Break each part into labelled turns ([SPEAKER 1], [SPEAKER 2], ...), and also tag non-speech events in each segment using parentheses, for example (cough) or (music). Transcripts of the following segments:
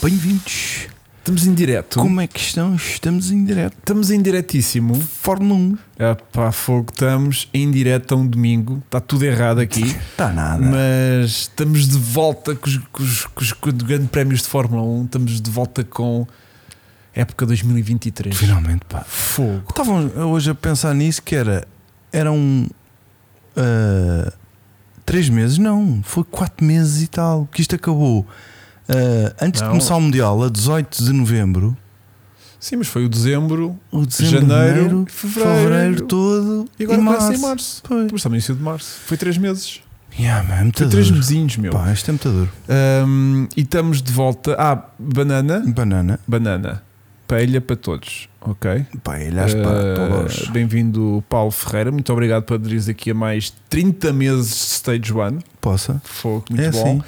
[SPEAKER 1] Bem-vindos.
[SPEAKER 2] Estamos em direto.
[SPEAKER 1] Como é que estão? Estamos em direto.
[SPEAKER 2] Estamos em diretíssimo.
[SPEAKER 1] Fórmula 1.
[SPEAKER 2] É pá, fogo, estamos em direto a um domingo. Está tudo errado aqui.
[SPEAKER 1] Está (laughs) nada.
[SPEAKER 2] Mas estamos de volta com os, com os, com os, com os grandes prémios de Fórmula 1. Estamos de volta com época 2023.
[SPEAKER 1] Finalmente, pá.
[SPEAKER 2] Fogo.
[SPEAKER 1] Estavam hoje a pensar nisso que era. Eram. ah, três meses? Não, foi quatro meses e tal. Que isto acabou. Ah, antes
[SPEAKER 2] Não.
[SPEAKER 1] de começar o Mundial, a 18 de novembro,
[SPEAKER 2] Sim, mas foi o dezembro,
[SPEAKER 1] o dezembro,
[SPEAKER 2] Janeiro,
[SPEAKER 1] janeiro,
[SPEAKER 2] fevereiro.
[SPEAKER 1] fevereiro, todo.
[SPEAKER 2] e agora começa em março. Depois também início de março. Foi três meses.
[SPEAKER 1] Yeah, man,
[SPEAKER 2] Foi três mesinhos, meu.
[SPEAKER 1] Pá, isto é muito duro.
[SPEAKER 2] Ahm, e estamos de volta. Ah, banana.
[SPEAKER 1] Banana.
[SPEAKER 2] Banana. Paella para todos. Ok?
[SPEAKER 1] Pá, ilhas para
[SPEAKER 2] Uh,
[SPEAKER 1] todos.
[SPEAKER 2] Bem-vindo, Paulo Ferreira. Muito obrigado por aderires aqui a mais 30 meses de Stage One.
[SPEAKER 1] Possa.
[SPEAKER 2] Fogo, muito
[SPEAKER 1] É
[SPEAKER 2] bom.
[SPEAKER 1] assim.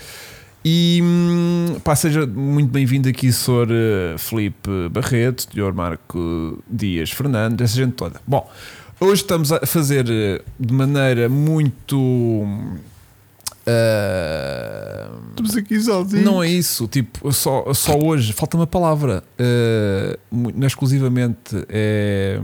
[SPEAKER 2] E hum, pá, seja muito bem-vindo aqui, Sr. uh, Felipe Barreto, Sr. Marco Dias Fernandes, essa gente toda. Bom, hoje estamos a fazer uh, de maneira muito. uh,
[SPEAKER 1] Estamos aqui sozinhos.
[SPEAKER 2] não é isso, tipo, só, só hoje, falta uma palavra, uh, não é exclusivamente, é,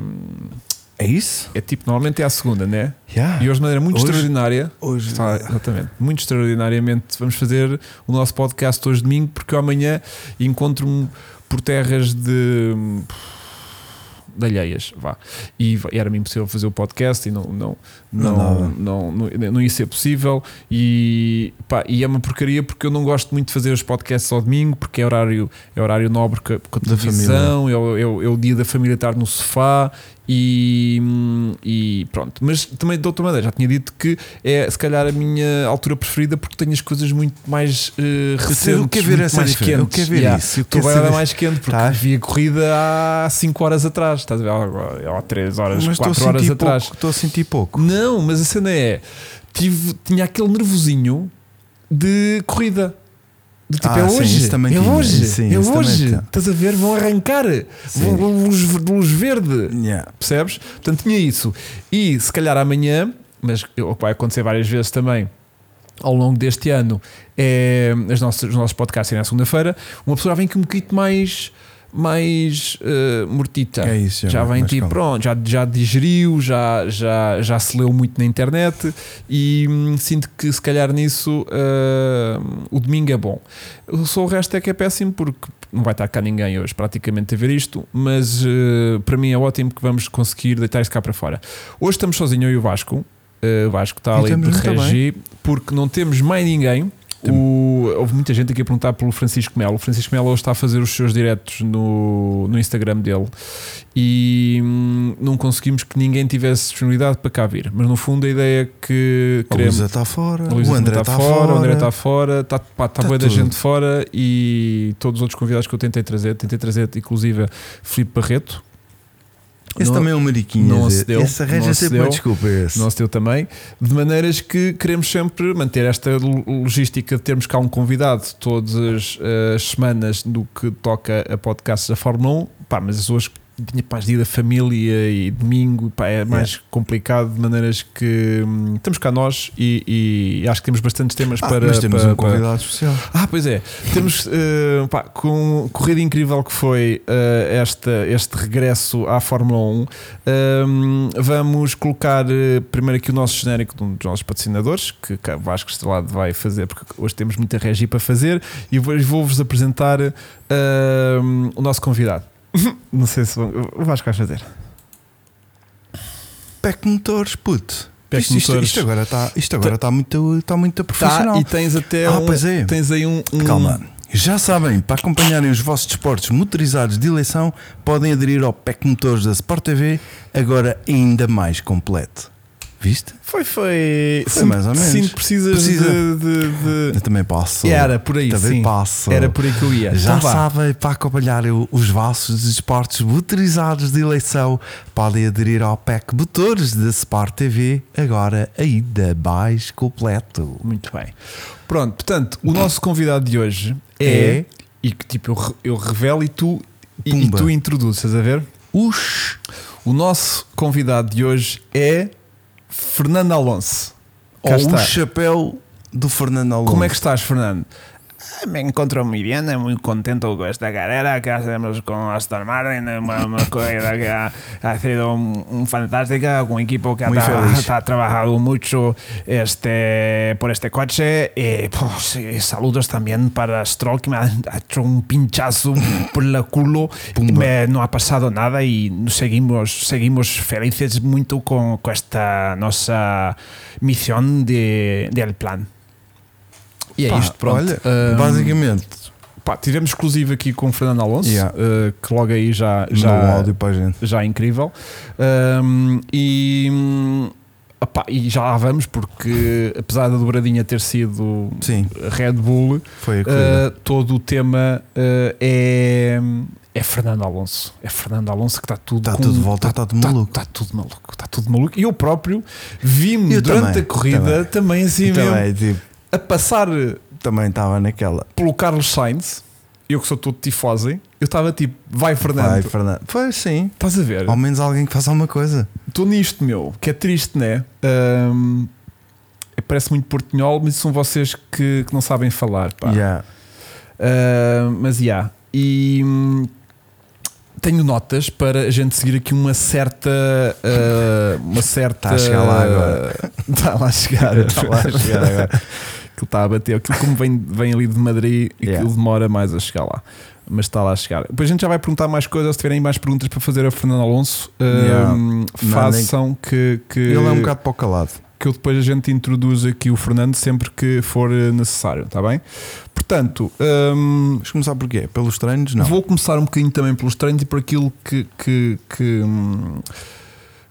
[SPEAKER 1] É isso?
[SPEAKER 2] é tipo, normalmente é a segunda, né?
[SPEAKER 1] Yeah.
[SPEAKER 2] E hoje de maneira muito
[SPEAKER 1] Hoje-
[SPEAKER 2] extraordinária,
[SPEAKER 1] Hoje.
[SPEAKER 2] está, exatamente, muito extraordinariamente, vamos fazer o nosso podcast hoje domingo, porque eu amanhã encontro-me por terras de. de alheias, vá. E era-me impossível fazer o podcast e não, não,
[SPEAKER 1] Não
[SPEAKER 2] não, não, não, não ia ser possível. E, pá, e é uma porcaria porque eu não gosto muito de fazer os podcasts ao domingo, porque é horário, é horário nobre com a, televisão, é é, é o dia da família estar no sofá e, e pronto. Mas também de outra maneira, já tinha dito que é se calhar a minha altura preferida porque tenho as coisas muito mais uh, recentes,
[SPEAKER 1] eu quero ver essa
[SPEAKER 2] mais
[SPEAKER 1] diferença. Eu
[SPEAKER 2] quentes.
[SPEAKER 1] quero ver
[SPEAKER 2] Yeah.
[SPEAKER 1] isso. Eu
[SPEAKER 2] Estou
[SPEAKER 1] quero
[SPEAKER 2] mais quente porque
[SPEAKER 1] Tá.
[SPEAKER 2] vi a corrida há 5 horas atrás, estás a ver? Há, há 3 horas,
[SPEAKER 1] Mas estou a
[SPEAKER 2] 4 horas atrás.
[SPEAKER 1] Estou a sentir pouco.
[SPEAKER 2] Não, mas a cena é: tive, tinha aquele nervosinho de corrida. De tipo,
[SPEAKER 1] Ah,
[SPEAKER 2] é
[SPEAKER 1] sim,
[SPEAKER 2] hoje.
[SPEAKER 1] isso também
[SPEAKER 2] é
[SPEAKER 1] tinha,
[SPEAKER 2] hoje.
[SPEAKER 1] sim,
[SPEAKER 2] é
[SPEAKER 1] também
[SPEAKER 2] hoje. Estás a ver? Vão arrancar.
[SPEAKER 1] Sim.
[SPEAKER 2] Vão, luz, luz verde.
[SPEAKER 1] Yeah.
[SPEAKER 2] Percebes? Portanto, tinha isso. E se calhar amanhã, mas que vai acontecer várias vezes também ao longo deste ano, é as nossas, os nossos podcasts serem na segunda-feira, uma pessoa vem com um bocadinho mais. Mais eh, mortita,
[SPEAKER 1] É isso, já
[SPEAKER 2] vem tipo,
[SPEAKER 1] calma.
[SPEAKER 2] pronto, já, já digeriu, já, já, já se leu muito na internet e hum, sinto que se calhar nisso eh, o domingo é bom. Só o resto é que é péssimo porque não vai estar cá ninguém hoje praticamente a ver isto, mas eh, para mim é ótimo que vamos conseguir deitar isto cá para fora. Hoje estamos sozinho eu e o Vasco. O Vasco está ali de regi porque não temos mais ninguém. O- houve muita gente aqui a perguntar pelo Francisco Melo. O Francisco Melo hoje está a fazer os seus diretos no, no Instagram dele e hum, não conseguimos que ninguém tivesse disponibilidade para cá vir. Mas no fundo a ideia é que
[SPEAKER 1] A. Luísa está fora.
[SPEAKER 2] A Luísa
[SPEAKER 1] o André
[SPEAKER 2] está
[SPEAKER 1] está
[SPEAKER 2] fora, o André
[SPEAKER 1] fora.
[SPEAKER 2] está fora, está pá, está
[SPEAKER 1] Tá
[SPEAKER 2] boa da gente fora e todos os outros convidados que eu tentei trazer, tentei trazer inclusive Filipe Barreto.
[SPEAKER 1] Esse
[SPEAKER 2] Não-
[SPEAKER 1] também é um mariquinho.
[SPEAKER 2] não se deu,
[SPEAKER 1] Esse arranja
[SPEAKER 2] não se
[SPEAKER 1] sempre uma desculpa. Esse.
[SPEAKER 2] não se deu também, de maneiras que queremos sempre manter esta lo- logística de termos cá um convidado todas as, as semanas no que toca a podcasts da Fórmula 1, pá, mas hoje tinha pá, dia da família e domingo, pá, é mais complicado de maneiras que hum, estamos cá nós e, e acho que temos bastantes temas
[SPEAKER 1] Ah,
[SPEAKER 2] para,
[SPEAKER 1] mas temos
[SPEAKER 2] para-
[SPEAKER 1] um
[SPEAKER 2] para-
[SPEAKER 1] convidado especial.
[SPEAKER 2] ah, pois é. Temos, eh, pá, com corrida incrível que foi eh, esta, este regresso à Fórmula 1, ehm, vamos colocar eh, primeiro aqui o nosso genérico de um dos nossos patrocinadores, que que Vasco Estrelado vai fazer, porque hoje temos muita regi para fazer, e vou- vou-vos apresentar ehm, o nosso convidado. Não sei se vão- o Vasco vai fazer.
[SPEAKER 1] Pack Motores, puto.
[SPEAKER 2] Pack
[SPEAKER 1] isto, isto-
[SPEAKER 2] Motores.
[SPEAKER 1] isto agora está isto agora está muito, está muito
[SPEAKER 2] Tá,
[SPEAKER 1] profissional.
[SPEAKER 2] e tens até
[SPEAKER 1] Ah,
[SPEAKER 2] um,
[SPEAKER 1] pois é.
[SPEAKER 2] tens aí um, um-
[SPEAKER 1] Calma. Já sabem, para acompanharem os vossos desportos motorizados de eleição, podem aderir ao Pack Motores da Sport TV, agora ainda mais completo. Viste?
[SPEAKER 2] Foi, foi.
[SPEAKER 1] Foi
[SPEAKER 2] Sinto-
[SPEAKER 1] mais ou menos.
[SPEAKER 2] Sinto precisas
[SPEAKER 1] Precisa.
[SPEAKER 2] de- de- de,
[SPEAKER 1] Eu também passo.
[SPEAKER 2] Era por aí,
[SPEAKER 1] Também
[SPEAKER 2] sim.
[SPEAKER 1] passo.
[SPEAKER 2] Era por aí que eu ia.
[SPEAKER 1] Já
[SPEAKER 2] Então
[SPEAKER 1] sabem, para acompanhar os vossos esportes motorizados de eleição, podem aderir ao PEC Motores da Sport TV, agora ainda mais completo.
[SPEAKER 2] Muito bem. Pronto, portanto, o nosso convidado de hoje é.
[SPEAKER 1] É?
[SPEAKER 2] E que tipo, eu, eu revelo e tu, e, e tu introduzes, estás a ver?
[SPEAKER 1] Ux!
[SPEAKER 2] O nosso convidado de hoje é Fernando Alonso. Cá
[SPEAKER 1] Ou
[SPEAKER 2] está.
[SPEAKER 1] o chapéu do Fernando Alonso.
[SPEAKER 2] Como é que estás, Fernando? Me encontro muy bien, muy contento con esta carrera que hacemos con Aston Martin, una, una carrera que ha, ha sido un, un fantástica, un equipo que ha, tra- ha trabajado mucho este, por este coche. Y, pues, y saludos también para Stroll, que me ha hecho un pinchazo por el culo. Me- no ha pasado nada y seguimos, seguimos felices muito con, con esta nossa missão de, del plan. E é
[SPEAKER 1] Pá,
[SPEAKER 2] isto, pronto.
[SPEAKER 1] Olha,
[SPEAKER 2] Ahm,
[SPEAKER 1] basicamente,
[SPEAKER 2] pá, tivemos exclusivo aqui com o Fernando Alonso,
[SPEAKER 1] Yeah.
[SPEAKER 2] eh, que logo aí já,
[SPEAKER 1] já, áudio para a gente.
[SPEAKER 2] já é incrível. Ahm, e, e já lá vamos, porque apesar da dobradinha ter sido
[SPEAKER 1] Sim,
[SPEAKER 2] Red Bull. Uh, todo o tema uh, é, é Fernando Alonso. É Fernando Alonso que está tudo
[SPEAKER 1] Está
[SPEAKER 2] com-
[SPEAKER 1] tudo de volta, está tudo maluco.
[SPEAKER 2] Está tudo maluco, está tudo maluco. E eu próprio vi-me durante
[SPEAKER 1] também,
[SPEAKER 2] a corrida também, assim mesmo
[SPEAKER 1] também, tipo,
[SPEAKER 2] a passar
[SPEAKER 1] também estava naquela.
[SPEAKER 2] pelo Carlos Sainz. Eu que sou todo tifose, eu estava tipo, vai Fernando.
[SPEAKER 1] Vai, Fernando. Foi sim.
[SPEAKER 2] Estás a ver?
[SPEAKER 1] Ao menos alguém que faça alguma coisa.
[SPEAKER 2] Estou nisto, meu, que é triste, né? Um, parece muito portunhol, mas são vocês que, que não sabem falar. Pá.
[SPEAKER 1] Yeah.
[SPEAKER 2] Uh, mas já. Yeah. E hum, tenho notas para a gente seguir aqui uma certa. uh, uma certa.
[SPEAKER 1] Tá a chegar lá agora.
[SPEAKER 2] Está (laughs) lá a chegar.
[SPEAKER 1] Está (laughs) lá a chegar agora. (laughs)
[SPEAKER 2] Aquilo está a bater. Aquilo, como vem, vem ali de Madrid, aquilo
[SPEAKER 1] Yeah.
[SPEAKER 2] demora mais a chegar lá. Mas está lá a chegar. Depois a gente já vai perguntar mais coisas. Se tiverem mais perguntas para fazer a Fernando Alonso,
[SPEAKER 1] Yeah.
[SPEAKER 2] hum, façam que, que,
[SPEAKER 1] Ele é um bocado para o calado.
[SPEAKER 2] que eu depois a gente introduz aqui o Fernando sempre que for eh, necessário, está bem? Portanto, hum,
[SPEAKER 1] Vamos começar por quê? Pelos treinos? Não.
[SPEAKER 2] Vou começar um bocadinho também pelos treinos e por aquilo que, que, que, hum,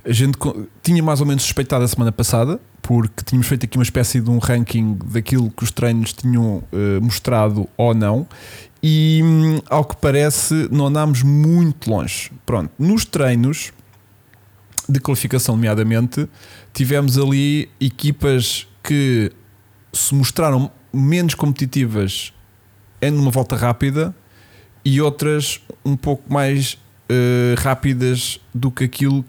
[SPEAKER 2] a gente tinha mais ou menos suspeitado a semana passada, porque tínhamos feito aqui uma espécie de um ranking daquilo que os treinos tinham eh, mostrado ou não. E hum, ao que parece, não andámos muito longe. Pronto, nos treinos de qualificação, nomeadamente, tivemos ali equipas que se mostraram menos competitivas em numa volta rápida e outras um pouco mais eh, rápidas do que aquilo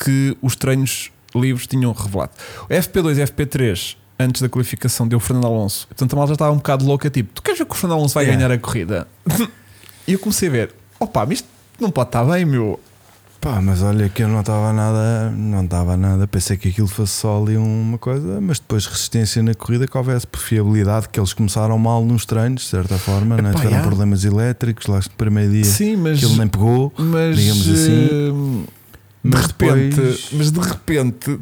[SPEAKER 2] que os treinos livres tinham revelado. O FP2 e FP3 antes da qualificação deu o Fernando Alonso. Portanto, a malta estava um bocado louca, tipo, tu queres ver que o Fernando Alonso vai
[SPEAKER 1] Yeah.
[SPEAKER 2] ganhar a corrida? (laughs) e eu comecei a ver, opa, mas isto não pode estar bem, meu.
[SPEAKER 1] Pá, mas olha que eu não estava nada, não estava nada. Pensei que aquilo fosse só ali uma coisa, mas depois resistência na corrida que houvesse por fiabilidade, que eles começaram mal nos treinos, de certa forma, né?
[SPEAKER 2] Epá,
[SPEAKER 1] tiveram
[SPEAKER 2] yeah.
[SPEAKER 1] problemas elétricos lá no primeiro dia.
[SPEAKER 2] Sim, mas,
[SPEAKER 1] Aquilo nem pegou,
[SPEAKER 2] mas
[SPEAKER 1] digamos assim.
[SPEAKER 2] Eh, de
[SPEAKER 1] mas
[SPEAKER 2] repente,
[SPEAKER 1] depois-
[SPEAKER 2] mas de repente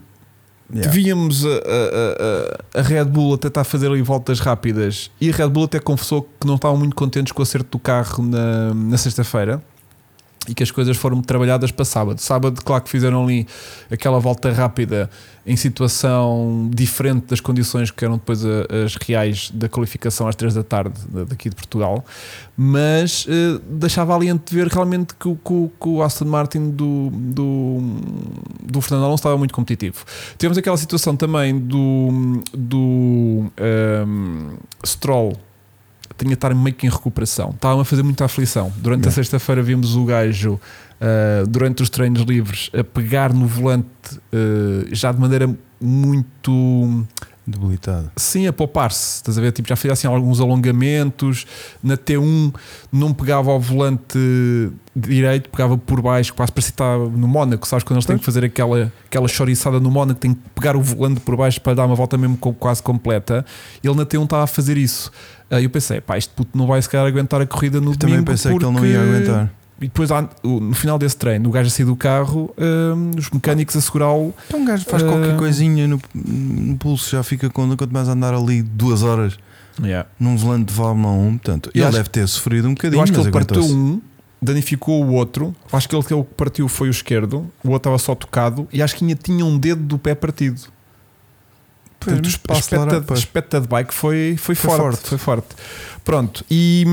[SPEAKER 1] Yeah.
[SPEAKER 2] Víamos a, a- a- a Red Bull a tentar fazer ali voltas rápidas e a Red Bull até confessou que não estavam muito contentes com o acerto do carro na, na sexta-feira e que as coisas foram trabalhadas para sábado. Sábado, claro que fizeram ali aquela volta rápida em situação diferente das condições que eram depois a- as reais da qualificação às 3 da tarde da- daqui de Portugal, mas eh, deixava ali ver realmente que, que que o Aston Martin do, do, do Fernando Alonso estava muito competitivo. Temos aquela situação também do, do ehm, Stroll tinha de estar meio que em recuperação, estava a fazer muita aflição. Durante a
[SPEAKER 1] Yeah.
[SPEAKER 2] sexta-feira vimos o gajo Uh, durante os treinos livres a pegar no volante uh, já de maneira muito
[SPEAKER 1] debilitado.
[SPEAKER 2] sim a poupar-se, estás a ver? Tipo, já fazia assim alguns alongamentos na T1 não pegava ao volante direito, pegava por baixo, quase parecia que estava no Mónaco, sabes? Quando eles têm que fazer aquela, aquela choriçada no Mónaco, tem que pegar o volante por baixo para dar uma volta mesmo quase completa. Ele na T1 estava a fazer isso. Aí eu pensei, pá, este puto não vai se calhar aguentar a corrida no
[SPEAKER 1] Eu também
[SPEAKER 2] domingo
[SPEAKER 1] pensei que ele não
[SPEAKER 2] porque-
[SPEAKER 1] ia aguentar.
[SPEAKER 2] e depois, no final desse treino, o gajo a sair do carro, hum, os mecânicos a segurá-lo.
[SPEAKER 1] Então um gajo faz
[SPEAKER 2] Uh,
[SPEAKER 1] qualquer coisinha no, no pulso, já fica com quanto mais andar ali duas horas num volante de Fórmula 1. Portanto, ele deve ter sofrido um bocadinho.
[SPEAKER 2] Eu acho que ele partiu um, danificou o outro. Acho que ele que ele partiu foi o esquerdo, o outro estava só tocado e acho que ainda tinha um dedo do pé partido. Portanto,
[SPEAKER 1] lá,
[SPEAKER 2] espeta, espeta de bike foi, foi,
[SPEAKER 1] Foi
[SPEAKER 2] forte,
[SPEAKER 1] forte.
[SPEAKER 2] Foi forte. Pronto. E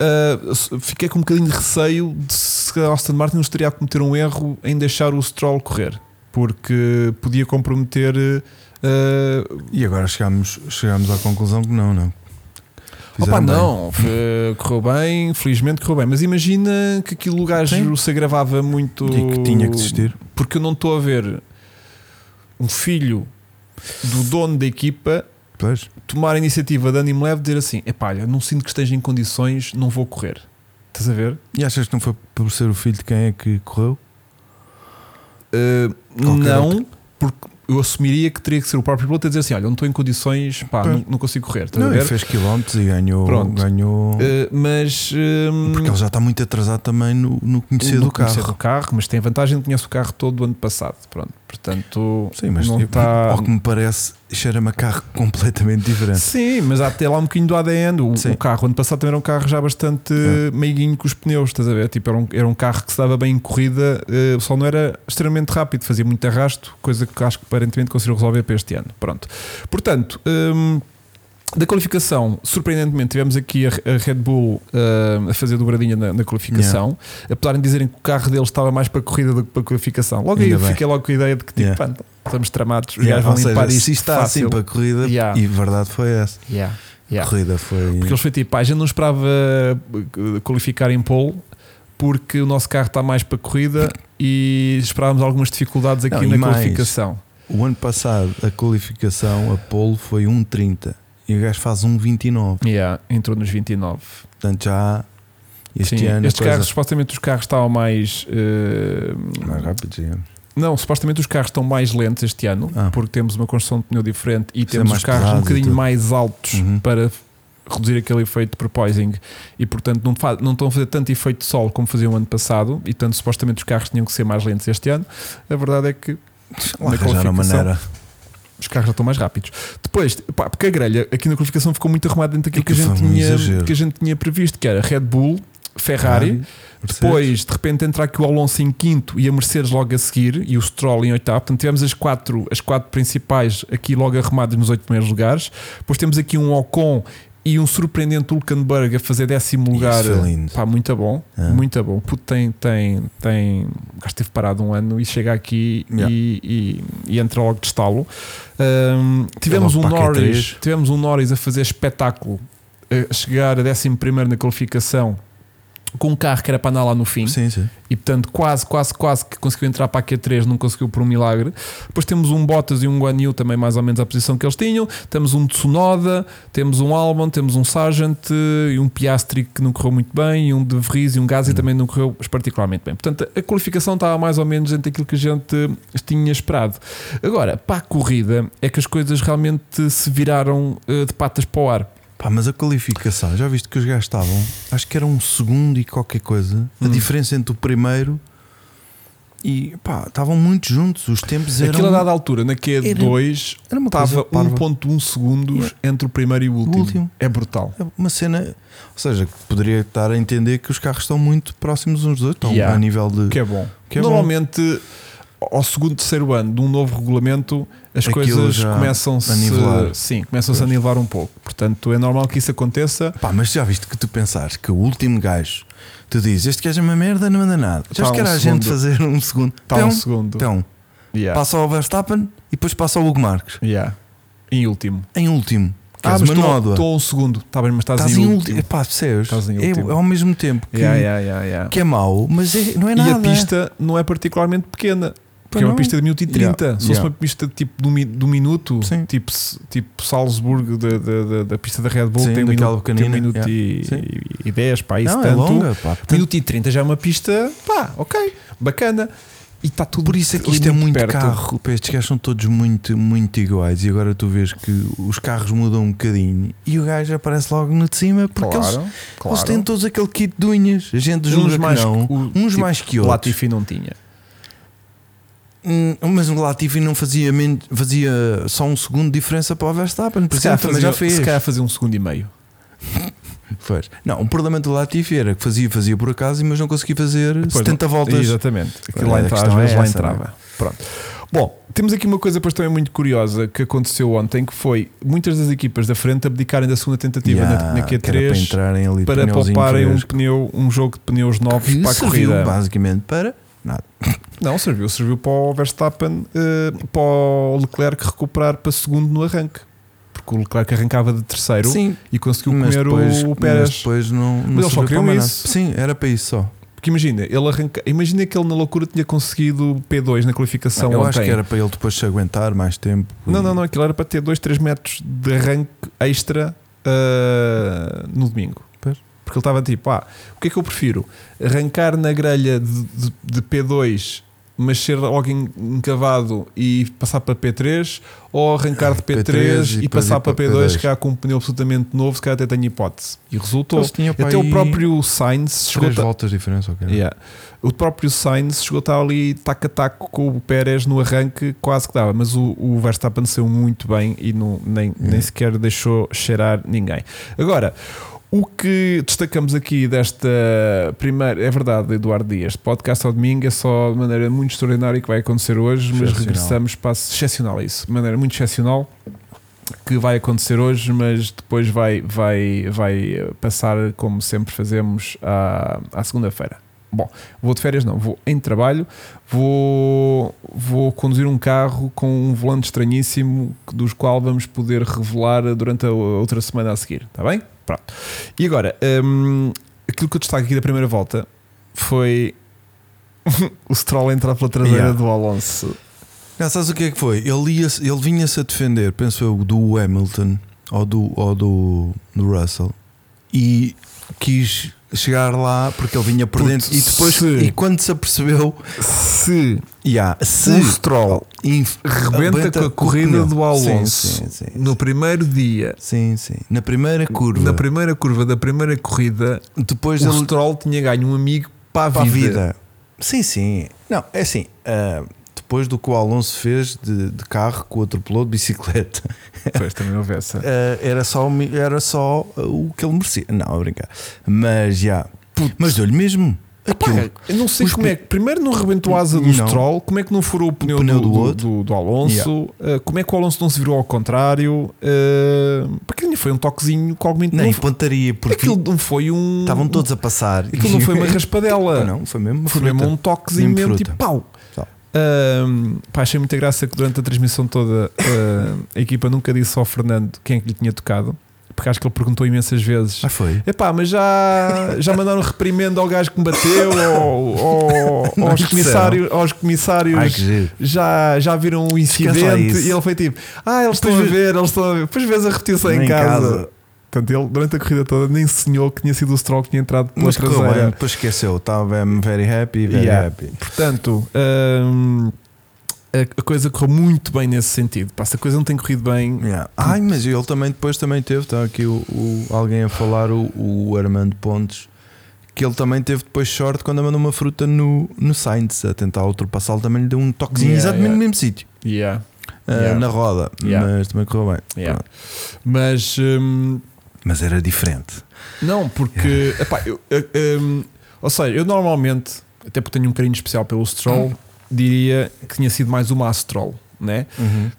[SPEAKER 2] ah, fiquei com um bocadinho de receio de se a Aston Martin nos estaria a cometer um erro em deixar o Stroll correr, porque podia comprometer. ah,
[SPEAKER 1] E agora chegamos, chegamos à conclusão que não, não.
[SPEAKER 2] Opa,
[SPEAKER 1] bem.
[SPEAKER 2] não, foi- correu bem, felizmente correu bem, mas imagina que aquilo o gajo
[SPEAKER 1] Sim.
[SPEAKER 2] se agravava muito.
[SPEAKER 1] E que tinha que desistir.
[SPEAKER 2] Porque eu não estou a ver um filho do dono da equipa
[SPEAKER 1] Pois.
[SPEAKER 2] tomar a iniciativa de ânimo leve, dizer assim: epá, olha, não sinto que esteja em condições, não vou correr. Estás a ver?
[SPEAKER 1] E achas que não foi por ser o filho de quem é que correu?
[SPEAKER 2] Uh, não, porque eu assumiria que teria que ser o próprio piloto a dizer assim: olha, eu não estou em condições, pá, não, não consigo correr.
[SPEAKER 1] Não, ele fez quilómetros e ganhou.
[SPEAKER 2] Pronto.
[SPEAKER 1] ganhou
[SPEAKER 2] Uh, mas um,
[SPEAKER 1] porque ele já está muito atrasado também no, no conhecer
[SPEAKER 2] no
[SPEAKER 1] do carro.
[SPEAKER 2] conhecer do carro, mas tem a vantagem de conhecer o carro todo do ano passado. Pronto, portanto,
[SPEAKER 1] Sim, mas
[SPEAKER 2] não
[SPEAKER 1] eu-
[SPEAKER 2] está.
[SPEAKER 1] ao que me parece, cheira-me a carro completamente diferente.
[SPEAKER 2] Sim, mas há até lá um bocadinho do ADN. O, o carro, ano passado, também era um carro já bastante
[SPEAKER 1] É.
[SPEAKER 2] meiguinho com os pneus, estás a ver? Tipo, era um, era um carro que se dava bem em corrida, eh, só não era extremamente rápido, fazia muito arrasto, coisa que acho que aparentemente conseguiu resolver para este ano. Pronto. Portanto, hum, da qualificação, surpreendentemente, tivemos aqui a, a Red Bull hum, a fazer dobradinha na, na qualificação, apesar de dizerem que o carro deles estava mais para a corrida do que para a qualificação. Logo aí
[SPEAKER 1] Ainda
[SPEAKER 2] eu
[SPEAKER 1] bem.
[SPEAKER 2] fiquei logo com a ideia de que tipo,
[SPEAKER 1] Yeah.
[SPEAKER 2] pá, estamos tramados, os
[SPEAKER 1] Yeah,
[SPEAKER 2] gajos vão limpar
[SPEAKER 1] seja,
[SPEAKER 2] isto
[SPEAKER 1] se está
[SPEAKER 2] fácil.
[SPEAKER 1] assim para a corrida,
[SPEAKER 2] Yeah.
[SPEAKER 1] e verdade foi essa.
[SPEAKER 2] Yeah, yeah.
[SPEAKER 1] Corrida foi.
[SPEAKER 2] Porque eles foi tipo, pá, a gente não esperava eh, qualificar em pole porque o nosso carro está mais para a corrida e esperávamos algumas dificuldades aqui
[SPEAKER 1] Não,
[SPEAKER 2] na
[SPEAKER 1] mais,
[SPEAKER 2] qualificação.
[SPEAKER 1] O ano passado, a qualificação, a pole foi 1,30 e o gajo faz 1,29.
[SPEAKER 2] Yeah, entrou nos 29.
[SPEAKER 1] Portanto, já este
[SPEAKER 2] Sim,
[SPEAKER 1] ano. a
[SPEAKER 2] estes
[SPEAKER 1] coisa-
[SPEAKER 2] carros, supostamente os carros estavam mais. eh,
[SPEAKER 1] Mais rápido, sim.
[SPEAKER 2] não, supostamente os carros estão mais lentos este ano
[SPEAKER 1] Ah.
[SPEAKER 2] porque temos uma construção de pneu diferente e
[SPEAKER 1] Ser
[SPEAKER 2] temos
[SPEAKER 1] mais
[SPEAKER 2] os carros um bocadinho mais altos
[SPEAKER 1] Uhum.
[SPEAKER 2] para reduzir aquele efeito de porpoising e portanto não, fa- não estão a fazer tanto efeito de sol como faziam ano passado e portanto supostamente os carros tinham que ser mais lentos este ano a verdade é que
[SPEAKER 1] Lá
[SPEAKER 2] na qualificação
[SPEAKER 1] maneira.
[SPEAKER 2] Os carros já estão mais rápidos depois, pá, porque a grelha aqui na qualificação ficou muito arrumada dentro daquilo que, a
[SPEAKER 1] Aquilo
[SPEAKER 2] gente tinha,
[SPEAKER 1] exagero.
[SPEAKER 2] que a gente tinha previsto que era Red Bull, Ferrari depois, de repente, entra aqui o Alonso em quinto e a Mercedes logo a seguir e o Stroll em oitavo. Portanto, tivemos as quatro, as quatro principais aqui logo arrumadas nos oito primeiros lugares. Depois temos aqui um Ocon e um surpreendente Hulkenberg a fazer décimo lugar.
[SPEAKER 1] Isso foi lindo.
[SPEAKER 2] Pá, muito bom,
[SPEAKER 1] Ah.
[SPEAKER 2] muito bom. Puto, tem, tem, tem. O gajo esteve parado um ano e chega aqui
[SPEAKER 1] Yeah.
[SPEAKER 2] e, e, e entra logo de estalo. Tivemos um
[SPEAKER 1] a Q3.
[SPEAKER 2] Norris, tivemos um Norris a fazer espetáculo, a chegar a décimo primeiro na qualificação com um carro que era para andar lá no fim
[SPEAKER 1] Sim, sim.
[SPEAKER 2] e portanto quase, quase, quase que conseguiu entrar para a Q3, não conseguiu por um milagre. Depois temos um Bottas e um Guan Yu também mais ou menos à posição que eles tinham. Temos um Tsunoda, temos um Albon, temos um Sargent eh, e um Piastri que não correu muito bem e um De Vries e um Gasly também não correu particularmente bem. Portanto, a qualificação estava mais ou menos entre aquilo que a gente eh, tinha esperado. Agora, para a corrida é que as coisas realmente se viraram eh, de patas para o ar.
[SPEAKER 1] Pá, mas a qualificação, já viste que os gajos estavam, acho que era um segundo e qualquer coisa. A
[SPEAKER 2] Hum.
[SPEAKER 1] diferença entre o primeiro e pá, estavam muito juntos. Os tempos eram.
[SPEAKER 2] Aquilo a dada altura, na Q2,
[SPEAKER 1] era uma
[SPEAKER 2] estava
[SPEAKER 1] coisa parva.
[SPEAKER 2] 1.1 segundos entre o primeiro e o último.
[SPEAKER 1] último.
[SPEAKER 2] É brutal.
[SPEAKER 1] É uma cena, ou seja, poderia estar a entender que os carros estão muito próximos uns dos outros, estão
[SPEAKER 2] Yeah.
[SPEAKER 1] a nível de.
[SPEAKER 2] Que é bom.
[SPEAKER 1] Que é bom.
[SPEAKER 2] Normalmente, ao segundo, terceiro ano de um novo regulamento, as
[SPEAKER 1] Aquilo
[SPEAKER 2] coisas começam-se
[SPEAKER 1] a nivelar.
[SPEAKER 2] sim, começam-se a nivelar um pouco. Portanto, é normal que isso aconteça.
[SPEAKER 1] Pá, mas já viste que tu pensares que o último gajo, tu dizes, este gajo é uma merda, não anda nada. Já
[SPEAKER 2] Pá,
[SPEAKER 1] que era
[SPEAKER 2] um
[SPEAKER 1] a gente fazer um segundo.
[SPEAKER 2] Está
[SPEAKER 1] então,
[SPEAKER 2] um segundo.
[SPEAKER 1] então,
[SPEAKER 2] Yeah.
[SPEAKER 1] passa ao Verstappen e depois passa ao Hugo Marques.
[SPEAKER 2] Yeah. Em último.
[SPEAKER 1] Em último. Que
[SPEAKER 2] Ah, mas estou a um segundo. Está bem, mas estás,
[SPEAKER 1] Estás
[SPEAKER 2] em,
[SPEAKER 1] em
[SPEAKER 2] último.
[SPEAKER 1] último. Percebes?
[SPEAKER 2] Estás em
[SPEAKER 1] É,
[SPEAKER 2] último.
[SPEAKER 1] é ao mesmo tempo que,
[SPEAKER 2] yeah, yeah, yeah.
[SPEAKER 1] que é mau, mas é- não é nada.
[SPEAKER 2] E a pista não é particularmente pequena. Porque é uma pista de minuto e 30.
[SPEAKER 1] Yeah,
[SPEAKER 2] Se fosse
[SPEAKER 1] yeah.
[SPEAKER 2] uma pista tipo do, do minuto,
[SPEAKER 1] Sim.
[SPEAKER 2] tipo, tipo Salzburgo da, da, da, pista da Red Bull,
[SPEAKER 1] Sim,
[SPEAKER 2] tem um minuto, tem um minuto
[SPEAKER 1] yeah.
[SPEAKER 2] e,
[SPEAKER 1] Sim.
[SPEAKER 2] e 10, pá, isso
[SPEAKER 1] Não, é
[SPEAKER 2] tanto.
[SPEAKER 1] longa, pá.
[SPEAKER 2] Minuto e 30 já é uma pista, pá, ok, bacana. E está tudo
[SPEAKER 1] Por isso é que isto é muito
[SPEAKER 2] perto.
[SPEAKER 1] carro. Estes gajos são todos muito, muito iguais. E agora tu vês que os carros mudam um bocadinho e o gajo aparece logo no de cima porque eles,
[SPEAKER 2] Claro, claro.
[SPEAKER 1] eles têm todos aquele kit de unhas. A gente julga
[SPEAKER 2] uns mais,
[SPEAKER 1] não.
[SPEAKER 2] o-
[SPEAKER 1] uns
[SPEAKER 2] tipo,
[SPEAKER 1] mais que
[SPEAKER 2] o
[SPEAKER 1] outros.
[SPEAKER 2] Latifi não tinha.
[SPEAKER 1] Hum, Mas o Latifi não fazia, fazia só um segundo de diferença para o Verstappen. Por
[SPEAKER 2] Se
[SPEAKER 1] exemplo, também já
[SPEAKER 2] fazia,
[SPEAKER 1] fez.
[SPEAKER 2] se calhar fazia um segundo e meio. (laughs)
[SPEAKER 1] Pois. Não, o problema do Latifi era que fazia, fazia por acaso, mas não conseguia fazer
[SPEAKER 2] Depois
[SPEAKER 1] 70
[SPEAKER 2] não-
[SPEAKER 1] voltas.
[SPEAKER 2] Exatamente. Aquilo lá entra,
[SPEAKER 1] é
[SPEAKER 2] lá
[SPEAKER 1] essa,
[SPEAKER 2] entrava. Pronto. Bom, temos aqui uma coisa depois também muito curiosa que aconteceu ontem, que foi muitas das equipas da frente abdicarem da segunda tentativa na-
[SPEAKER 1] Yeah,
[SPEAKER 2] na,
[SPEAKER 1] para
[SPEAKER 2] Q3
[SPEAKER 1] entrarem ali
[SPEAKER 2] para,
[SPEAKER 1] pneuzinho
[SPEAKER 2] pouparem um pneu, um jogo de pneus novos
[SPEAKER 1] que
[SPEAKER 2] para a corrida.
[SPEAKER 1] basicamente para nada.
[SPEAKER 2] Não, serviu, serviu para o Verstappen, eh, para o Leclerc recuperar para segundo no arranque. Porque o Leclerc arrancava de terceiro
[SPEAKER 1] Sim,
[SPEAKER 2] e conseguiu comer
[SPEAKER 1] depois,
[SPEAKER 2] o, o
[SPEAKER 1] mas
[SPEAKER 2] Pérez.
[SPEAKER 1] depois não, não
[SPEAKER 2] Mas eles só queriam isso.
[SPEAKER 1] Sim, era para isso só.
[SPEAKER 2] Porque imagina, ele arranca, imagina que ele na loucura tinha conseguido P2 na qualificação
[SPEAKER 1] eu
[SPEAKER 2] ontem.
[SPEAKER 1] acho que era para ele depois se aguentar mais tempo.
[SPEAKER 2] Não, não, não, aquilo era para ter 2, 3 metros de arranque extra ah, no domingo. Porque ele estava tipo, ah, o que é que eu prefiro? Arrancar na grelha de, de- de P2, mas ser logo en- encavado e passar para P3, ou arrancar de (laughs) P3,
[SPEAKER 1] P3 e
[SPEAKER 2] e, passar para
[SPEAKER 1] para
[SPEAKER 2] P2,
[SPEAKER 1] P2.
[SPEAKER 2] cá com um pneu absolutamente novo, se calhar até tenho hipótese. E resultou. Até o próprio Sainz chegou
[SPEAKER 1] Três voltas de diferença, ok?
[SPEAKER 2] Yeah. O próprio Sainz chegou a estar ali taco a taco com o Pérez no arranque, quase que dava, mas o, o Verstappen saiu muito bem e não, nem, nem
[SPEAKER 1] Yeah.
[SPEAKER 2] sequer deixou cheirar ninguém. Agora, o que destacamos aqui desta primeira, é verdade, Eduardo Dias, podcast ao domingo é só de maneira muito extraordinária que vai acontecer hoje, mas regressamos para excepcional, isso, de maneira muito excepcional que vai acontecer hoje, mas depois vai, vai, vai passar como sempre fazemos à, à segunda-feira. Bom, vou de férias, não, vou em trabalho, vou, vou conduzir um carro com um volante estranhíssimo dos qual vamos poder revelar durante a outra semana a seguir, está bem? Pronto. E agora, hum, aquilo que eu destaco aqui da primeira volta foi (laughs) o Stroll entrar pela traseira
[SPEAKER 1] Yeah.
[SPEAKER 2] do Alonso.
[SPEAKER 1] Não, sabes o que é que foi? Ele, ia, ele vinha-se a defender, penso eu, do Hamilton ou do, ou do, do Russell e quis chegar lá porque ele vinha por
[SPEAKER 2] Puto,
[SPEAKER 1] dentro e depois
[SPEAKER 2] se-
[SPEAKER 1] e quando se apercebeu
[SPEAKER 2] Se
[SPEAKER 1] yeah, se
[SPEAKER 2] o Stroll
[SPEAKER 1] inf-
[SPEAKER 2] rebenta com a corrida do Alonso
[SPEAKER 1] sim, sim, sim,
[SPEAKER 2] no primeiro dia,
[SPEAKER 1] sim, sim. na primeira curva
[SPEAKER 2] na primeira curva da primeira corrida,
[SPEAKER 1] depois
[SPEAKER 2] o
[SPEAKER 1] ele
[SPEAKER 2] Stroll tinha ganho um amigo para a
[SPEAKER 1] para a
[SPEAKER 2] vida.
[SPEAKER 1] vida. Sim, sim. Não, é assim. ah, depois do que o Alonso fez de, de carro com o outro piloto de bicicleta,
[SPEAKER 2] Pois também houve essa.
[SPEAKER 1] ah, (laughs) era, só, o era só ah, o que ele merecia. Não, a brincar. Mas já. Mas deu-lhe mesmo. Aquilo.
[SPEAKER 2] Eu não sei
[SPEAKER 1] os
[SPEAKER 2] como é que primeiro não rebentou a asa do
[SPEAKER 1] Não.
[SPEAKER 2] Stroll, como é que não furou o pneu,
[SPEAKER 1] pneu
[SPEAKER 2] do,
[SPEAKER 1] do
[SPEAKER 2] do,
[SPEAKER 1] outro.
[SPEAKER 2] do- Alonso, uh, como é que o Alonso não se virou ao contrário, uh, porque ainda foi um toquezinho com algum
[SPEAKER 1] Nem
[SPEAKER 2] não,
[SPEAKER 1] pontaria, porque
[SPEAKER 2] aquilo não foi um
[SPEAKER 1] estavam todos a passar.
[SPEAKER 2] aquilo não foi uma (laughs) raspadela,
[SPEAKER 1] Não, foi mesmo
[SPEAKER 2] foi
[SPEAKER 1] fruta.
[SPEAKER 2] mesmo um toquezinho
[SPEAKER 1] Mesmo
[SPEAKER 2] mesmo, tipo pau. Um, pá, achei muita graça que durante a transmissão toda uh, a equipa nunca disse ao Fernando quem é que lhe tinha tocado, porque acho que ele perguntou imensas vezes.
[SPEAKER 1] Ah, foi.
[SPEAKER 2] Epá, mas já, já mandaram reprimendo ao gajo que me bateu, ou, ou- aos,
[SPEAKER 1] disseram.
[SPEAKER 2] comissários, aos comissários
[SPEAKER 1] Ai,
[SPEAKER 2] já, já viram o
[SPEAKER 1] lá
[SPEAKER 2] incidente e ele foi tipo: Ah, eles estão a ver, eles estão a ver. Depois vês a repetição em
[SPEAKER 1] Nem
[SPEAKER 2] casa. Portanto, ele durante a corrida toda nem sonhou que tinha sido o Stroll que tinha entrado pela
[SPEAKER 1] Mas correu bem,
[SPEAKER 2] traseira.
[SPEAKER 1] depois esqueceu. Estava very happy, very
[SPEAKER 2] Yeah.
[SPEAKER 1] happy.
[SPEAKER 2] Portanto, hum, a, coisa correu muito bem nesse sentido. Pá, se a coisa não tem corrido bem,
[SPEAKER 1] Yeah. Ai, mas ele também depois também teve, está aqui o, o- alguém a falar, o, o Armando Pontes, que ele também teve depois sorte quando mandou uma fruta no, no Sainz, a tentar ultrapassá-lo, também lhe deu um toquezinho
[SPEAKER 2] Yeah,
[SPEAKER 1] exatamente
[SPEAKER 2] yeah.
[SPEAKER 1] no mesmo sítio,
[SPEAKER 2] yeah,
[SPEAKER 1] ah,
[SPEAKER 2] Yeah.
[SPEAKER 1] na roda, mas também correu bem.
[SPEAKER 2] mas. hum,
[SPEAKER 1] Mas era diferente.
[SPEAKER 2] Não, porque. epá, eu- eu- hum, ou seja, eu normalmente, até porque tenho um carinho especial pelo Stroll, diria que tinha sido mais uma Stroll, né?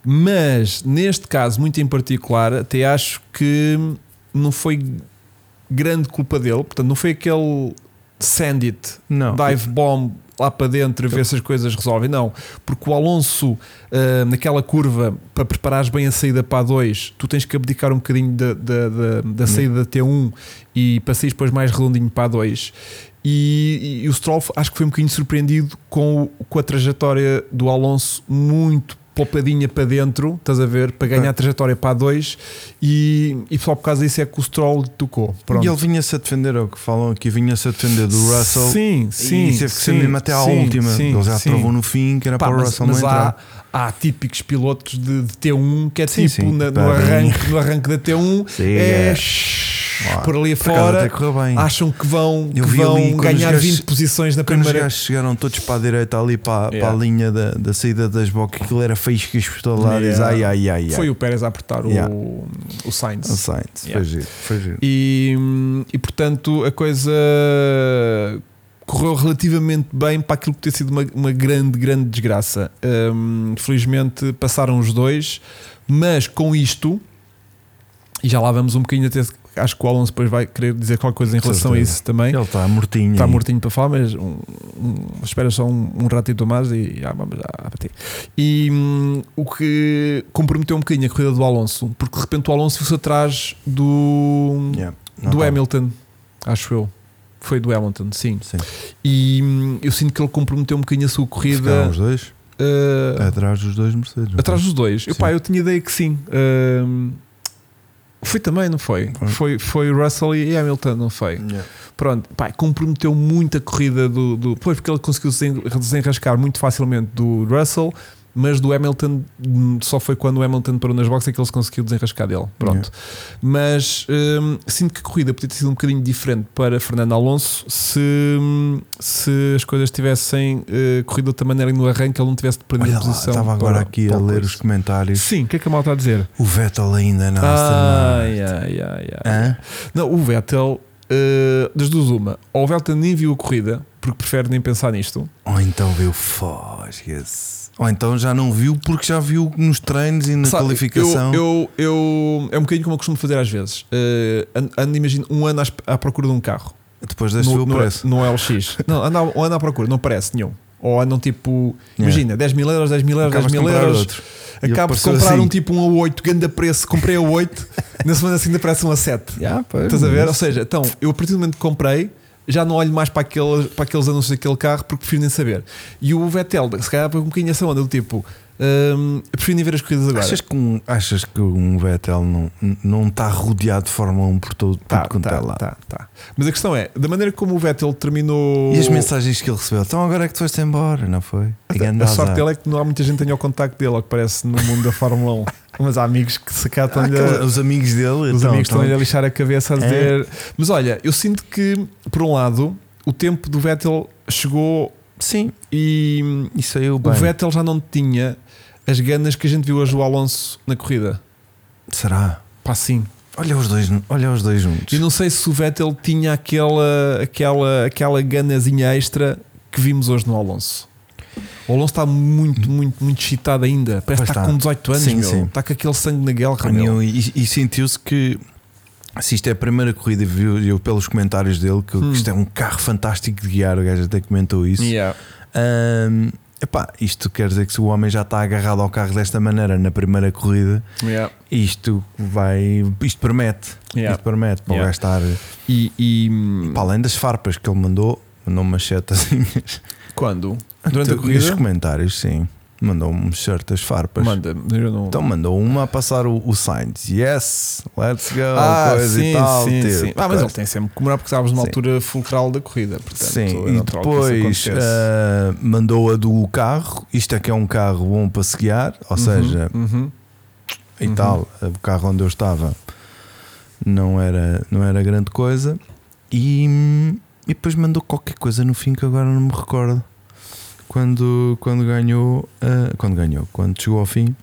[SPEAKER 2] Mas neste caso, muito em particular, até acho que não foi grande culpa dele, portanto, não foi aquele send it,
[SPEAKER 1] Não.
[SPEAKER 2] dive bomb lá para dentro a ver se as coisas resolvem. Não, porque o Alonso, ah, naquela curva, para preparares bem a saída para a 2, tu tens que abdicar um bocadinho da, da, da, da saída da T1 e para sair depois mais redondinho para a 2. E, e o Stroll acho que foi um bocadinho surpreendido com, com a trajetória do Alonso muito poupadinha para dentro, estás a ver, para ganhar a trajetória para a 2 e, e só por causa disso é que o Stroll tocou. Pronto.
[SPEAKER 1] E ele vinha-se a defender, é o que falam aqui, vinha-se a defender do Russell.
[SPEAKER 2] Sim, sim.
[SPEAKER 1] e teve que ser mesmo até à
[SPEAKER 2] sim,
[SPEAKER 1] última.
[SPEAKER 2] sim,
[SPEAKER 1] ele já
[SPEAKER 2] sim.
[SPEAKER 1] travou no fim, que era
[SPEAKER 2] Pá,
[SPEAKER 1] para o Russell
[SPEAKER 2] mas
[SPEAKER 1] não
[SPEAKER 2] há,
[SPEAKER 1] entrar.
[SPEAKER 2] há típicos pilotos de, de T1 que é
[SPEAKER 1] Sim,
[SPEAKER 2] tipo na- no, arranque, no arranque da T1
[SPEAKER 1] Sim,
[SPEAKER 2] é
[SPEAKER 1] é.
[SPEAKER 2] Por ali fora acham que vão, que vão
[SPEAKER 1] ali os
[SPEAKER 2] ganhar
[SPEAKER 1] gajos-
[SPEAKER 2] 20 posições na
[SPEAKER 1] os
[SPEAKER 2] primeira
[SPEAKER 1] gajos chegaram todos para a direita ali para, para
[SPEAKER 2] Yeah.
[SPEAKER 1] a linha da, da saída das bocas, aquilo era faíscas por todo lado.
[SPEAKER 2] Yeah.
[SPEAKER 1] Ai, ai, ai, ai.
[SPEAKER 2] foi o Pérez a apertar
[SPEAKER 1] Yeah.
[SPEAKER 2] o, o Sainz
[SPEAKER 1] O Sainz,
[SPEAKER 2] Yeah.
[SPEAKER 1] foi giro, foi giro.
[SPEAKER 2] E, e portanto a coisa correu relativamente bem para aquilo que ter sido uma, uma grande, grande desgraça. Hum, felizmente passaram os dois, mas com isto, e já lá vamos um bocadinho até. Acho que o Alonso depois vai querer dizer qualquer coisa em relação a isso também.
[SPEAKER 1] Ele está mortinho.
[SPEAKER 2] Está mortinho para falar, mas um, um- espera só um, um ratito mais e já vamos já a bater. E hum, o que comprometeu um bocadinho a corrida do Alonso, porque de repente o Alonso viu-se atrás do,
[SPEAKER 1] Yeah.
[SPEAKER 2] Do. Hamilton, acho eu. Foi do Hamilton, sim.
[SPEAKER 1] Sim.
[SPEAKER 2] E hum, eu sinto que ele comprometeu um bocadinho a sua
[SPEAKER 1] Ficaram
[SPEAKER 2] corrida
[SPEAKER 1] os dois?
[SPEAKER 2] uh,
[SPEAKER 1] Atrás dos dois Mercedes.
[SPEAKER 2] atrás
[SPEAKER 1] foi?
[SPEAKER 2] dos dois.
[SPEAKER 1] Sim.
[SPEAKER 2] Epá, eu tinha ideia que sim. Hum, foi também, não foi?
[SPEAKER 1] Foi.
[SPEAKER 2] Foi, Russell e Hamilton, não foi?
[SPEAKER 1] Yeah.
[SPEAKER 2] Pronto, pá, comprometeu muito a corrida do, do. Pois, porque ele conseguiu desen- desenrascar muito facilmente do Russell, mas do Hamilton hum, só foi quando o Hamilton parou nas boxes é que ele se conseguiu desenrascar dele. Pronto. Mas hum, sinto que a corrida podia ter sido um bocadinho diferente para Fernando Alonso se, hum, se as coisas tivessem eh, corrido de outra maneira e no arranque ele não tivesse de perder
[SPEAKER 1] Olha
[SPEAKER 2] a
[SPEAKER 1] lá,
[SPEAKER 2] posição.
[SPEAKER 1] estava agora
[SPEAKER 2] para-
[SPEAKER 1] aqui
[SPEAKER 2] para
[SPEAKER 1] a ler os comentários.
[SPEAKER 2] Sim, o que é que a malta está a dizer?
[SPEAKER 1] O Vettel ainda na.
[SPEAKER 2] Ai, ai, ai, ai. Não, o Vettel, eh, das duas, uma, ou o Vettel nem viu a corrida porque prefere nem pensar nisto.
[SPEAKER 1] Ou então viu Fosga-se. Ou então já não viu porque já viu nos treinos e na
[SPEAKER 2] Sabe,
[SPEAKER 1] qualificação.
[SPEAKER 2] Eu, eu, eu- é um bocadinho como eu costumo fazer às vezes. Eh, ando, imagina, um ano à, procura de um carro
[SPEAKER 1] Depois ver
[SPEAKER 2] no,
[SPEAKER 1] o
[SPEAKER 2] no,
[SPEAKER 1] preço.
[SPEAKER 2] no LX. não, ando, ou ando à procura, não parece nenhum. Ou andam tipo,
[SPEAKER 1] Yeah.
[SPEAKER 2] imagina, 10 mil euros, 10 mil euros, 10
[SPEAKER 1] Acabas de
[SPEAKER 2] mil
[SPEAKER 1] comprar
[SPEAKER 2] euros. Acabo de comprar
[SPEAKER 1] assim.
[SPEAKER 2] um tipo um a 8, ganda preço, comprei a 8, (laughs) na semana seguinte aparece um a 7.
[SPEAKER 1] Yeah, pois,
[SPEAKER 2] Estás a ver? Ou seja, então, eu a partir do momento que comprei, já não olho mais para, aquele, para aqueles anúncios daquele carro porque prefiro nem saber. E o Vettel, se calhar, foi um bocadinho essa onda do tipo, hum, prefiro nem ver as corridas agora.
[SPEAKER 1] Achas que, um, achas que um Vettel não, não está rodeado de Fórmula 1 por todo
[SPEAKER 2] Tá,
[SPEAKER 1] tudo quanto
[SPEAKER 2] tá,
[SPEAKER 1] é lá?
[SPEAKER 2] tá, tá. Mas a questão é, da maneira como o Vettel terminou.
[SPEAKER 1] E as mensagens que ele recebeu? Então agora é que tu foste embora, não foi?
[SPEAKER 2] A, a sorte dele é que não há muita gente que tenha o contacto dele, ao que parece no mundo da Fórmula 1. (laughs) Mas há amigos que se
[SPEAKER 1] Ah,
[SPEAKER 2] catam
[SPEAKER 1] aquele- os amigos dele.
[SPEAKER 2] Os
[SPEAKER 1] então,
[SPEAKER 2] amigos
[SPEAKER 1] então,
[SPEAKER 2] estão a lixar a cabeça a
[SPEAKER 1] É.
[SPEAKER 2] dizer. Mas olha, eu sinto que, por um lado, o tempo do Vettel chegou
[SPEAKER 1] Sim,
[SPEAKER 2] e
[SPEAKER 1] e saiu
[SPEAKER 2] o. Vettel já não tinha as ganas que a gente viu hoje o Alonso na corrida.
[SPEAKER 1] Será?
[SPEAKER 2] Pá, sim.
[SPEAKER 1] Olha os dois, olha os dois juntos.
[SPEAKER 2] Eu não sei se o Vettel tinha aquela, aquela, aquela ganazinha extra que vimos hoje no Alonso. O Alonso está muito, muito, muito excitado ainda. Parece que está,
[SPEAKER 1] está.
[SPEAKER 2] com 18 anos,
[SPEAKER 1] Sim,
[SPEAKER 2] meu.
[SPEAKER 1] sim.
[SPEAKER 2] Está com aquele sangue na guerra, meu.
[SPEAKER 1] E, e sentiu-se que se isto é a primeira corrida, viu eu pelos comentários dele que,
[SPEAKER 2] Hum.
[SPEAKER 1] que isto é um carro fantástico de guiar, o gajo até comentou isso.
[SPEAKER 2] Yeah.
[SPEAKER 1] Ahm, epá, isto quer dizer que se o homem já está agarrado ao carro desta maneira na primeira corrida,
[SPEAKER 2] Yeah.
[SPEAKER 1] isto vai. Isto promete.
[SPEAKER 2] Yeah.
[SPEAKER 1] Isto promete para o
[SPEAKER 2] Yeah.
[SPEAKER 1] gajo estar.
[SPEAKER 2] E, e
[SPEAKER 1] Para além das farpas que ele mandou, mandou umas setazinhas.
[SPEAKER 2] quando? Durante a
[SPEAKER 1] Nos
[SPEAKER 2] corrida?
[SPEAKER 1] comentários, sim. Mandou-me certas farpas.
[SPEAKER 2] Manda. Eu não...
[SPEAKER 1] Então mandou uma a passar o, o Sainz. Yes, let's go.
[SPEAKER 2] ah,
[SPEAKER 1] coisa
[SPEAKER 2] sim,
[SPEAKER 1] e tal.
[SPEAKER 2] sim,
[SPEAKER 1] teve,
[SPEAKER 2] sim. Ah, mas ele tem sempre que comemorar porque estávamos numa
[SPEAKER 1] Sim.
[SPEAKER 2] altura fulcral da corrida. Portanto,
[SPEAKER 1] Sim, e depois ah, mandou a do carro. Isto é que é um carro bom para se guiar, ou seja,
[SPEAKER 2] Uhum, uhum.
[SPEAKER 1] e
[SPEAKER 2] Uhum.
[SPEAKER 1] tal. O carro onde eu estava não era, não era grande coisa. E, e depois mandou qualquer coisa no fim que agora não me recordo. Quando, quando ganhou, ah, quando ganhou, quando chegou ao fim,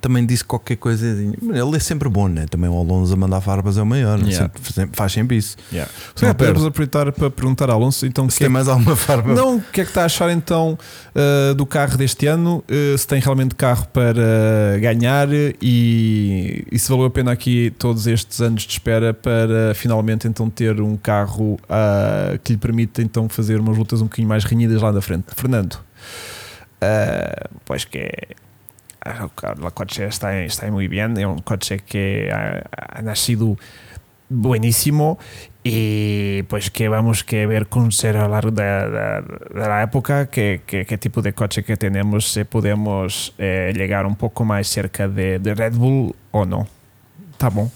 [SPEAKER 1] também disse qualquer coisa. Ele é sempre bom, né? Também o Alonso a mandar farpas é o maior, né?
[SPEAKER 2] Yeah.
[SPEAKER 1] Sempre- faz sempre isso.
[SPEAKER 2] Yeah. Sim, podemos
[SPEAKER 1] perde.
[SPEAKER 2] aproveitar para perguntar a Alonso então
[SPEAKER 1] Se
[SPEAKER 2] que é
[SPEAKER 1] tem mais alguma farpa,
[SPEAKER 2] Não, o que é que está a achar então uh, do carro deste ano? Uh, se tem realmente carro para ganhar e, e se valeu a pena aqui todos estes anos de espera para finalmente então ter um carro uh, que lhe permita então fazer umas lutas um bocadinho mais renhidas lá na frente. Fernando, uh, pois que ah, o coche está, está muy bien, é um coche que ha, ha nascido buenísimo y pues que vamos que ver con ser a lo largo de, de- de la época que, que- qué tipo de coche que tenemos si podemos eh, llegar un poco más cerca de, de Red Bull o não Tá bom.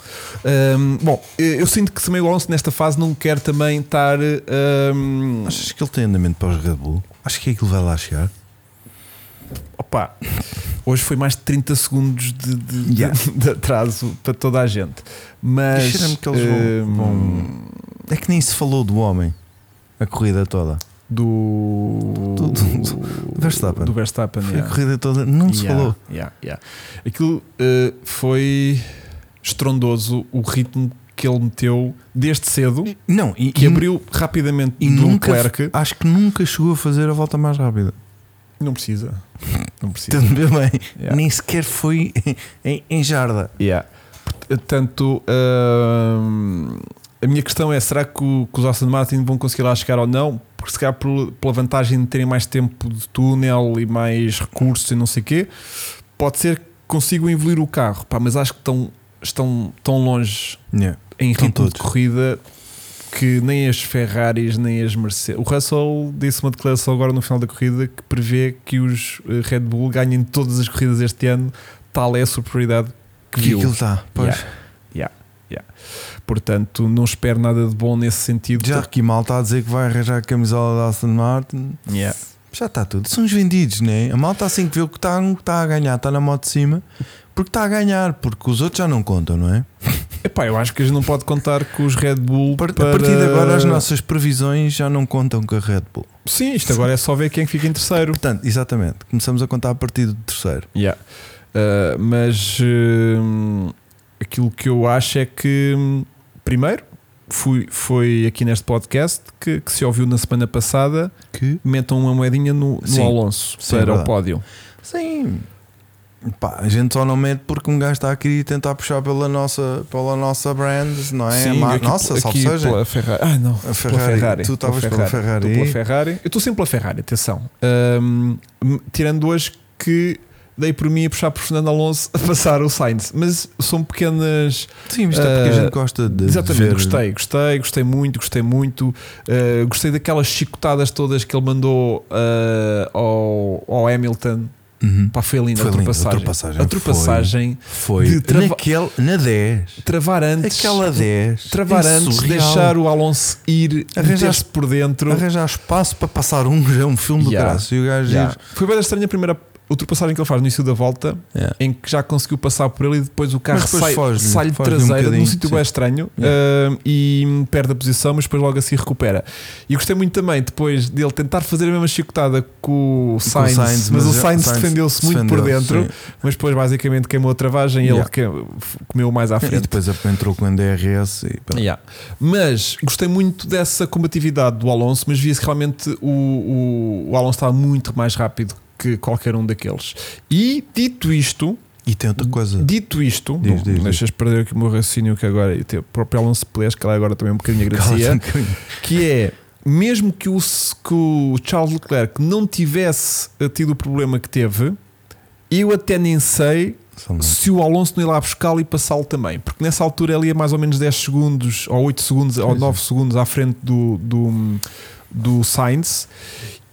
[SPEAKER 2] Ahm, bom, eu sinto que também o Alonso nesta fase não quer também estar. ahm,
[SPEAKER 1] Achas que ele tem andamento para os Red Bull? Acho que é aquilo vai lá chegar.
[SPEAKER 2] Opa, hoje foi mais de 30 segundos de, de- de-
[SPEAKER 1] Yeah. (laughs)
[SPEAKER 2] de atraso para toda a gente. Mas.
[SPEAKER 1] Que eles vão-
[SPEAKER 2] ahm,
[SPEAKER 1] vão- É que nem se falou do homem a corrida toda.
[SPEAKER 2] do,
[SPEAKER 1] Do- do- Verstappen.
[SPEAKER 2] do Verstappen,
[SPEAKER 1] Foi
[SPEAKER 2] yeah.
[SPEAKER 1] a corrida toda, não se
[SPEAKER 2] Yeah,
[SPEAKER 1] falou.
[SPEAKER 2] Aquilo uh, foi estrondoso o ritmo que ele meteu desde cedo,
[SPEAKER 1] Não, e,
[SPEAKER 2] que
[SPEAKER 1] e-
[SPEAKER 2] abriu rapidamente
[SPEAKER 1] e
[SPEAKER 2] do
[SPEAKER 1] nunca,
[SPEAKER 2] Leclerc.
[SPEAKER 1] acho que nunca chegou a fazer a volta mais rápida.
[SPEAKER 2] Não precisa. Não precisa.
[SPEAKER 1] Entende bem? (laughs)
[SPEAKER 2] Yeah.
[SPEAKER 1] Nem sequer foi em, em jarda.
[SPEAKER 2] Yeah. Portanto, hum, a minha questão é: será que, o- que os Aston Martin vão conseguir lá chegar ou não? Porque se calhar por- pela vantagem de terem mais tempo de túnel e mais recursos e não sei o quê, pode ser que consigam evoluir o carro, Pá, mas acho que estão, estão tão longe
[SPEAKER 1] Yeah.
[SPEAKER 2] em ritmo de corrida que nem as Ferraris nem as Mercedes. O Russell disse uma declaração agora no final da corrida que prevê que os eh, Red Bull ganhem todas as corridas este ano, tal é a superioridade que
[SPEAKER 1] Que
[SPEAKER 2] viu.
[SPEAKER 1] aquilo está. Pois.
[SPEAKER 2] Yeah. Yeah, yeah. Portanto, não espero nada de bom nesse sentido.
[SPEAKER 1] Já aqui mal está a dizer que vai arranjar a camisola da Aston Martin.
[SPEAKER 2] Yeah.
[SPEAKER 1] Já está tudo. São os vendidos, né? A malta assim que vê o que está, que está a ganhar, está na moto de cima, porque está a ganhar, porque os outros já não contam, não é?
[SPEAKER 2] Epá, eu acho que a gente não pode contar com os Red Bull.
[SPEAKER 1] Par-
[SPEAKER 2] para...
[SPEAKER 1] A partir de agora, as nossas previsões já não contam com a Red Bull.
[SPEAKER 2] Sim, isto agora é só ver quem fica em terceiro.
[SPEAKER 1] Portanto, exatamente, começamos a contar a partir do terceiro.
[SPEAKER 2] Yeah. Uh, mas hum, aquilo que eu acho é que, hum, primeiro, fui, foi aqui neste podcast que, que se ouviu na semana passada:
[SPEAKER 1] Que?
[SPEAKER 2] metam uma moedinha no, no. Alonso
[SPEAKER 1] Sim, é
[SPEAKER 2] para o pódio.
[SPEAKER 1] Sim. Pá, a gente só não mete porque um gajo está aqui a tentar puxar pela nossa, pela nossa brand, não é?
[SPEAKER 2] Sim, aqui-
[SPEAKER 1] nossa, salve
[SPEAKER 2] aqui
[SPEAKER 1] seja.
[SPEAKER 2] pela Ferrari. Ah, não.
[SPEAKER 1] A Ferrari.
[SPEAKER 2] Ferrari.
[SPEAKER 1] Tu estavas pela Ferrari.
[SPEAKER 2] Pela Ferrari. Eu estou sempre pela Ferrari, atenção. Hum, tirando duas que dei por mim a puxar por Fernando Alonso a passar o Sainz. Mas são pequenas.
[SPEAKER 1] Sim, isto é porque a
[SPEAKER 2] Uh,
[SPEAKER 1] gente gosta de
[SPEAKER 2] Exatamente,
[SPEAKER 1] ver.
[SPEAKER 2] gostei, gostei, gostei muito, gostei muito. Uh, gostei daquelas chicotadas todas que ele mandou uh, ao, ao Hamilton.
[SPEAKER 1] Uhum.
[SPEAKER 2] Pá, foi linda
[SPEAKER 1] Foi
[SPEAKER 2] a ultrapassagem. A ultrapassagem,
[SPEAKER 1] Foi
[SPEAKER 2] de trava-
[SPEAKER 1] naquele, na 10.
[SPEAKER 2] travar antes,
[SPEAKER 1] Aquela 10.
[SPEAKER 2] travar
[SPEAKER 1] é
[SPEAKER 2] antes,
[SPEAKER 1] surreal.
[SPEAKER 2] deixar o Alonso ir,
[SPEAKER 1] Arranjar-
[SPEAKER 2] meter-se por dentro.
[SPEAKER 1] Arranjar espaço para passar um, já é um filme do
[SPEAKER 2] Yeah.
[SPEAKER 1] braço. E o gajo
[SPEAKER 2] Yeah. Foi bem estranha a primeira ultrapassagem que ele faz no início da volta,
[SPEAKER 1] Yeah.
[SPEAKER 2] em que já conseguiu passar por ele e depois o carro
[SPEAKER 1] depois
[SPEAKER 2] sai,
[SPEAKER 1] foge-lhe,
[SPEAKER 2] sai
[SPEAKER 1] um
[SPEAKER 2] traseira
[SPEAKER 1] bocadinho,
[SPEAKER 2] num sítio bem estranho
[SPEAKER 1] Yeah.
[SPEAKER 2] uh, e perde a posição, mas depois logo assim recupera. E gostei muito também depois dele tentar fazer a mesma chicotada com o Sainz,
[SPEAKER 1] Sainz,
[SPEAKER 2] mas,
[SPEAKER 1] mas
[SPEAKER 2] o Sainz, defendeu-se muito por
[SPEAKER 1] defendeu,
[SPEAKER 2] dentro,
[SPEAKER 1] sim.
[SPEAKER 2] mas depois basicamente queimou a travagem e
[SPEAKER 1] Yeah.
[SPEAKER 2] ele comeu mais à
[SPEAKER 1] E
[SPEAKER 2] frente.
[SPEAKER 1] depois entrou com o DRS e.
[SPEAKER 2] Mas gostei muito dessa combatividade do Alonso, mas via-se que realmente o, o, o Alonso estava muito mais rápido que qualquer um daqueles. E dito isto,
[SPEAKER 1] E tem outra coisa.
[SPEAKER 2] dito isto,
[SPEAKER 1] Diz,
[SPEAKER 2] não,
[SPEAKER 1] diz, diz.
[SPEAKER 2] deixas perder aqui o meu raciocínio que agora e o próprio Alonso Pelés, que ela agora também um bocadinho
[SPEAKER 1] um
[SPEAKER 2] agradecia, que é mesmo que o, que o Charles Leclerc não tivesse eh, tido o problema que teve, eu até nem sei se o Alonso não ir lá buscá-lo e passá-lo também, porque nessa altura ele ia mais ou menos 10 segundos, ou 8 segundos, ou
[SPEAKER 1] Pois é.
[SPEAKER 2] 9 segundos à frente do, do, do Sainz.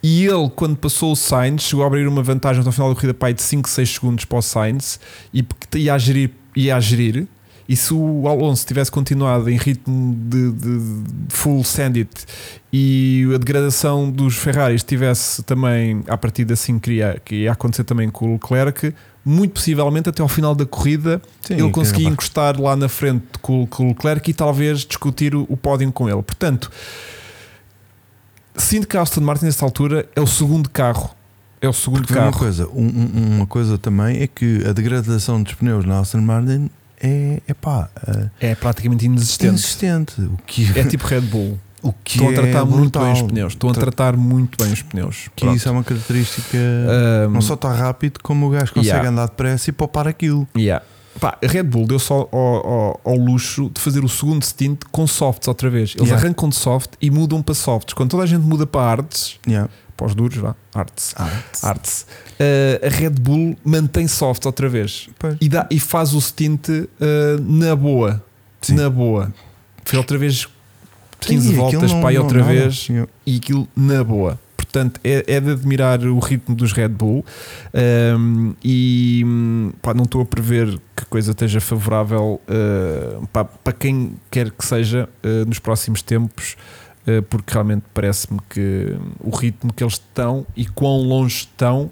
[SPEAKER 2] E ele, quando passou o Sainz, chegou a abrir uma vantagem no final da corrida aí de 5, 6 segundos para o Sainz e porque ia a gerir. Ia a gerir e se o Alonso tivesse continuado em ritmo de, de- de full send it e a degradação dos Ferraris tivesse também, a partir assim que ia, que ia acontecer também com o Leclerc, muito possivelmente até ao final da corrida
[SPEAKER 1] Sim,
[SPEAKER 2] ele conseguia encostar lá na frente com, com o Leclerc e talvez discutir o, o pódio com ele. Portanto, sinto que a Aston Martin nesta altura é o segundo carro. É o segundo
[SPEAKER 1] Porque vê uma
[SPEAKER 2] carro.
[SPEAKER 1] coisa, um- um- uma coisa também é que a degradação dos pneus na Aston Martin é, é pá, é
[SPEAKER 2] É praticamente inexistente.
[SPEAKER 1] inexistente. O que,
[SPEAKER 2] É tipo Red Bull. (laughs)
[SPEAKER 1] o que
[SPEAKER 2] Estão a tratar
[SPEAKER 1] é
[SPEAKER 2] muito bem os pneus. Estão a
[SPEAKER 1] Tra-
[SPEAKER 2] tratar muito bem os pneus.
[SPEAKER 1] Que
[SPEAKER 2] Pronto.
[SPEAKER 1] isso é uma característica.
[SPEAKER 2] Um,
[SPEAKER 1] não só está rápido, como o gajo consegue
[SPEAKER 2] Yeah.
[SPEAKER 1] andar depressa e poupar aquilo.
[SPEAKER 2] Yeah. Pá, a Red Bull deu só ao, ao- ao luxo de fazer o segundo stint com softs outra vez. Eles
[SPEAKER 1] Yeah.
[SPEAKER 2] arrancam de soft e mudam para softs. Quando toda a gente muda para arts,
[SPEAKER 1] Yeah.
[SPEAKER 2] para os duros, vá, arts,
[SPEAKER 1] Ah,
[SPEAKER 2] arts, uh, a Red Bull mantém softs outra vez
[SPEAKER 1] pois.
[SPEAKER 2] e, dá, e faz o stint uh, na boa.
[SPEAKER 1] Sim.
[SPEAKER 2] Na boa. Foi outra vez 15
[SPEAKER 1] Sim,
[SPEAKER 2] voltas
[SPEAKER 1] não- não-
[SPEAKER 2] outra
[SPEAKER 1] não-
[SPEAKER 2] vez
[SPEAKER 1] Yeah.
[SPEAKER 2] e aquilo na boa. Portanto, é, é de admirar o ritmo dos Red Bull um, e pá, não estou a prever que coisa esteja favorável uh, para quem quer que seja uh, nos próximos tempos, uh, porque realmente parece-me que o ritmo que eles estão e quão longe estão.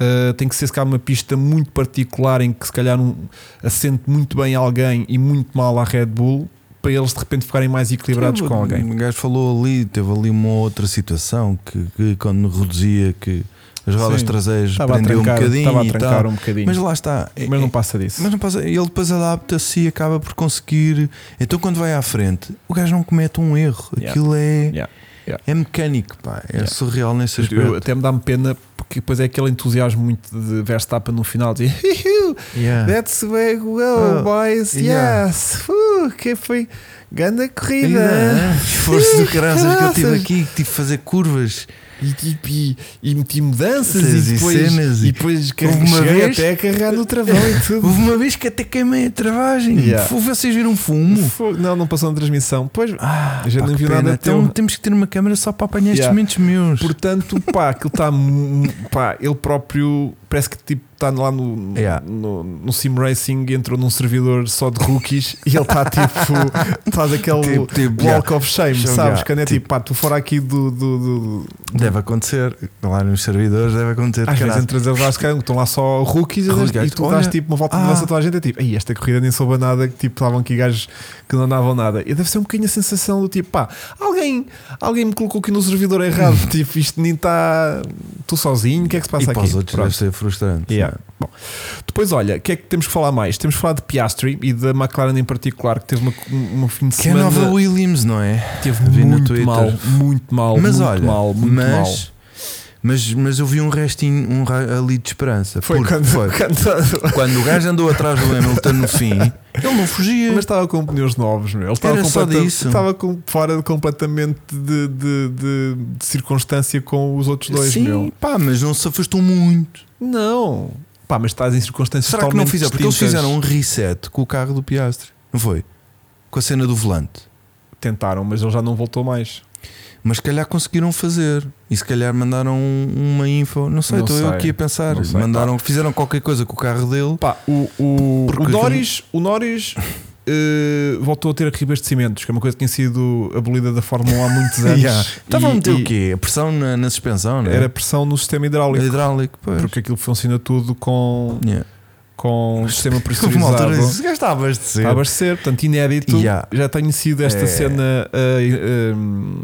[SPEAKER 2] uh, tem que ser se calhar uma pista muito particular em que se calhar um, assente muito bem alguém e muito mal a Red Bull para eles de repente ficarem mais equilibrados com alguém.
[SPEAKER 1] O gajo falou ali, teve ali uma outra situação que, que quando reduzia que as rodas
[SPEAKER 2] Sim.
[SPEAKER 1] traseiras prendiam um bocadinho
[SPEAKER 2] estava a trancar um bocadinho.
[SPEAKER 1] Mas lá está.
[SPEAKER 2] Mas não
[SPEAKER 1] é-
[SPEAKER 2] passa disso.
[SPEAKER 1] mas não passa, ele depois adapta-se e acaba por conseguir. Então, quando vai à frente, o gajo não comete um erro.
[SPEAKER 2] Yeah.
[SPEAKER 1] Aquilo é,
[SPEAKER 2] Yeah. Yeah.
[SPEAKER 1] é mecânico, pá. É surreal nesse
[SPEAKER 2] Eu-
[SPEAKER 1] aspecto.
[SPEAKER 2] até me dá-me pena porque depois é aquele entusiasmo muito de Verstappen no final de "Hihiu,
[SPEAKER 1] Yeah.
[SPEAKER 2] That's the way we go,
[SPEAKER 1] Oh,
[SPEAKER 2] boys.
[SPEAKER 1] yeah.
[SPEAKER 2] Yes. Uh, que foi grande corrida.
[SPEAKER 1] Ainda, Esforço do (laughs) caraças que eu tive aqui, que tive que fazer curvas.
[SPEAKER 2] E, tipo, e, e meti mudanças e
[SPEAKER 1] e
[SPEAKER 2] depois,
[SPEAKER 1] cenas
[SPEAKER 2] e depois
[SPEAKER 1] Houve uma vez-
[SPEAKER 2] até a carregar no travão e tudo.
[SPEAKER 1] Houve uma vez que até queimei a travagem.
[SPEAKER 2] Yeah.
[SPEAKER 1] Vocês viram fumo?
[SPEAKER 2] Não, não passou na transmissão. Pois,
[SPEAKER 1] Ah,
[SPEAKER 2] gente
[SPEAKER 1] pá,
[SPEAKER 2] não viu nada
[SPEAKER 1] Então temos que ter uma câmera só para apanhar estes
[SPEAKER 2] Yeah.
[SPEAKER 1] momentos meus.
[SPEAKER 2] portanto, pá, aquilo está. Pá, ele próprio parece que tipo está lá no,
[SPEAKER 1] Yeah.
[SPEAKER 2] no, no Sim Racing, entrou num servidor só de rookies (laughs) e ele está tipo. faz aquele
[SPEAKER 1] Tipo, tipo,
[SPEAKER 2] walk of shame,
[SPEAKER 1] Shame,
[SPEAKER 2] sabes?
[SPEAKER 1] yeah.
[SPEAKER 2] Quando é tipo,
[SPEAKER 1] Tipo-
[SPEAKER 2] pá, tu fora aqui do. do, do-
[SPEAKER 1] Deve acontecer. Lá nos servidores deve acontecer.
[SPEAKER 2] às vezes entras eles lá, estão lá só rookies e,
[SPEAKER 1] Rookies,
[SPEAKER 2] e tu
[SPEAKER 1] olha,
[SPEAKER 2] dás tipo uma volta de
[SPEAKER 1] ah.
[SPEAKER 2] mudança a toda a gente é tipo, "Ei, esta corrida nem soube nada, que tipo estavam aqui gajos que não andavam nada. E deve ser um bocadinho a sensação do tipo, pá, alguém, alguém me colocou aqui no servidor errado, (laughs) tipo, isto nem está. Estou sozinho, o que é que se passa
[SPEAKER 1] e
[SPEAKER 2] aqui?
[SPEAKER 1] para os outros frustrante.
[SPEAKER 2] Yeah. Bom, depois, olha, o que é que temos que falar mais? Temos que falar de Piastri e da McLaren em particular, que teve uma, uma fim de
[SPEAKER 1] Que é a
[SPEAKER 2] semana.
[SPEAKER 1] nova Williams, não é?
[SPEAKER 2] teve
[SPEAKER 1] vi no
[SPEAKER 2] muito
[SPEAKER 1] Twitter.
[SPEAKER 2] mal, muito mal,
[SPEAKER 1] mas
[SPEAKER 2] muito
[SPEAKER 1] olha,
[SPEAKER 2] mal, muito
[SPEAKER 1] mas,
[SPEAKER 2] mal.
[SPEAKER 1] Mas, mas eu vi um restinho um ali de esperança.
[SPEAKER 2] Foi quando,
[SPEAKER 1] foi. (laughs)
[SPEAKER 2] quando-
[SPEAKER 1] Quando o gajo andou atrás do Hamilton no fim, ele não fugia.
[SPEAKER 2] Mas estava com pneus novos, meu. Ele estava,
[SPEAKER 1] Era só disso.
[SPEAKER 2] estava com- fora completamente de, de- de- de circunstância com os outros dois,
[SPEAKER 1] Sim,
[SPEAKER 2] meu.
[SPEAKER 1] pá, mas não se afastou muito.
[SPEAKER 2] Não. Pá, mas estás em circunstâncias
[SPEAKER 1] Será que não fizeram? Porque eles fizeram um reset com o carro do Piastre, não foi? Com a cena do volante.
[SPEAKER 2] Tentaram, mas ele já não voltou mais.
[SPEAKER 1] Mas se calhar conseguiram fazer. E se calhar mandaram uma info. Não sei, estou eu aqui a pensar.
[SPEAKER 2] Não sei,
[SPEAKER 1] mandaram, fizeram qualquer coisa com o carro dele.
[SPEAKER 2] Pá, o, o,
[SPEAKER 1] Porque
[SPEAKER 2] o Norris, o Norris (laughs) eh, voltou a ter reabastecimentos, que é uma coisa que tinha sido abolida da Fórmula 1 há muitos (laughs) anos.
[SPEAKER 1] Yeah. Estavam a meter o quê? A pressão na, na suspensão, não é?
[SPEAKER 2] Era pressão no sistema hidráulico.
[SPEAKER 1] hidráulico, pois.
[SPEAKER 2] Porque aquilo funciona tudo com,
[SPEAKER 1] Yeah.
[SPEAKER 2] com o sistema (laughs)
[SPEAKER 1] altura
[SPEAKER 2] pressurizado.
[SPEAKER 1] disse, "Esse gajo está a abastecer.
[SPEAKER 2] Está a abastecer, portanto, inédito.
[SPEAKER 1] Yeah.
[SPEAKER 2] Já tenho sido esta
[SPEAKER 1] É.
[SPEAKER 2] cena eh,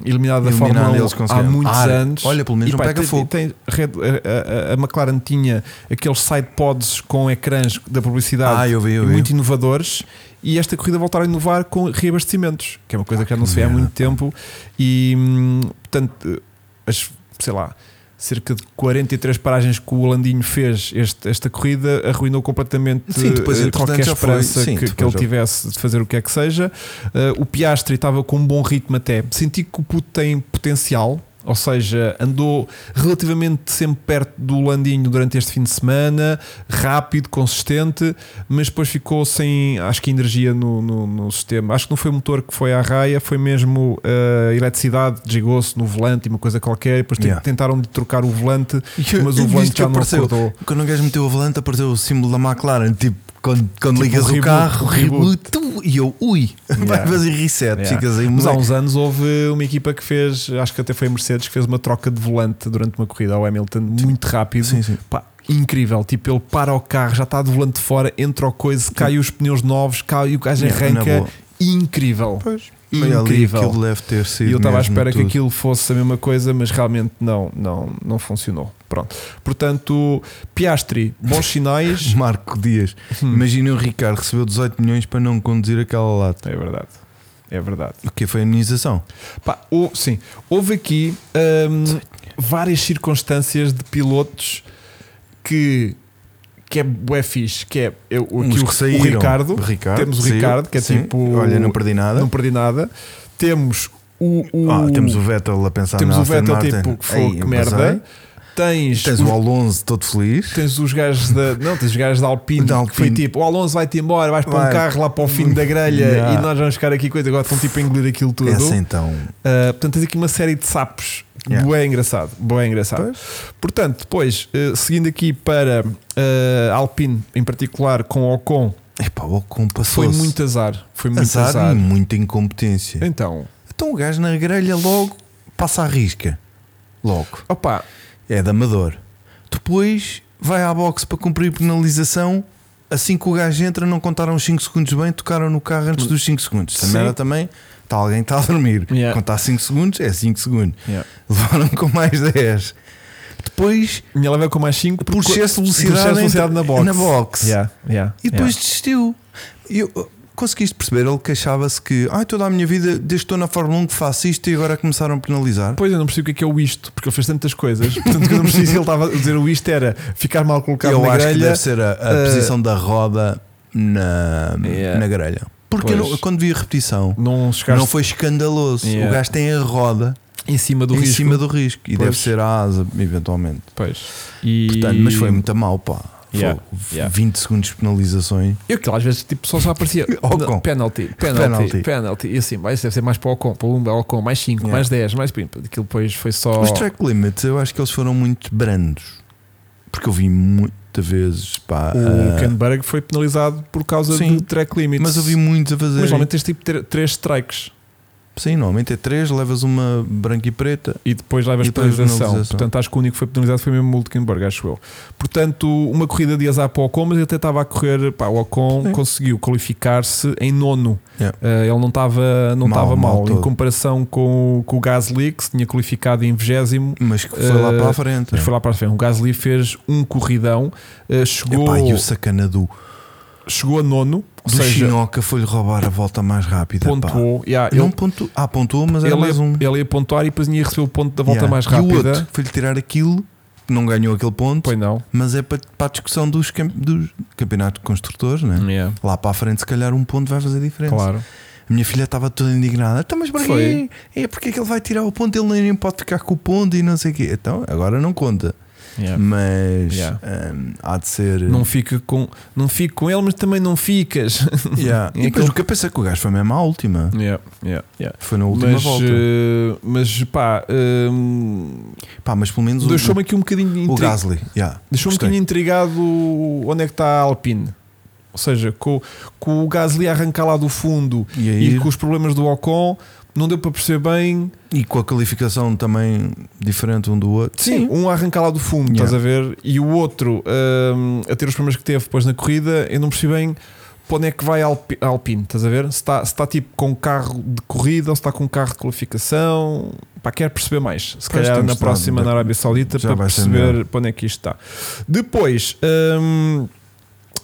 [SPEAKER 2] eliminada da Fórmula 1
[SPEAKER 1] eles
[SPEAKER 2] há muitos
[SPEAKER 1] Ah,
[SPEAKER 2] anos.
[SPEAKER 1] olha, pelo menos
[SPEAKER 2] E,
[SPEAKER 1] não
[SPEAKER 2] pá,
[SPEAKER 1] pega
[SPEAKER 2] tem-
[SPEAKER 1] fogo.
[SPEAKER 2] tem a, a- a McLaren tinha aqueles sidepods com ecrãs da publicidade
[SPEAKER 1] Ah, eu vi, eu vi.
[SPEAKER 2] muito inovadores. E esta corrida voltaram a inovar com reabastecimentos, que é uma coisa que já não se vê há muito tempo. E hum, portanto, as, sei lá, cerca de 43 paragens que o Holandinho fez este- esta corrida arruinou completamente
[SPEAKER 1] Sim, depois,
[SPEAKER 2] eh, qualquer esperança
[SPEAKER 1] Sim,
[SPEAKER 2] que, que ele tivesse de fazer o que é que seja. Eh, o Piastri estava com um bom ritmo até. Senti que o puto tem potencial. Ou seja, andou relativamente sempre perto do Landinho durante este fim de semana, rápido, consistente, mas depois ficou sem, acho que, energia no, no, no sistema. Acho que não foi o motor que foi à raia, foi mesmo eh, a eletricidade, desligou-se no volante e uma coisa qualquer. Depois
[SPEAKER 1] Yeah.
[SPEAKER 2] tentaram de trocar o volante,
[SPEAKER 1] E
[SPEAKER 2] mas o volante já não
[SPEAKER 1] apareceu.
[SPEAKER 2] acordou.
[SPEAKER 1] Quando o gajo meteu o volante, apareceu o símbolo da McLaren. Tipo, quando, quando
[SPEAKER 2] Tipo
[SPEAKER 1] ligas o
[SPEAKER 2] reboot,
[SPEAKER 1] carro,
[SPEAKER 2] um
[SPEAKER 1] reboot, tu- e eu, ui, (laughs) vai
[SPEAKER 2] Yeah.
[SPEAKER 1] fazer reset.
[SPEAKER 2] Yeah.
[SPEAKER 1] Ficas aí,
[SPEAKER 2] Mas há uns anos houve uma equipa que fez, acho que até foi a Mercedes, que fez uma troca de volante durante uma corrida ao Hamilton muito rápido.
[SPEAKER 1] Sim, sim.
[SPEAKER 2] Pá, incrível. Tipo, ele para o carro, já está de volante fora, entra o coisa, cai os pneus novos, cai e o gajo arranca. Incrível.
[SPEAKER 1] Pois.
[SPEAKER 2] Incrível.
[SPEAKER 1] aquilo deve ter sido.
[SPEAKER 2] E eu estava à espera que
[SPEAKER 1] tudo.
[SPEAKER 2] aquilo fosse a mesma coisa, mas realmente não, não, não funcionou. Pronto. Portanto, Piastri, bons (laughs) sinais.
[SPEAKER 1] Marco Dias.
[SPEAKER 2] Hum,
[SPEAKER 1] Imagina o Ricardo recebeu 18 milhões para não conduzir aquela lata.
[SPEAKER 2] é verdade. É verdade.
[SPEAKER 1] O que foi a imunização?
[SPEAKER 2] Pá, hou- sim, houve aqui hum, várias circunstâncias de pilotos que, que é bué fixe, que é eu, aqui o,
[SPEAKER 1] que
[SPEAKER 2] o
[SPEAKER 1] saíram.
[SPEAKER 2] Ricardo,
[SPEAKER 1] Ricardo,
[SPEAKER 2] temos o
[SPEAKER 1] saiu.
[SPEAKER 2] Ricardo, que é
[SPEAKER 1] Sim.
[SPEAKER 2] tipo
[SPEAKER 1] Olha, não perdi nada.
[SPEAKER 2] não perdi nada. Temos o, o-
[SPEAKER 1] Ah, temos o Vettel a pensar
[SPEAKER 2] temos o Vettel
[SPEAKER 1] Martin.
[SPEAKER 2] tipo que foi
[SPEAKER 1] Ei,
[SPEAKER 2] que merda.
[SPEAKER 1] passei.
[SPEAKER 2] Tens,
[SPEAKER 1] Tens
[SPEAKER 2] os,
[SPEAKER 1] o Alonso todo feliz.
[SPEAKER 2] tens os gajos da não, tens os gajos da Alpine,
[SPEAKER 1] Da
[SPEAKER 2] que foi
[SPEAKER 1] Alpine.
[SPEAKER 2] tipo, o Alonso vai-te embora, vais para um
[SPEAKER 1] Vai.
[SPEAKER 2] carro lá para o fim da grelha
[SPEAKER 1] Yeah.
[SPEAKER 2] e nós vamos ficar aqui coisa, agora estão tipo a engolir aquilo tudo.
[SPEAKER 1] Essa então.
[SPEAKER 2] Uh, portanto, tens aqui uma série de sapos.
[SPEAKER 1] Yeah.
[SPEAKER 2] Boé engraçado. Boé engraçado.
[SPEAKER 1] Pois.
[SPEAKER 2] Portanto, depois, uh, seguindo aqui para uh, Alpine, em particular com Ocon,
[SPEAKER 1] Epá, o Ocon
[SPEAKER 2] foi
[SPEAKER 1] passou
[SPEAKER 2] muito azar. Foi muito
[SPEAKER 1] azar,
[SPEAKER 2] azar.
[SPEAKER 1] e muita incompetência.
[SPEAKER 2] Então,
[SPEAKER 1] Então o gajo na grelha logo passa a risca. Logo.
[SPEAKER 2] opa,
[SPEAKER 1] É de amador. Depois vai à boxe para cumprir penalização. Assim que o gajo entra, não contaram os 5 segundos bem, tocaram no carro antes dos 5 segundos.
[SPEAKER 2] Sim.
[SPEAKER 1] Também era também. Está alguém está a dormir.
[SPEAKER 2] Yeah.
[SPEAKER 1] Contar 5 segundos é 5 segundos.
[SPEAKER 2] yeah.
[SPEAKER 1] Levaram com mais 10. Depois,
[SPEAKER 2] minha leva com mais 5
[SPEAKER 1] por excesso de velocidade,
[SPEAKER 2] velocidade na box.
[SPEAKER 1] na box.
[SPEAKER 2] Yeah,
[SPEAKER 1] E depois desistiu. E eu, conseguiste perceber? Ele queixava-se que ai, toda a minha vida, desde que estou na Fórmula 1, que faço isto e agora começaram a penalizar.
[SPEAKER 2] Pois eu não percebi o que é que é o isto, porque ele fez tantas coisas. (laughs) Portanto, quando eu percebi se ele estava a dizer o isto era ficar mal colocado
[SPEAKER 1] eu
[SPEAKER 2] na
[SPEAKER 1] acho que
[SPEAKER 2] grelha.
[SPEAKER 1] deve ser a, a
[SPEAKER 2] uh,
[SPEAKER 1] posição da roda na,
[SPEAKER 2] Yeah.
[SPEAKER 1] na grelha. Porque não- quando vi a repetição,
[SPEAKER 2] Não chegaste
[SPEAKER 1] não foi escandaloso.
[SPEAKER 2] Yeah.
[SPEAKER 1] O gajo tem a roda
[SPEAKER 2] em cima do
[SPEAKER 1] em
[SPEAKER 2] risco.
[SPEAKER 1] cima do risco. E
[SPEAKER 2] Pois.
[SPEAKER 1] deve ser a asa, eventualmente.
[SPEAKER 2] Pois. E...
[SPEAKER 1] Portanto, mas foi muito mal, pá.
[SPEAKER 2] Yeah, yeah.
[SPEAKER 1] 20 segundos de penalizações.
[SPEAKER 2] Eu aquilo às vezes tipo, só só aparecia (laughs)
[SPEAKER 1] Ocon.
[SPEAKER 2] penalty, (laughs) penalty,
[SPEAKER 1] Penalty.
[SPEAKER 2] penalty, e assim, mas deve ser mais para o Ocon, para o Lumba, Ocon, mais 5,
[SPEAKER 1] Yeah.
[SPEAKER 2] mais 10, mais pimpa. Aquilo depois foi só.
[SPEAKER 1] Os track limits, eu acho que eles foram muito brandos. Porque eu vi muitas vezes, pá.
[SPEAKER 2] O Kenberg foi penalizado por causa
[SPEAKER 1] Sim,
[SPEAKER 2] de track limits.
[SPEAKER 1] mas eu vi muitos a fazer.
[SPEAKER 2] Mas normalmente tens tipo 3 strikes
[SPEAKER 1] Sim, normalmente é 3, levas uma branca e preta.
[SPEAKER 2] e depois levas
[SPEAKER 1] E depois
[SPEAKER 2] penalização. Portanto, acho que o único que foi penalizado foi mesmo o Hulkenberg, acho eu. Portanto, uma corrida de azar para o Ocon, mas ele até estava a correr. Pá, o Ocon
[SPEAKER 1] Sim.
[SPEAKER 2] conseguiu qualificar-se em nono.
[SPEAKER 1] Yeah.
[SPEAKER 2] Uh, ele não estava não
[SPEAKER 1] Mal,
[SPEAKER 2] estava mal,
[SPEAKER 1] mal
[SPEAKER 2] em
[SPEAKER 1] todo.
[SPEAKER 2] comparação com, com o Gasly, que se tinha qualificado em 20.
[SPEAKER 1] Mas que foi lá
[SPEAKER 2] Ah,
[SPEAKER 1] para a frente.
[SPEAKER 2] Mas foi lá para a frente. O Gasly fez um corridão, uh, chegou,
[SPEAKER 1] Epá, e o sacana do,
[SPEAKER 2] chegou a nono, ou
[SPEAKER 1] do
[SPEAKER 2] seja,
[SPEAKER 1] Chinoca foi-lhe roubar a volta mais rápida.
[SPEAKER 2] pontuou. Yeah,
[SPEAKER 1] Não
[SPEAKER 2] ele,
[SPEAKER 1] pontuou. Ah, pontuou, mas era
[SPEAKER 2] ele,
[SPEAKER 1] mais um.
[SPEAKER 2] ele ia pontuar e depois ia receber o ponto da volta
[SPEAKER 1] Yeah.
[SPEAKER 2] mais
[SPEAKER 1] E o
[SPEAKER 2] rápida.
[SPEAKER 1] outro foi-lhe tirar aquilo, que não ganhou aquele ponto,
[SPEAKER 2] Pois não.
[SPEAKER 1] mas é para, para a discussão dos, dos campeonatos de construtores, né?
[SPEAKER 2] Yeah,
[SPEAKER 1] Lá para a frente, se calhar, um ponto vai fazer diferença.
[SPEAKER 2] claro.
[SPEAKER 1] A minha filha estava toda indignada. Então, mas para
[SPEAKER 2] Foi.
[SPEAKER 1] quê? É porque é que ele vai tirar o ponto? Ele nem pode ficar com o ponto e não sei o quê. Então, agora não conta.
[SPEAKER 2] Yeah.
[SPEAKER 1] Mas
[SPEAKER 2] Yeah.
[SPEAKER 1] hum, há de ser.
[SPEAKER 2] Não, fica com, não fico com ele, mas também não ficas. (laughs)
[SPEAKER 1] Yeah. E depois o que eu pensei que o gajo foi mesmo à última. Foi na última
[SPEAKER 2] Mas,
[SPEAKER 1] volta.
[SPEAKER 2] eh, mas pá, hum,
[SPEAKER 1] Pá, mas pelo menos o,
[SPEAKER 2] deixou-me aqui um bocadinho
[SPEAKER 1] o
[SPEAKER 2] intri-
[SPEAKER 1] Gasly.
[SPEAKER 2] Deixou-me um bocadinho intrigado onde é que está a Alpine. Ou seja, com, com o Gasly a arrancar lá do fundo
[SPEAKER 1] E, aí,
[SPEAKER 2] e com os problemas do Ocon, não deu para perceber bem.
[SPEAKER 1] e com a qualificação também diferente um do outro.
[SPEAKER 2] Sim, um a arrancar lá do fundo,
[SPEAKER 1] Yeah.
[SPEAKER 2] estás a ver? E o outro hum, a ter os problemas que teve depois na corrida, eu não percebi bem para onde é que vai a Alpi- a Alpine, estás a ver? Se está, se está tipo com carro de corrida ou se está com carro de qualificação. Pá, quero perceber mais. Se
[SPEAKER 1] Pois,
[SPEAKER 2] calhar na próxima na Arábia Saudita para perceber para onde é que isto está. Depois, hum,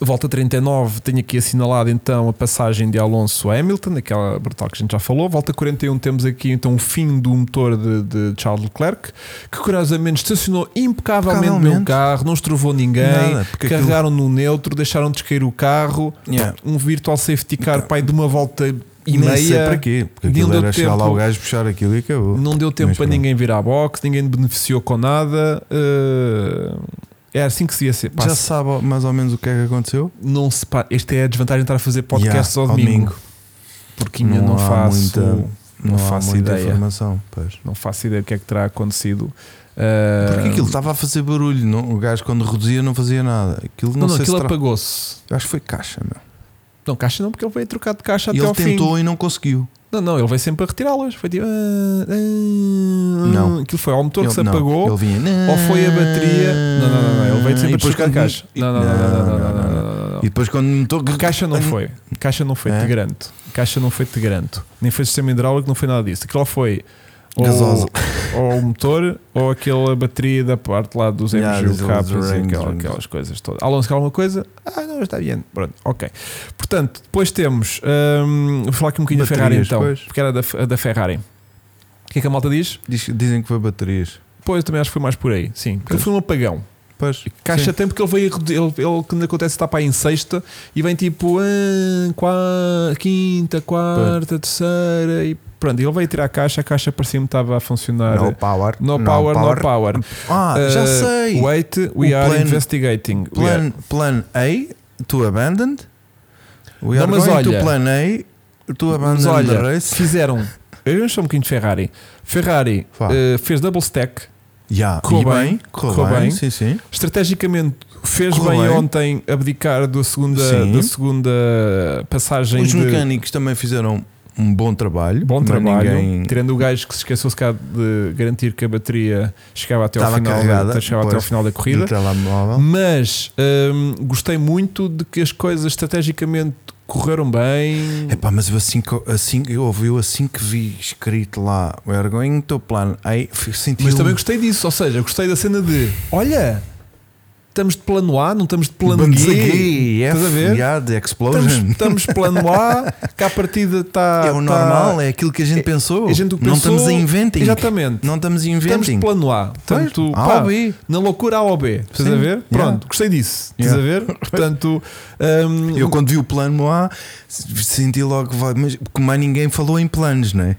[SPEAKER 2] volta 39, tenho aqui assinalado então a passagem de Alonso a Hamilton, aquela brutal que a gente já falou. Volta 41, temos aqui então o fim do motor de, de Charles Leclerc, que curiosamente estacionou impecavelmente no carro, não estrovou ninguém,
[SPEAKER 1] Nada, porque aquilo-
[SPEAKER 2] carregaram no neutro, deixaram descair o carro,
[SPEAKER 1] Yeah.
[SPEAKER 2] um virtual safety car pai de uma volta e
[SPEAKER 1] Nem
[SPEAKER 2] meia.
[SPEAKER 1] para quê. Porque
[SPEAKER 2] não
[SPEAKER 1] aquilo
[SPEAKER 2] deu
[SPEAKER 1] era chegar lá
[SPEAKER 2] tempo.
[SPEAKER 1] o gajo puxar aquilo e acabou.
[SPEAKER 2] Não deu tempo
[SPEAKER 1] Mas
[SPEAKER 2] para
[SPEAKER 1] pronto.
[SPEAKER 2] ninguém vir à box, ninguém beneficiou com nada. eh, é assim que se ia ser. Pá,
[SPEAKER 1] Já sabe mais ou menos o que é que aconteceu?
[SPEAKER 2] não se pá, este é a desvantagem de estar a fazer podcasts
[SPEAKER 1] Yeah,
[SPEAKER 2] ao domingo. Porque ainda não,
[SPEAKER 1] há
[SPEAKER 2] faço,
[SPEAKER 1] muita-
[SPEAKER 2] não
[SPEAKER 1] há
[SPEAKER 2] faço
[SPEAKER 1] muita
[SPEAKER 2] ideia.
[SPEAKER 1] informação. Pois.
[SPEAKER 2] Não faço ideia do que é que terá acontecido. Eh,
[SPEAKER 1] Porque aquilo estava a fazer barulho. Não, o gajo, quando reduzia, não fazia nada. Aquilo não,
[SPEAKER 2] não,
[SPEAKER 1] sei
[SPEAKER 2] aquilo
[SPEAKER 1] se. Tra...
[SPEAKER 2] apagou-se.
[SPEAKER 1] Acho que foi caixa, meu.
[SPEAKER 2] Não, caixa não, porque ele veio trocar de caixa
[SPEAKER 1] E
[SPEAKER 2] até
[SPEAKER 1] ele
[SPEAKER 2] ao
[SPEAKER 1] tentou
[SPEAKER 2] fim.
[SPEAKER 1] e não conseguiu.
[SPEAKER 2] Não, não, ele veio sempre a retirá-las. Foi tipo. Ah, ah,
[SPEAKER 1] não.
[SPEAKER 2] Aquilo foi ao motor
[SPEAKER 1] ele, que
[SPEAKER 2] se
[SPEAKER 1] não,
[SPEAKER 2] apagou.
[SPEAKER 1] Vinha,
[SPEAKER 2] ou foi a bateria. Não, não, não, não ele veio sempre a
[SPEAKER 1] buscar
[SPEAKER 2] caixa. Não, não, não, não,
[SPEAKER 1] E depois quando o motor.
[SPEAKER 2] Caixa não foi. Caixa não foi,
[SPEAKER 1] é?
[SPEAKER 2] te. Caixa não foi, de grande Nem foi sistema hidráulico, não foi nada disso. Aquilo foi
[SPEAKER 1] Gasosa.
[SPEAKER 2] ou o motor ou aquela bateria da parte lá dos
[SPEAKER 1] Yeah,
[SPEAKER 2] MGU
[SPEAKER 1] dos
[SPEAKER 2] capas e
[SPEAKER 1] range,
[SPEAKER 2] aquela-
[SPEAKER 1] range.
[SPEAKER 2] aquelas coisas todas. Alonso, alguma coisa? Ah, não, está bem. Pronto, ok. Portanto, depois temos. hum, vou falar aqui um bocadinho da Ferrari
[SPEAKER 1] Baterias,
[SPEAKER 2] então.
[SPEAKER 1] pois.
[SPEAKER 2] Porque era da, da Ferrari. O que é que a malta diz?
[SPEAKER 1] Diz- Dizem que foi baterias.
[SPEAKER 2] Pois, eu também acho que foi mais por aí. Sim, porque foi um apagão.
[SPEAKER 1] Pois.
[SPEAKER 2] Caixa
[SPEAKER 1] sim.
[SPEAKER 2] tem porque ele veio. Ele, ele quando acontece, está para aí em sexta e vem tipo ah, qua- quinta, quarta, terceira e pronto. Ele veio tirar a caixa. A caixa parecia-me que estava a funcionar.
[SPEAKER 1] No power.
[SPEAKER 2] No power, no power.
[SPEAKER 1] Ah, já
[SPEAKER 2] Uh,
[SPEAKER 1] sei.
[SPEAKER 2] Wait, we
[SPEAKER 1] O
[SPEAKER 2] are
[SPEAKER 1] plano-
[SPEAKER 2] investigating. We are-
[SPEAKER 1] Plan, plan A to abandoned. We
[SPEAKER 2] Não,
[SPEAKER 1] are
[SPEAKER 2] mas
[SPEAKER 1] going
[SPEAKER 2] olha-
[SPEAKER 1] to plan A to
[SPEAKER 2] Mas
[SPEAKER 1] abandon
[SPEAKER 2] olha,
[SPEAKER 1] the race.
[SPEAKER 2] fizeram. (laughs) Eu sou um bocadinho de Ferrari. Ferrari uh, fez double stack.
[SPEAKER 1] Yeah,
[SPEAKER 2] correu bem,
[SPEAKER 1] bem, correu bem,
[SPEAKER 2] bem.
[SPEAKER 1] sim, sim.
[SPEAKER 2] Estrategicamente fez
[SPEAKER 1] Correu
[SPEAKER 2] bem, ontem abdicar da segunda,
[SPEAKER 1] Sim.
[SPEAKER 2] da segunda passagem
[SPEAKER 1] Os
[SPEAKER 2] de,
[SPEAKER 1] mecânicos também fizeram um bom trabalho.
[SPEAKER 2] Bom trabalho,
[SPEAKER 1] Ninguém...
[SPEAKER 2] tirando o gajo que se esqueceu se de garantir que a bateria chegava até ao
[SPEAKER 1] Estava
[SPEAKER 2] final,
[SPEAKER 1] carregada,
[SPEAKER 2] da, chegava até ao final da corrida. Mas hum, gostei muito de que as coisas estrategicamente correram bem.
[SPEAKER 1] Epá, mas eu assim, que- assim, eu ouvi assim que vi escrito lá We are going to plan A senti
[SPEAKER 2] Mas
[SPEAKER 1] um-
[SPEAKER 2] também gostei disso, ou seja, gostei da cena de olha, estamos de plano A, não estamos de plano
[SPEAKER 1] Bands
[SPEAKER 2] G.
[SPEAKER 1] aqui,
[SPEAKER 2] Estás a ver?
[SPEAKER 1] yeah,
[SPEAKER 2] Estamos,
[SPEAKER 1] explosion.
[SPEAKER 2] estamos plano A, que a partida está.
[SPEAKER 1] é o normal, é aquilo que a gente pensou.
[SPEAKER 2] a gente que
[SPEAKER 1] não
[SPEAKER 2] pensou-
[SPEAKER 1] estamos a inventing.
[SPEAKER 2] Exatamente.
[SPEAKER 1] Não estamos a
[SPEAKER 2] Estamos de
[SPEAKER 1] inventing.
[SPEAKER 2] plano A. Portanto,
[SPEAKER 1] A
[SPEAKER 2] pá,
[SPEAKER 1] ou B.
[SPEAKER 2] na loucura A ou B. Estás a ver?
[SPEAKER 1] yeah.
[SPEAKER 2] Pronto, gostei disso. Estás
[SPEAKER 1] Yeah.
[SPEAKER 2] a ver? (laughs) Portanto, hum,
[SPEAKER 1] Eu quando vi o plano A senti logo, mas porque mais ninguém falou em planos, não é?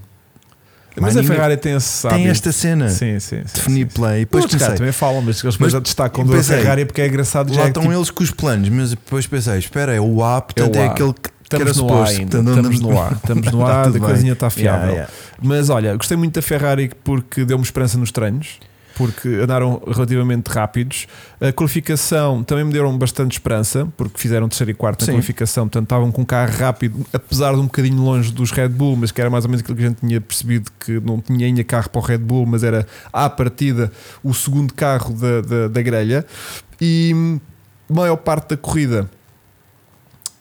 [SPEAKER 2] Mas a Ferrari tem esse
[SPEAKER 1] tem esta cena.
[SPEAKER 2] Sim, sim. sim,
[SPEAKER 1] Definir
[SPEAKER 2] sim,
[SPEAKER 1] play. Depois pensei,
[SPEAKER 2] também falam, mas eles depois destacam da Ferrari porque é engraçado. Já
[SPEAKER 1] lá
[SPEAKER 2] é
[SPEAKER 1] estão
[SPEAKER 2] tipo,
[SPEAKER 1] eles com os planos, mas depois pensei, espera, é o A, portanto
[SPEAKER 2] É o
[SPEAKER 1] é,
[SPEAKER 2] A.
[SPEAKER 1] aquele que,
[SPEAKER 2] Estamos no A
[SPEAKER 1] suposto.
[SPEAKER 2] ainda.
[SPEAKER 1] Portanto,
[SPEAKER 2] Estamos no A. Estamos no (laughs)
[SPEAKER 1] Tá
[SPEAKER 2] A, coisinha está fiável.
[SPEAKER 1] Yeah, yeah.
[SPEAKER 2] Mas olha, gostei muito da Ferrari porque deu-me esperança nos treinos, porque andaram relativamente rápidos. A qualificação também me deram bastante esperança, porque fizeram terceiro e quarto na
[SPEAKER 1] Sim.
[SPEAKER 2] qualificação, portanto estavam com um carro rápido, apesar de um bocadinho longe dos Red Bull, mas que era mais ou menos aquilo que a gente tinha percebido que não tinha ainda carro para o Red Bull, mas era à partida o segundo carro da, da, da grelha. E hum, maior parte da corrida.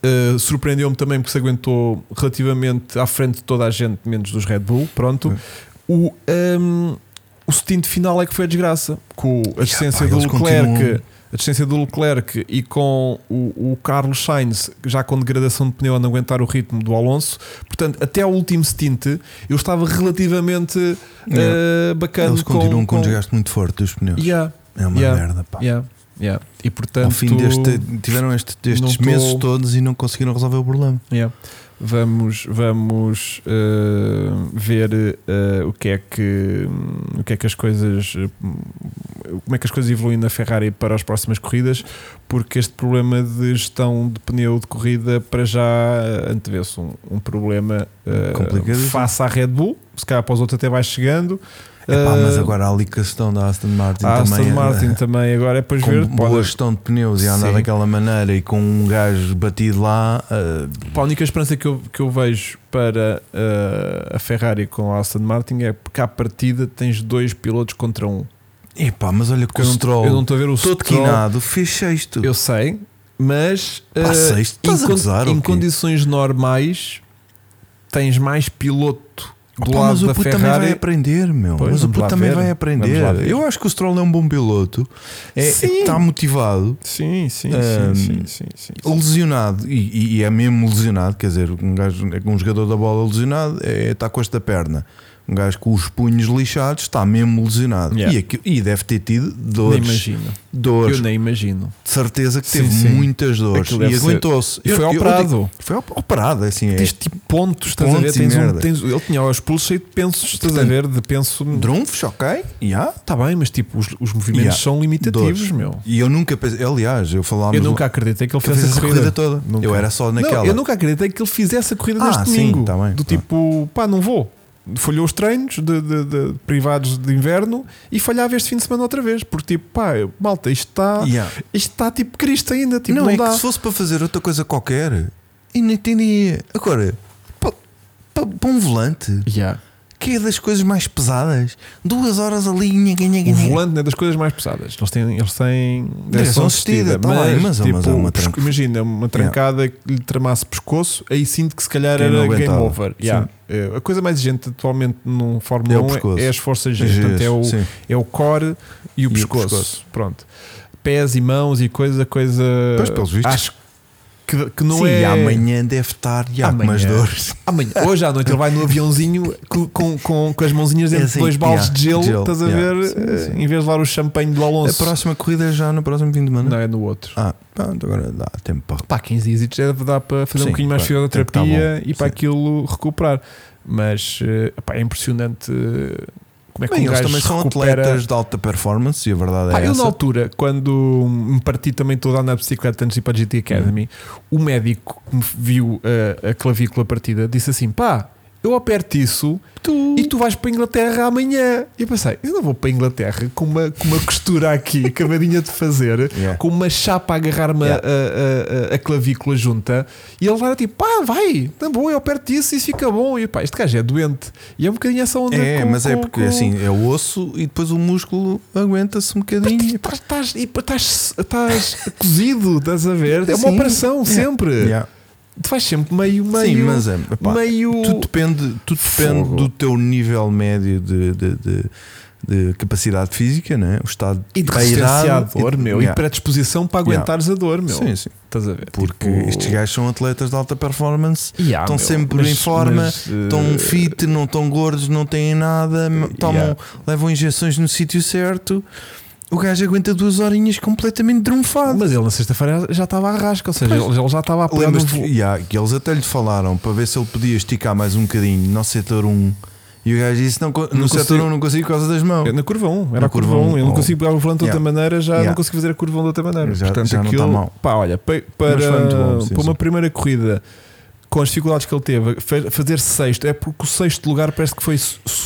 [SPEAKER 2] Uh, surpreendeu-me também porque se aguentou relativamente à frente de toda a gente, menos dos Red Bull. Pronto, o, um, o stint final é que foi a desgraça com a assistência
[SPEAKER 1] pá,
[SPEAKER 2] do Leclerc.
[SPEAKER 1] continuam-
[SPEAKER 2] A assistência do Leclerc e com o, o Carlos Sainz, já com degradação de pneu a não aguentar o ritmo do Alonso, portanto, até ao último stint eu estava relativamente
[SPEAKER 1] Yeah.
[SPEAKER 2] uh, bacana.
[SPEAKER 1] Eles continuam com,
[SPEAKER 2] com
[SPEAKER 1] um desgaste muito forte dos pneus.
[SPEAKER 2] Yeah,
[SPEAKER 1] É uma
[SPEAKER 2] Yeah.
[SPEAKER 1] merda, pá.
[SPEAKER 2] yeah. E portanto,
[SPEAKER 1] Ao fim deste, tiveram este, estes
[SPEAKER 2] não tô-
[SPEAKER 1] meses todos e não conseguiram resolver o problema.
[SPEAKER 2] Yeah. Vamos, vamos uh, ver uh, o que é que o que é que as coisas uh, como é que as coisas evoluem na Ferrari para as próximas corridas, porque este problema de gestão de pneu de corrida para já antevê-se um, um problema uh, face à Red Bull, se calhar para os outros até vai chegando.
[SPEAKER 1] Epá, mas
[SPEAKER 2] Uh,
[SPEAKER 1] agora há ali questão da Aston Martin
[SPEAKER 2] a
[SPEAKER 1] também.
[SPEAKER 2] Aston
[SPEAKER 1] eh,
[SPEAKER 2] Martin também agora é depois (laughs)
[SPEAKER 1] com
[SPEAKER 2] ver.
[SPEAKER 1] boa gestão de pneus e a andar
[SPEAKER 2] Sim.
[SPEAKER 1] daquela maneira e com um gajo batido lá.
[SPEAKER 2] Pá, A única esperança que eu, que eu vejo para uh, a Ferrari com a Aston Martin é porque à partida tens dois pilotos contra um.
[SPEAKER 1] epá, mas olha que
[SPEAKER 2] eu, eu não estou a ver o
[SPEAKER 1] todo
[SPEAKER 2] Stroll.
[SPEAKER 1] quinado, fez sexto.
[SPEAKER 2] Eu sei, mas
[SPEAKER 1] Pá,
[SPEAKER 2] uh,
[SPEAKER 1] sexto,
[SPEAKER 2] em,
[SPEAKER 1] a
[SPEAKER 2] em condições normais tens mais piloto do
[SPEAKER 1] Opa,
[SPEAKER 2] lado
[SPEAKER 1] mas o
[SPEAKER 2] da
[SPEAKER 1] puto também vai
[SPEAKER 2] Ferrari.
[SPEAKER 1] aprender, meu.
[SPEAKER 2] Pois,
[SPEAKER 1] mas o puto também
[SPEAKER 2] ver.
[SPEAKER 1] vai aprender. Eu acho que o Stroll é um bom piloto. É,
[SPEAKER 2] Sim.
[SPEAKER 1] está motivado,
[SPEAKER 2] Sim, sim,
[SPEAKER 1] Um,
[SPEAKER 2] sim, sim, sim,
[SPEAKER 1] lesionado e, e- e é mesmo lesionado. Quer dizer, um, gajo, um jogador da bola lesionado é, está com esta perna. Um gajo com os punhos lixados está mesmo lesionado.
[SPEAKER 2] Yeah.
[SPEAKER 1] E, aqui- e deve ter tido
[SPEAKER 2] Nem
[SPEAKER 1] dores.
[SPEAKER 2] imagino.
[SPEAKER 1] Dores.
[SPEAKER 2] Eu nem imagino.
[SPEAKER 1] De certeza que
[SPEAKER 2] Sim,
[SPEAKER 1] teve
[SPEAKER 2] sim.
[SPEAKER 1] muitas dores. E aguentou-se.
[SPEAKER 2] E
[SPEAKER 1] Eu-
[SPEAKER 2] foi
[SPEAKER 1] eu- eu
[SPEAKER 2] operado.
[SPEAKER 1] digo- Foi op- operado, assim é.
[SPEAKER 2] Tens tipo pontos, estás a ver?
[SPEAKER 1] Pontos
[SPEAKER 2] Tens um, tens, ele tinha os pulos cheios de pensos, estás a
[SPEAKER 1] Portanto,
[SPEAKER 2] ver? De penso.
[SPEAKER 1] Drunfos, ok? Yeah.
[SPEAKER 2] Está bem, mas tipo, os, os movimentos
[SPEAKER 1] Yeah.
[SPEAKER 2] são limitativos,
[SPEAKER 1] Dores.
[SPEAKER 2] meu.
[SPEAKER 1] E eu nunca pensei, aliás, eu falava
[SPEAKER 2] Eu nunca acreditei que ele fizesse
[SPEAKER 1] fez
[SPEAKER 2] essa corrida.
[SPEAKER 1] corrida toda.
[SPEAKER 2] Nunca.
[SPEAKER 1] Eu era só naquela.
[SPEAKER 2] Não, eu nunca acreditei que ele fizesse a corrida
[SPEAKER 1] Ah,
[SPEAKER 2] neste
[SPEAKER 1] sim,
[SPEAKER 2] domingo.
[SPEAKER 1] tá bem.
[SPEAKER 2] Do tipo, pá, não vou. Falhou os treinos de, de- de privados de inverno e falhava este fim de semana outra vez. Porque, tipo, pá, malta, isto está
[SPEAKER 1] Yeah.
[SPEAKER 2] isto está tipo Cristo ainda. Tipo,
[SPEAKER 1] não,
[SPEAKER 2] não,
[SPEAKER 1] é
[SPEAKER 2] dá.
[SPEAKER 1] que se fosse para fazer outra coisa qualquer, eu não entendia. Agora, para, para, para um volante,
[SPEAKER 2] Yeah.
[SPEAKER 1] Que é das coisas mais pesadas, duas horas ali, nhanha, nhanha,
[SPEAKER 2] O volante é das coisas mais pesadas. Eles têm, eles têm
[SPEAKER 1] Direção assistida, tá bem, mas é-
[SPEAKER 2] tipo,
[SPEAKER 1] mas é uma
[SPEAKER 2] pesco-
[SPEAKER 1] tranca-
[SPEAKER 2] imagina uma trancada que lhe tramasse pescoço, aí sinto que se calhar
[SPEAKER 1] Quem
[SPEAKER 2] era game over. Yeah. É, A coisa mais exigente atualmente no
[SPEAKER 1] É
[SPEAKER 2] Fórmula
[SPEAKER 1] o
[SPEAKER 2] 1
[SPEAKER 1] pescoço.
[SPEAKER 2] é, é as forças G. Portanto, é o,
[SPEAKER 1] sim.
[SPEAKER 2] é o core e o,
[SPEAKER 1] o
[SPEAKER 2] pescoço.
[SPEAKER 1] pescoço.
[SPEAKER 2] Pronto. Pés e mãos e coisa, coisa.
[SPEAKER 1] Pois, pelos vistos.
[SPEAKER 2] Acho que, que não
[SPEAKER 1] Sim,
[SPEAKER 2] é.
[SPEAKER 1] e amanhã deve estar já com
[SPEAKER 2] Amanhã.
[SPEAKER 1] umas dores.
[SPEAKER 2] Amanhã, hoje à noite ele vai no aviãozinho com, com, com, com as mãozinhas dentro
[SPEAKER 1] É assim,
[SPEAKER 2] de dois baldes
[SPEAKER 1] yeah,
[SPEAKER 2] de gelo,
[SPEAKER 1] gelo,
[SPEAKER 2] estás a
[SPEAKER 1] yeah.
[SPEAKER 2] ver?
[SPEAKER 1] Sim,
[SPEAKER 2] Eh,
[SPEAKER 1] sim.
[SPEAKER 2] Em vez de levar o champanhe do
[SPEAKER 1] A
[SPEAKER 2] Alonso.
[SPEAKER 1] próxima corrida é já no próximo fim de semana.
[SPEAKER 2] Não é no outro.
[SPEAKER 1] Ah, pronto, agora dá tempo para.
[SPEAKER 2] Pá, 15 dias já dá para fazer
[SPEAKER 1] Sim,
[SPEAKER 2] um bocadinho mais de
[SPEAKER 1] tá
[SPEAKER 2] fisioterapia
[SPEAKER 1] bom,
[SPEAKER 2] e para aquilo recuperar. Mas eh, pá, é impressionante eh, como é que
[SPEAKER 1] Bem,
[SPEAKER 2] um
[SPEAKER 1] eles também são
[SPEAKER 2] recupera.
[SPEAKER 1] atletas de alta performance e a verdade
[SPEAKER 2] Pá,
[SPEAKER 1] é
[SPEAKER 2] eu
[SPEAKER 1] essa.
[SPEAKER 2] na altura, quando me parti também toda a andar de bicicleta antes de ir para a GT Academy, o médico que me viu eh, a clavícula partida disse assim: pá, eu aperto isso
[SPEAKER 1] Tu.
[SPEAKER 2] e tu vais para a Inglaterra amanhã. E eu pensei, eu não vou para a Inglaterra com uma, com uma costura aqui, (laughs) acabadinha de fazer,
[SPEAKER 1] Yeah.
[SPEAKER 2] com uma chapa a agarrar-me a-
[SPEAKER 1] Yeah.
[SPEAKER 2] a, a- a clavícula junta. E ele era tipo, pá, vai, tá bom, eu aperto isso e isso fica bom. E pá, este gajo é doente. E é um bocadinho essa onda.
[SPEAKER 1] É,
[SPEAKER 2] com-
[SPEAKER 1] mas é
[SPEAKER 2] com-
[SPEAKER 1] porque
[SPEAKER 2] com-
[SPEAKER 1] assim, é o osso e depois o músculo aguenta-se um bocadinho.
[SPEAKER 2] Estás, cozido, estás a ver? (laughs) É uma
[SPEAKER 1] Sim.
[SPEAKER 2] operação
[SPEAKER 1] Yeah.
[SPEAKER 2] sempre.
[SPEAKER 1] Yeah.
[SPEAKER 2] Tu faz sempre meio, meio.
[SPEAKER 1] Sim, mas epá,
[SPEAKER 2] meio.
[SPEAKER 1] tudo depende, tudo depende
[SPEAKER 2] Fogo.
[SPEAKER 1] do teu nível médio de, de, de- de capacidade física, né? o estado
[SPEAKER 2] E de resistência à dor,
[SPEAKER 1] e-
[SPEAKER 2] meu. E
[SPEAKER 1] Yeah.
[SPEAKER 2] predisposição para
[SPEAKER 1] Yeah.
[SPEAKER 2] aguentares a dor, meu.
[SPEAKER 1] Sim, sim.
[SPEAKER 2] Estás a ver?
[SPEAKER 1] Porque
[SPEAKER 2] Tipo-
[SPEAKER 1] estes gajos são atletas de alta performance,
[SPEAKER 2] Yeah,
[SPEAKER 1] estão
[SPEAKER 2] meu,
[SPEAKER 1] sempre
[SPEAKER 2] mas-
[SPEAKER 1] em forma,
[SPEAKER 2] mas, eh,
[SPEAKER 1] estão fit, não estão gordos, não têm nada, tomam,
[SPEAKER 2] Yeah.
[SPEAKER 1] levam injeções no sítio certo. O gajo aguenta duas horinhas completamente drunfado.
[SPEAKER 2] Mas ele na sexta-feira já estava à rasca, ou seja, ele ele já estava a pegar no voo.
[SPEAKER 1] yeah, que eles até lhe falaram para ver se ele podia esticar mais um bocadinho no setor 1 E o gajo disse: não, co-
[SPEAKER 2] Não
[SPEAKER 1] no setor
[SPEAKER 2] consigo-
[SPEAKER 1] 1 não consigo por causa das mãos.
[SPEAKER 2] É Na curva 1, era a curva
[SPEAKER 1] curva
[SPEAKER 2] 1.
[SPEAKER 1] um,
[SPEAKER 2] Eu não
[SPEAKER 1] oh.
[SPEAKER 2] consigo pegar o volante de outra maneira, já não consigo fazer a curva 1 de outra maneira.
[SPEAKER 1] Já-
[SPEAKER 2] Portanto,
[SPEAKER 1] já não
[SPEAKER 2] aquilo,
[SPEAKER 1] tá mal.
[SPEAKER 2] pá, olha, pa- para,
[SPEAKER 1] bom, sim,
[SPEAKER 2] para uma primeira corrida com as dificuldades que ele teve, fazer sexto é porque o sexto lugar parece que foi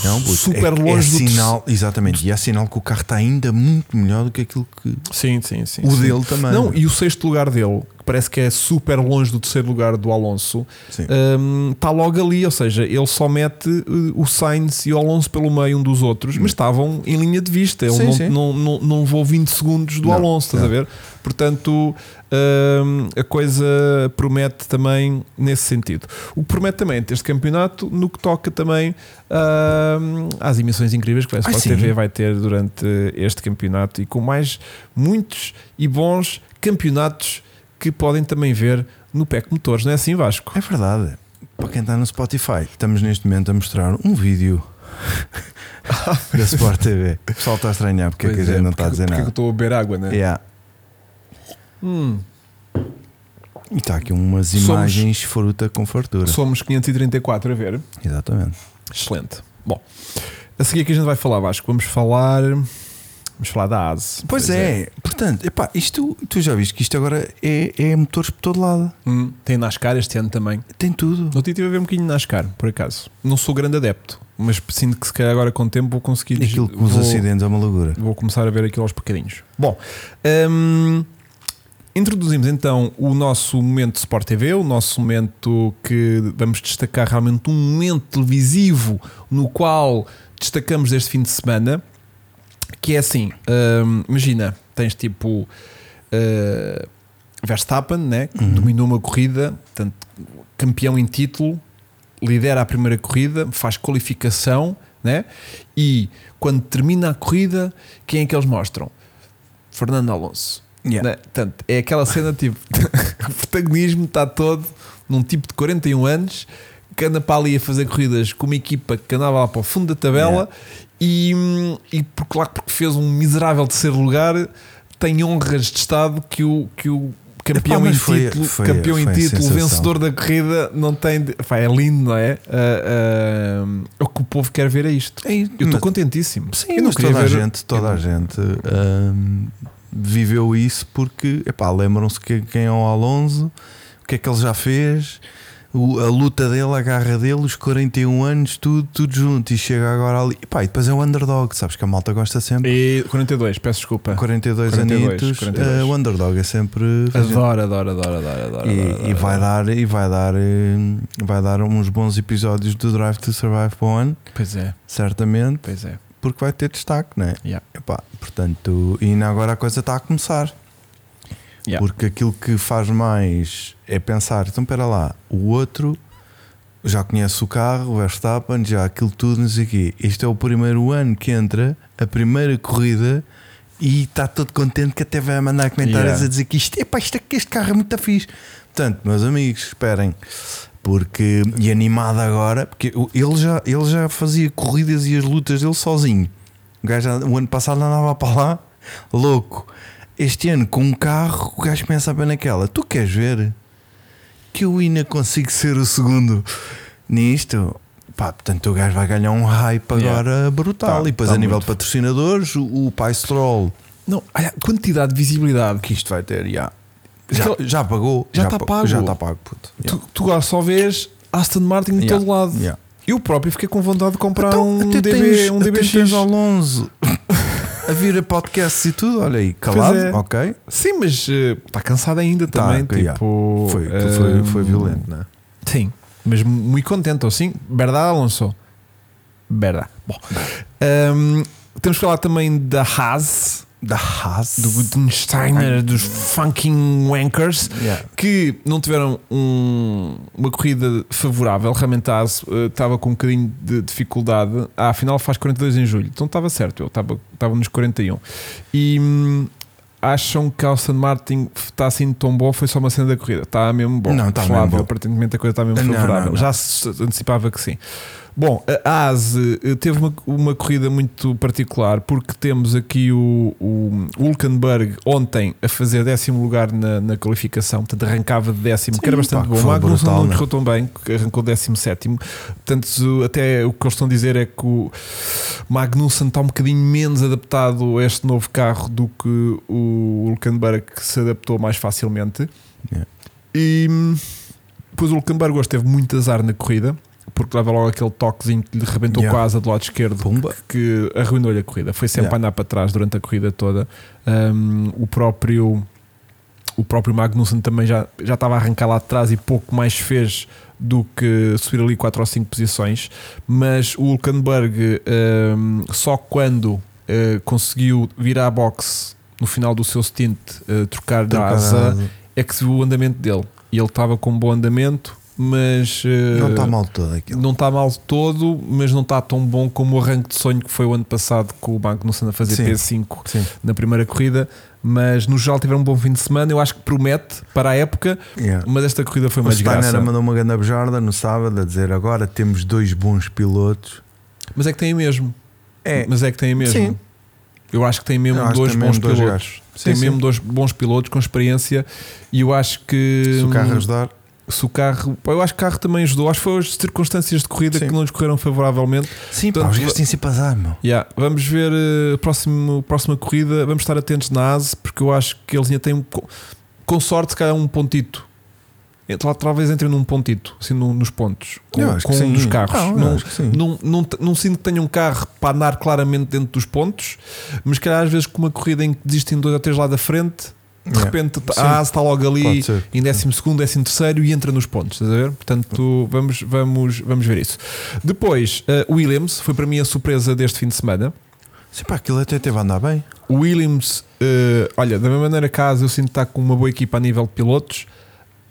[SPEAKER 1] Não,
[SPEAKER 2] super
[SPEAKER 1] é,
[SPEAKER 2] longe
[SPEAKER 1] é
[SPEAKER 2] do
[SPEAKER 1] sinal, exatamente, e é sinal que o carro está ainda muito melhor do que aquilo que
[SPEAKER 2] Sim, sim, sim.
[SPEAKER 1] o
[SPEAKER 2] sim.
[SPEAKER 1] dele também.
[SPEAKER 2] Não, e o sexto lugar dele, parece que é super longe do terceiro lugar do Alonso, hum, está logo ali, ou seja, ele só mete uh, o Sainz e o Alonso pelo meio um dos outros, mas estavam em linha de vista. Ele
[SPEAKER 1] Sim,
[SPEAKER 2] não,
[SPEAKER 1] sim.
[SPEAKER 2] Não, não, não levou 20 segundos do
[SPEAKER 1] Não,
[SPEAKER 2] Alonso, estás a ver? Portanto, hum, a coisa promete também nesse sentido. O que promete também este campeonato no que toca também hum, às emissões incríveis que a
[SPEAKER 1] Ah,
[SPEAKER 2] Sport
[SPEAKER 1] sim.
[SPEAKER 2] TV vai ter durante este campeonato e com mais muitos e bons campeonatos que podem também ver no PEC Motores, não é assim, Vasco?
[SPEAKER 1] É verdade. Para quem está no Spotify, estamos neste momento a mostrar um vídeo (laughs) da Sport TV. O pessoal está a estranhar porque é que a gente não está a dizer
[SPEAKER 2] porque que eu
[SPEAKER 1] nada.
[SPEAKER 2] estou a beber água, né?
[SPEAKER 1] Yeah.
[SPEAKER 2] Hum,
[SPEAKER 1] E está aqui umas
[SPEAKER 2] Somos-
[SPEAKER 1] imagens fruta com fartura.
[SPEAKER 2] somos 534 a ver.
[SPEAKER 1] Exatamente.
[SPEAKER 2] Excelente. Bom, a seguir que a gente vai falar, Vasco, vamos falar. Vamos falar da ASE.
[SPEAKER 1] Pois é. portanto, epá, isto, tu já viste que isto agora é, é motores por todo lado.
[SPEAKER 2] Hum, tem NASCAR este ano também.
[SPEAKER 1] Tem tudo.
[SPEAKER 2] Dia estive a ver um bocadinho de NASCAR, por acaso. Não sou grande adepto, mas sinto que se calhar agora com o tempo vou conseguir.
[SPEAKER 1] Aquilo com os acidentes é uma loucura.
[SPEAKER 2] Vou começar a ver aquilo aos bocadinhos. Bom, hum, introduzimos então o nosso momento de Sport TV, o nosso momento que vamos destacar realmente um momento televisivo no qual destacamos este fim de semana. Que é assim: hum, imagina, tens tipo uh, Verstappen, né, que
[SPEAKER 1] Uhum.
[SPEAKER 2] dominou uma corrida, portanto, campeão em título, lidera a primeira corrida, faz qualificação, né? E quando termina a corrida, quem é que eles mostram? Fernando Alonso.
[SPEAKER 1] Yeah.
[SPEAKER 2] Né? Portanto, é aquela cena tipo: (laughs) o protagonismo está todo num tipo de 41 anos que anda para ali a fazer corridas com uma equipa que andava lá para o fundo da tabela e, e porque lá porque fez um miserável terceiro lugar, tem honras de Estado que o, que o campeão
[SPEAKER 1] Epá,
[SPEAKER 2] em
[SPEAKER 1] foi-
[SPEAKER 2] título,
[SPEAKER 1] foi-
[SPEAKER 2] campeão
[SPEAKER 1] foi
[SPEAKER 2] em
[SPEAKER 1] a
[SPEAKER 2] título, vencedor da corrida, não tem. de- Pá, é lindo, não é? Ah, ah, o que o povo quer ver é isto.
[SPEAKER 1] É.
[SPEAKER 2] Eu estou contentíssimo.
[SPEAKER 1] Sim,
[SPEAKER 2] eu não
[SPEAKER 1] toda a
[SPEAKER 2] ver-
[SPEAKER 1] gente, toda a gente viveu isso porque epá, lembram-se que quem é o Alonso, o que é que ele já fez, o- a luta dele, a garra dele, os 41 anos, tudo, tudo junto, e chega agora ali. Epá, e depois é o underdog, sabes que a malta gosta sempre.
[SPEAKER 2] E 42, peço desculpa.
[SPEAKER 1] 42,
[SPEAKER 2] 42,
[SPEAKER 1] anitos,
[SPEAKER 2] 42.
[SPEAKER 1] eh, o underdog é sempre.
[SPEAKER 2] Adoro, adoro, adoro, adoro, adoro.
[SPEAKER 1] E,
[SPEAKER 2] adoro,
[SPEAKER 1] e vai
[SPEAKER 2] adoro.
[SPEAKER 1] dar e vai dar eh, vai dar uns bons episódios do Drive to Survive para o ano,
[SPEAKER 2] Pois é,
[SPEAKER 1] certamente,
[SPEAKER 2] pois é.
[SPEAKER 1] porque vai ter destaque, não é?
[SPEAKER 2] Yeah.
[SPEAKER 1] Epá, portanto, e ainda agora a coisa está a começar.
[SPEAKER 2] Yeah.
[SPEAKER 1] Porque aquilo que faz mais é pensar, então espera lá, o outro já conhece o carro, o Verstappen, já aquilo tudo, não sei o quê. Este é o primeiro ano que entra, a primeira corrida, e está todo contente que até vai mandar comentários
[SPEAKER 2] Yeah.
[SPEAKER 1] a dizer que isto, epá, isto, este carro é muito fixe. Portanto, meus amigos, esperem. Porque, e animado agora, porque ele já, ele já fazia corridas e as lutas dele sozinho. O, gajo, o ano passado andava para lá, louco. Este ano, com um carro, o gajo começa a ver naquela. Tu queres ver que eu ainda consigo ser o segundo nisto? Pá, portanto, o gajo vai ganhar um hype
[SPEAKER 2] Yeah.
[SPEAKER 1] agora brutal.
[SPEAKER 2] Tá,
[SPEAKER 1] e depois,
[SPEAKER 2] tá
[SPEAKER 1] a nível
[SPEAKER 2] muito.
[SPEAKER 1] de patrocinadores, o, o pai Stroll,
[SPEAKER 2] Não, olha, a quantidade de visibilidade.
[SPEAKER 1] que isto vai ter, já. Já,
[SPEAKER 2] Aquele-
[SPEAKER 1] já pagou.
[SPEAKER 2] Já tá
[SPEAKER 1] pa-
[SPEAKER 2] pago.
[SPEAKER 1] Já está pago, puto.
[SPEAKER 2] Tu, tu agora só vês Aston Martin de
[SPEAKER 1] Yeah.
[SPEAKER 2] todo lado.
[SPEAKER 1] Yeah.
[SPEAKER 2] Eu próprio fiquei com vontade de comprar
[SPEAKER 1] Então,
[SPEAKER 2] um, DB,
[SPEAKER 1] tens,
[SPEAKER 2] um DBX.
[SPEAKER 1] tens Alonso a vir a podcasts e tudo, olha aí, calado,
[SPEAKER 2] é.
[SPEAKER 1] ok.
[SPEAKER 2] Sim, mas está cansado ainda
[SPEAKER 1] Tá,
[SPEAKER 2] também.
[SPEAKER 1] ok, yeah.
[SPEAKER 2] tipo,
[SPEAKER 1] Foi, foi, foi
[SPEAKER 2] hum,
[SPEAKER 1] violento, não é?
[SPEAKER 2] Sim, mas muito contente, ou sim? Verdade, Alonso? Verdade. Bom, hum, temos que falar também da Haas,
[SPEAKER 1] Da Haas.
[SPEAKER 2] do Gutensteiner, dos fucking wankers.
[SPEAKER 1] Yeah.
[SPEAKER 2] que não tiveram um- uma corrida favorável. Realmente a AS eh, estava com um bocadinho de dificuldade. Ah, afinal faz 42 em julho, então estava certo. Eu estava, estava nos 41 e hum, acham que a Aston Martin está assim tão bom. Foi só uma cena da corrida, está mesmo bom.
[SPEAKER 1] Não, está mesmo bom.
[SPEAKER 2] Aparentemente a coisa está mesmo
[SPEAKER 1] Não,
[SPEAKER 2] favorável.
[SPEAKER 1] não, não.
[SPEAKER 2] Já se antecipava que sim. Bom, a ASE eh, teve uma, uma corrida muito particular porque temos aqui o, o Hulkenberg ontem a fazer décimo lugar na, na qualificação, portanto arrancava de décimo,
[SPEAKER 1] Sim,
[SPEAKER 2] que era bastante
[SPEAKER 1] pá,
[SPEAKER 2] bom. Magnussen
[SPEAKER 1] brutal,
[SPEAKER 2] não
[SPEAKER 1] né?
[SPEAKER 2] correu tão bem, arrancou décimo sétimo. Portanto, até o que eles estão a dizer é que o Magnussen está um bocadinho menos adaptado a este novo carro do que o Hulkenberg que se adaptou mais facilmente.
[SPEAKER 1] Yeah.
[SPEAKER 2] E hum, depois o Hulkenberg hoje teve muito azar na corrida, porque leva logo aquele toquezinho que lhe rebentou
[SPEAKER 1] Yeah.
[SPEAKER 2] com a asa do lado esquerdo
[SPEAKER 1] Pumba.
[SPEAKER 2] que arruinou-lhe a corrida. Foi sempre
[SPEAKER 1] Yeah.
[SPEAKER 2] a andar para trás durante a corrida toda. Um, o próprio o próprio Magnussen também já, já estava a arrancar lá de trás e pouco mais fez do que subir ali 4 ou 5 posições. Mas o Hulkenberg um, só quando uh, conseguiu virar a box no final do seu stint, uh, trocar de asa. é que se viu o andamento dele. E ele estava com um bom andamento, mas uh,
[SPEAKER 1] Não está mal todo aquilo.
[SPEAKER 2] não está mal todo, mas não está tão bom como o arranque de sonho que foi o ano passado com o Magnussen a fazer
[SPEAKER 1] Sim.
[SPEAKER 2] P5
[SPEAKER 1] Sim.
[SPEAKER 2] na primeira corrida. Mas no geral tiveram um bom fim de semana. Eu acho que promete para a época,
[SPEAKER 1] Yeah.
[SPEAKER 2] mas esta corrida foi
[SPEAKER 1] O
[SPEAKER 2] uma
[SPEAKER 1] Steiner
[SPEAKER 2] desgraça.
[SPEAKER 1] mandou uma grande bejarda no sábado a dizer agora temos dois bons pilotos.
[SPEAKER 2] Mas é que tem mesmo.
[SPEAKER 1] É,
[SPEAKER 2] Mas é que tem mesmo.
[SPEAKER 1] Sim.
[SPEAKER 2] Eu acho que tem mesmo
[SPEAKER 1] Eu
[SPEAKER 2] dois
[SPEAKER 1] tem
[SPEAKER 2] bons
[SPEAKER 1] mesmo dois
[SPEAKER 2] pilotos.
[SPEAKER 1] gajos.
[SPEAKER 2] tem
[SPEAKER 1] Sim,
[SPEAKER 2] mesmo
[SPEAKER 1] sim.
[SPEAKER 2] dois bons pilotos com experiência. E eu acho que
[SPEAKER 1] se o carro ajudar.
[SPEAKER 2] Se o carro, pá, eu acho que o carro também ajudou. Acho que foi as circunstâncias de corrida
[SPEAKER 1] Sim.
[SPEAKER 2] que não lhes correram favoravelmente.
[SPEAKER 1] Sim, pá,
[SPEAKER 2] Portanto,
[SPEAKER 1] os gajos têm sempre azar, meu.
[SPEAKER 2] Yeah, vamos ver a próximo, próxima corrida. Vamos estar atentos na ASE, porque eu acho que eles ainda têm, com, sorte, se calhar um pontito. Entre Talvez entrem num pontito, assim no- nos pontos, com, com
[SPEAKER 1] que
[SPEAKER 2] um dos carros.
[SPEAKER 1] Não,
[SPEAKER 2] não,
[SPEAKER 1] que
[SPEAKER 2] não, não, sinto que tenha um carro para andar claramente dentro dos pontos, mas calhar às vezes com uma corrida em que desistem dois ou três lá da frente, de
[SPEAKER 1] Yeah.
[SPEAKER 2] repente
[SPEAKER 1] Sim.
[SPEAKER 2] a ASE está logo ali em 12, 13 e entra nos pontos, estás a ver? Portanto, vamos, vamos, vamos ver isso. Depois, uh, Williams foi para mim a surpresa deste fim de semana.
[SPEAKER 1] Sim, pá, aquilo até teve a andar bem.
[SPEAKER 2] O Williams, uh, olha, da mesma maneira que a ASE eu sinto que está com uma boa equipa a nível de pilotos,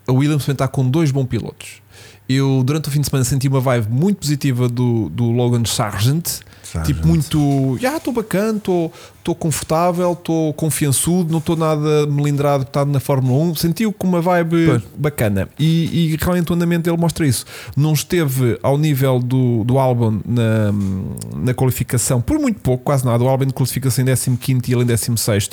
[SPEAKER 2] a Williams também está com dois bons pilotos. Eu, durante o fim de semana, senti uma vibe muito positiva do, do Logan Sargent. Tipo, muito. Já estou bacana, estou confortável, estou confiançudo, não estou nada melindrado, estado na Fórmula 1. Sentiu com uma vibe
[SPEAKER 1] Pois.
[SPEAKER 2] bacana. E, e realmente o andamento dele mostra isso. Não esteve ao nível do, do Albon na, na qualificação, por muito pouco, quase nada. O Albon classifica-se em 15 e ele em 16.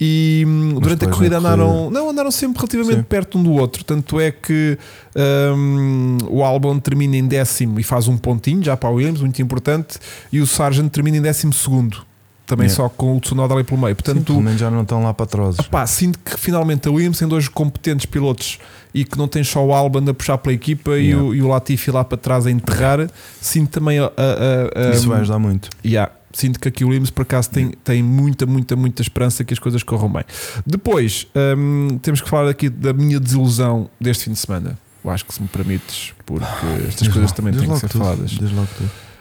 [SPEAKER 2] E hum, durante a corrida
[SPEAKER 1] na
[SPEAKER 2] andaram, não, andaram sempre relativamente
[SPEAKER 1] Sim.
[SPEAKER 2] perto um do outro. Tanto é que hum, o Albon termina em décimo e faz um pontinho já para o Williams, muito importante. E o Sargent termina em décimo segundo, também
[SPEAKER 1] Yeah.
[SPEAKER 2] só com o Tsunoda ali pelo meio.
[SPEAKER 1] Portanto, menos já não estão lá para trás.
[SPEAKER 2] Epá, sinto que finalmente a Williams tem dois competentes pilotos e que não tem só o Albon a puxar pela equipa e,
[SPEAKER 1] Yeah.
[SPEAKER 2] o, e o Latifi lá para trás a enterrar. Sinto também a, a- a-
[SPEAKER 1] Isso vai ajudar muito.
[SPEAKER 2] Yeah, sinto que aqui o Williams por acaso tem, tem muita, muita, muita esperança que as coisas corram bem. Depois hum, temos que falar aqui da minha desilusão deste fim de semana. Eu acho que se me permites, porque estas coisas
[SPEAKER 1] logo-
[SPEAKER 2] também têm que ser
[SPEAKER 1] tudo,
[SPEAKER 2] faladas.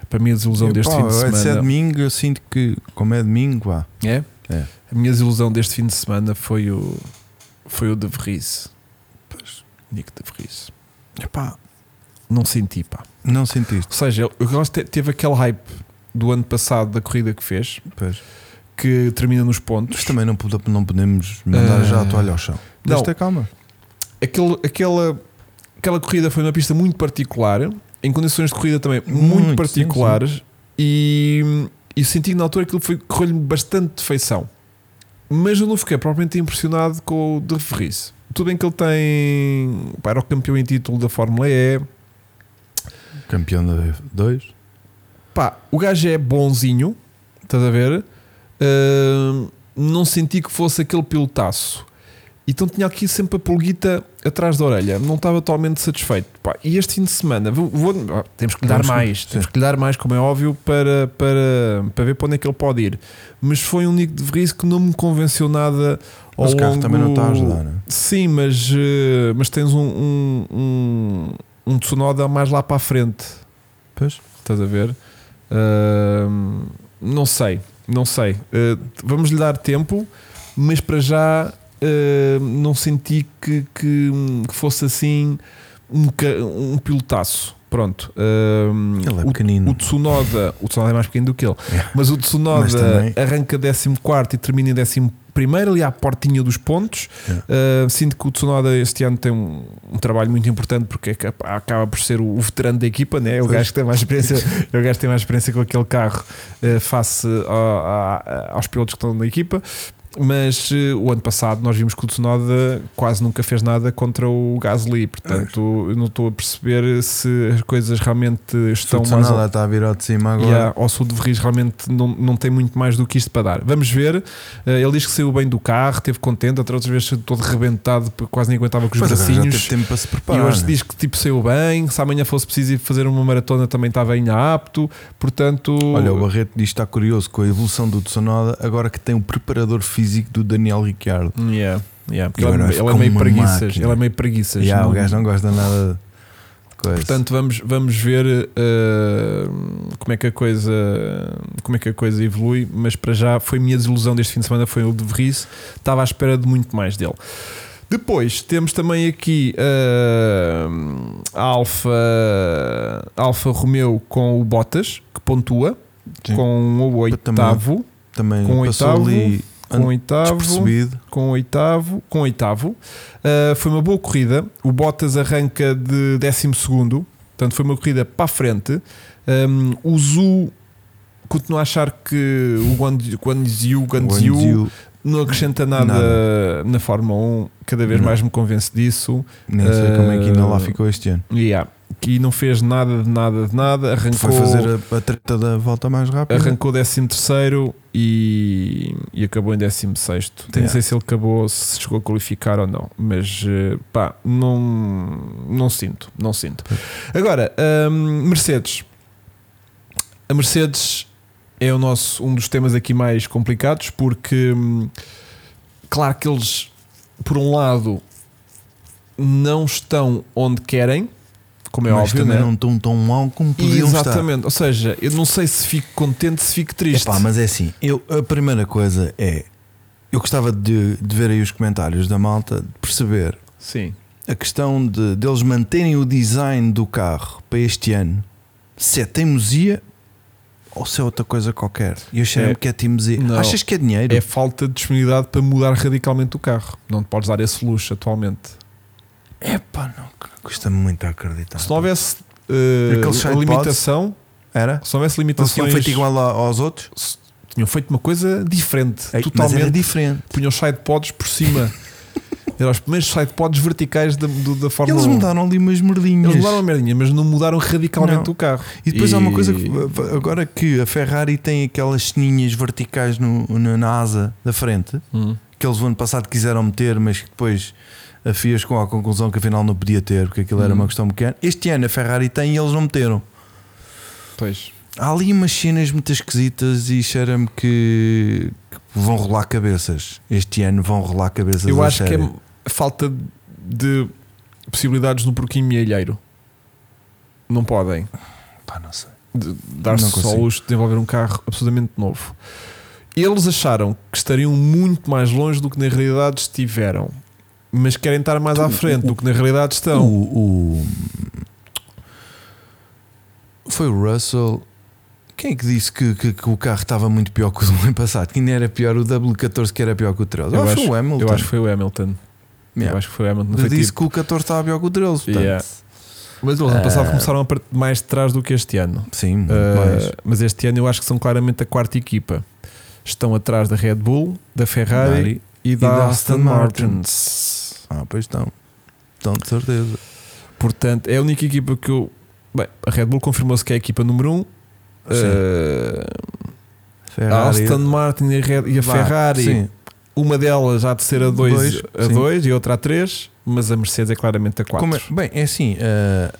[SPEAKER 2] Para mim, a desilusão
[SPEAKER 1] Eu,
[SPEAKER 2] deste
[SPEAKER 1] pá,
[SPEAKER 2] fim de
[SPEAKER 1] Se é
[SPEAKER 2] semana.
[SPEAKER 1] domingo, eu sinto que, como é domingo, vá.
[SPEAKER 2] É?
[SPEAKER 1] É.
[SPEAKER 2] A minha desilusão deste fim de semana foi o, foi o De Vries. Nick De Vries.
[SPEAKER 1] Epá,
[SPEAKER 2] Não senti, pá.
[SPEAKER 1] não sentiste.
[SPEAKER 2] Ou seja, eu gosto de- teve aquele hype do ano passado da corrida que fez,
[SPEAKER 1] Pois.
[SPEAKER 2] que termina nos pontos.
[SPEAKER 1] Mas também não, não podemos mandar
[SPEAKER 2] Ah,
[SPEAKER 1] já a toalha ao chão. ter calma.
[SPEAKER 2] Aquele, aquela, aquela corrida foi uma pista muito particular, em condições de corrida também muito,
[SPEAKER 1] Muito,
[SPEAKER 2] particulares, E, e senti que na altura aquilo foi- correu-lhe bastante de feição. Mas eu não fiquei propriamente impressionado com o De Vries. Tudo bem que ele tem. Pá, era o campeão em título da Fórmula E.
[SPEAKER 1] Campeão da F2.
[SPEAKER 2] Pá, o gajo é bonzinho, estás a ver? Ahm, não senti que fosse aquele pilotaço. Então tinha aqui sempre a pulguita atrás da orelha. Não estava totalmente satisfeito. Pá, e este fim de semana, vou, vou- ah, temos que lhe dar mais.
[SPEAKER 1] sim.
[SPEAKER 2] Temos que lhe dar mais, como é óbvio, para, para, para ver para onde é que ele pode ir. Mas foi um Nick de Vries que não me convenceu nada ao
[SPEAKER 1] Mas o carro também não está a ajudar, né?
[SPEAKER 2] Sim, mas, eh, mas tens um, um, um, um Tsunoda mais lá para a frente.
[SPEAKER 1] Pois.
[SPEAKER 2] Estás a ver? Ahm, não sei, não sei. Ah, vamos lhe dar tempo, mas para já ah, não senti que, que, que fosse assim um, um pilotaço. Pronto. Ahm,
[SPEAKER 1] Ele é
[SPEAKER 2] o,
[SPEAKER 1] pequenino.
[SPEAKER 2] o Tsunoda, o Tsunoda é mais pequeno do que ele,
[SPEAKER 1] Yeah.
[SPEAKER 2] mas o
[SPEAKER 1] Mas
[SPEAKER 2] Tsunoda
[SPEAKER 1] também-
[SPEAKER 2] arranca 14 e termina em primeiro ali à portinha dos pontos. Uh, sinto que o Tsunoda este ano tem um, um trabalho muito importante porque é acaba por ser o, o veterano da equipa, né? o gajo que tem mais experiência, é (laughs) o gajo que tem mais experiência com aquele carro uh, face a- a- aos pilotos que estão na equipa. Mas eh, o ano passado nós vimos que o Tsunoda quase nunca fez nada contra o Gasly, portanto eu não estou a perceber se as coisas realmente
[SPEAKER 1] Se o
[SPEAKER 2] estão mais
[SPEAKER 1] está a vir ao de cima agora.
[SPEAKER 2] Yeah, ou se o De Vries realmente não, não tem muito mais do que isto para dar. Vamos ver. Eh, ele diz que saiu bem do carro, esteve contente, outras vezes todo rebentado, quase nem aguentava com os
[SPEAKER 1] Pois
[SPEAKER 2] bracinhos.
[SPEAKER 1] teve tempo para se
[SPEAKER 2] E
[SPEAKER 1] preparar.
[SPEAKER 2] hoje
[SPEAKER 1] né?
[SPEAKER 2] diz que tipo saiu bem, se amanhã fosse preciso ir fazer uma maratona também estava ainda apto, portanto.
[SPEAKER 1] Olha, o Barreto diz que está curioso com a evolução do Tsunoda agora que tem o preparador físico do Daniel Ricciardo.
[SPEAKER 2] Yeah, yeah, porque ele, é- ele é meio
[SPEAKER 1] uma
[SPEAKER 2] preguiças.
[SPEAKER 1] máquina.
[SPEAKER 2] Ele é meio preguiças.
[SPEAKER 1] Yeah,
[SPEAKER 2] não-
[SPEAKER 1] o gajo não gosta nada de coisa.
[SPEAKER 2] Portanto, vamos, vamos ver eh, como é que a coisa como é que a coisa evolui, mas para já foi a minha desilusão deste fim de semana foi o de Vries, estava à espera de muito mais dele. Depois temos também aqui eh, a Alfa, Alfa Romeo com o Bottas, que pontua
[SPEAKER 1] Sim.
[SPEAKER 2] com o oitavo,
[SPEAKER 1] também
[SPEAKER 2] com
[SPEAKER 1] passou
[SPEAKER 2] oitavo,
[SPEAKER 1] ali
[SPEAKER 2] com oitavo, com oitavo, com oitavo. Uh, foi uma boa corrida. O Bottas arranca de 12 segundo, portanto foi uma corrida para a frente. Um, o Zu continua a achar que o Guanyu Guanyu, não acrescenta nada,
[SPEAKER 1] Nada.
[SPEAKER 2] na Fórmula 1. Cada vez
[SPEAKER 1] Não.
[SPEAKER 2] mais me convence disso.
[SPEAKER 1] Nem sei como é que ainda lá
[SPEAKER 2] Uh,
[SPEAKER 1] ficou este ano.
[SPEAKER 2] Yeah. Que não fez nada de nada de nada. Arrancou,
[SPEAKER 1] Foi fazer a, a treta da volta mais rápida.
[SPEAKER 2] arrancou 13 terceiro e, e acabou em 16 sexto. Nem
[SPEAKER 1] Yeah.
[SPEAKER 2] sei se ele acabou, se chegou a qualificar ou não, mas eh, pá, não, não sinto, não sinto. Agora, hum, Mercedes. A Mercedes é o nosso, um dos temas aqui mais complicados porque, hum, claro que eles, por um lado, não estão onde querem, como é
[SPEAKER 1] mas
[SPEAKER 2] óbvio,
[SPEAKER 1] também
[SPEAKER 2] né?
[SPEAKER 1] não estão tão mal como podiam estar.
[SPEAKER 2] Exatamente, ou seja, eu não sei se fico contente, se fico triste.
[SPEAKER 1] Epá, mas é assim, eu, a primeira coisa é eu gostava de, de ver aí os comentários da malta, de perceber
[SPEAKER 2] Sim,
[SPEAKER 1] a questão de deles manterem o design do carro para este ano, se é teimosia ou se é outra coisa qualquer. E eu achei
[SPEAKER 2] É-
[SPEAKER 1] que é teimosia.
[SPEAKER 2] Não.
[SPEAKER 1] Achas que é dinheiro?
[SPEAKER 2] é falta de disponibilidade para mudar radicalmente o carro. Não te podes dar esse luxo atualmente.
[SPEAKER 1] Epá, não, custa-me muito a acreditar.
[SPEAKER 2] Se não houvesse
[SPEAKER 1] side
[SPEAKER 2] limitação,
[SPEAKER 1] Era?
[SPEAKER 2] se não houvesse limitações,
[SPEAKER 1] tinham feito igual aos outros?
[SPEAKER 2] se- tinham feito uma coisa diferente,
[SPEAKER 1] Ei,
[SPEAKER 2] totalmente.
[SPEAKER 1] era diferente.
[SPEAKER 2] Punham sidepods por cima. (laughs) Eram os primeiros sidepods verticais da, do- da Fórmula
[SPEAKER 1] Eles
[SPEAKER 2] 1.
[SPEAKER 1] mudaram ali umas merdinhas.
[SPEAKER 2] Eles mudaram a merdinha, mas não mudaram radicalmente
[SPEAKER 1] Não.
[SPEAKER 2] o carro.
[SPEAKER 1] E depois há uma coisa que agora que a Ferrari tem aquelas ceninhas verticais no, na, na asa da frente,
[SPEAKER 2] Hum.
[SPEAKER 1] que eles o ano passado quiseram meter, mas que depois a FIA chegou à conclusão que afinal não podia ter, porque aquilo era
[SPEAKER 2] Hum.
[SPEAKER 1] uma questão pequena. Este ano a Ferrari tem e eles não meteram.
[SPEAKER 2] Pois.
[SPEAKER 1] Há ali umas cenas muito esquisitas e cheira-me que, que vão rolar cabeças. Este ano vão rolar cabeças.
[SPEAKER 2] Eu acho que é falta de possibilidades no porquinho mielheiro. Não podem.
[SPEAKER 1] Pá, não sei.
[SPEAKER 2] dar-se só luxo de desenvolver um carro absolutamente novo. Eles acharam que estariam muito mais longe do que na realidade estiveram, mas querem estar mais à frente do que na realidade estão.
[SPEAKER 1] O, o- Foi o Russell. Quem é que disse que, que- que o carro estava muito pior que o do ano passado? Que ainda era pior o W14 que era pior que o 13?
[SPEAKER 2] Eu
[SPEAKER 1] Ah, foi
[SPEAKER 2] acho-
[SPEAKER 1] o Hamilton.
[SPEAKER 2] Eu acho que foi o Hamilton.
[SPEAKER 1] Yeah.
[SPEAKER 2] Eu acho que foi o Hamilton.
[SPEAKER 1] Eu
[SPEAKER 2] foi
[SPEAKER 1] disse
[SPEAKER 2] tipo-
[SPEAKER 1] que o 14 estava pior que o 13. Portanto,
[SPEAKER 2] Yeah. Mas eles ano passado
[SPEAKER 1] Ah.
[SPEAKER 2] começaram a partir mais de trás do que este ano.
[SPEAKER 1] Sim,
[SPEAKER 2] Uh,
[SPEAKER 1] mais.
[SPEAKER 2] mas este ano eu acho que são claramente a quarta equipa. Estão atrás da Red Bull, da Ferrari
[SPEAKER 1] Ferrari
[SPEAKER 2] e da
[SPEAKER 1] da
[SPEAKER 2] Aston
[SPEAKER 1] Aston Martin.
[SPEAKER 2] Martins.
[SPEAKER 1] Ah, pois estão. Estão de certeza.
[SPEAKER 2] Portanto, é a única equipa que eu. Bem, a Red Bull confirmou-se que é a equipa número 1. Um. Uh, a
[SPEAKER 1] Ferrari.
[SPEAKER 2] Aston Martin e a, Red- e a
[SPEAKER 1] Vá,
[SPEAKER 2] Ferrari,
[SPEAKER 1] Sim,
[SPEAKER 2] uma delas há de ser a 2
[SPEAKER 1] Dois,
[SPEAKER 2] a
[SPEAKER 1] sim.
[SPEAKER 2] 2 e outra a 3, mas a Mercedes é claramente a 4.
[SPEAKER 1] Como é- bem, é assim. eh,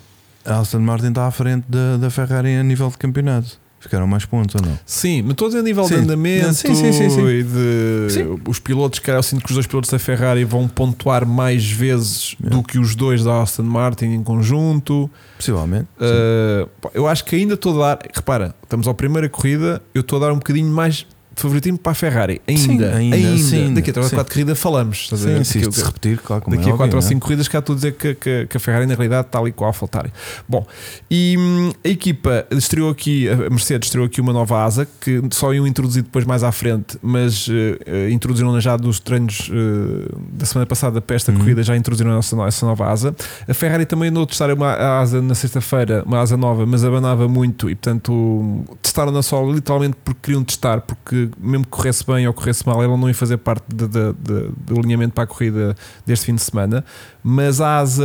[SPEAKER 1] a Aston Martin está à frente da, da Ferrari a nível de campeonato. Ficaram mais pontos ou não?
[SPEAKER 2] Sim, mas todos a nível
[SPEAKER 1] Sim.
[SPEAKER 2] de andamento
[SPEAKER 1] Sim, sim, sim, sim.
[SPEAKER 2] e de
[SPEAKER 1] Sim.
[SPEAKER 2] os pilotos, que eu sinto que os dois pilotos da Ferrari vão pontuar mais vezes
[SPEAKER 1] Yeah.
[SPEAKER 2] do que os dois da Aston Martin em conjunto.
[SPEAKER 1] Possivelmente.
[SPEAKER 2] Uh, eu acho que ainda estou a dar. Repara, estamos à primeira corrida, eu estou a dar um bocadinho mais favoritismo para a Ferrari. Ainda,
[SPEAKER 1] Sim, ainda,
[SPEAKER 2] ainda.
[SPEAKER 1] sim,
[SPEAKER 2] Daqui a 3
[SPEAKER 1] sim.
[SPEAKER 2] 4 corridas falamos. Estás a ver?
[SPEAKER 1] Sim,
[SPEAKER 2] Daqui
[SPEAKER 1] se repetir, claro, como
[SPEAKER 2] Daqui
[SPEAKER 1] é
[SPEAKER 2] a 4 ou
[SPEAKER 1] óbvio,
[SPEAKER 2] 5 corridas cá estou a dizer que, que- que a Ferrari na realidade está ali com a AlphaTauri. Bom, e hum, a equipa estreou aqui, a Mercedes estreou aqui uma nova asa que só iam introduzir depois mais à frente, mas eh, eh, introduziram já dos treinos eh, da semana passada para esta
[SPEAKER 1] Uhum.
[SPEAKER 2] corrida, já introduziram essa, essa nova asa. A Ferrari também andou a testar uma asa na sexta-feira, uma asa nova, mas abanava muito e portanto testaram-na só literalmente porque queriam testar, porque mesmo que corresse bem ou corresse mal, ela não ia fazer parte de- de- de- do alinhamento para a corrida deste fim de semana. Mas a asa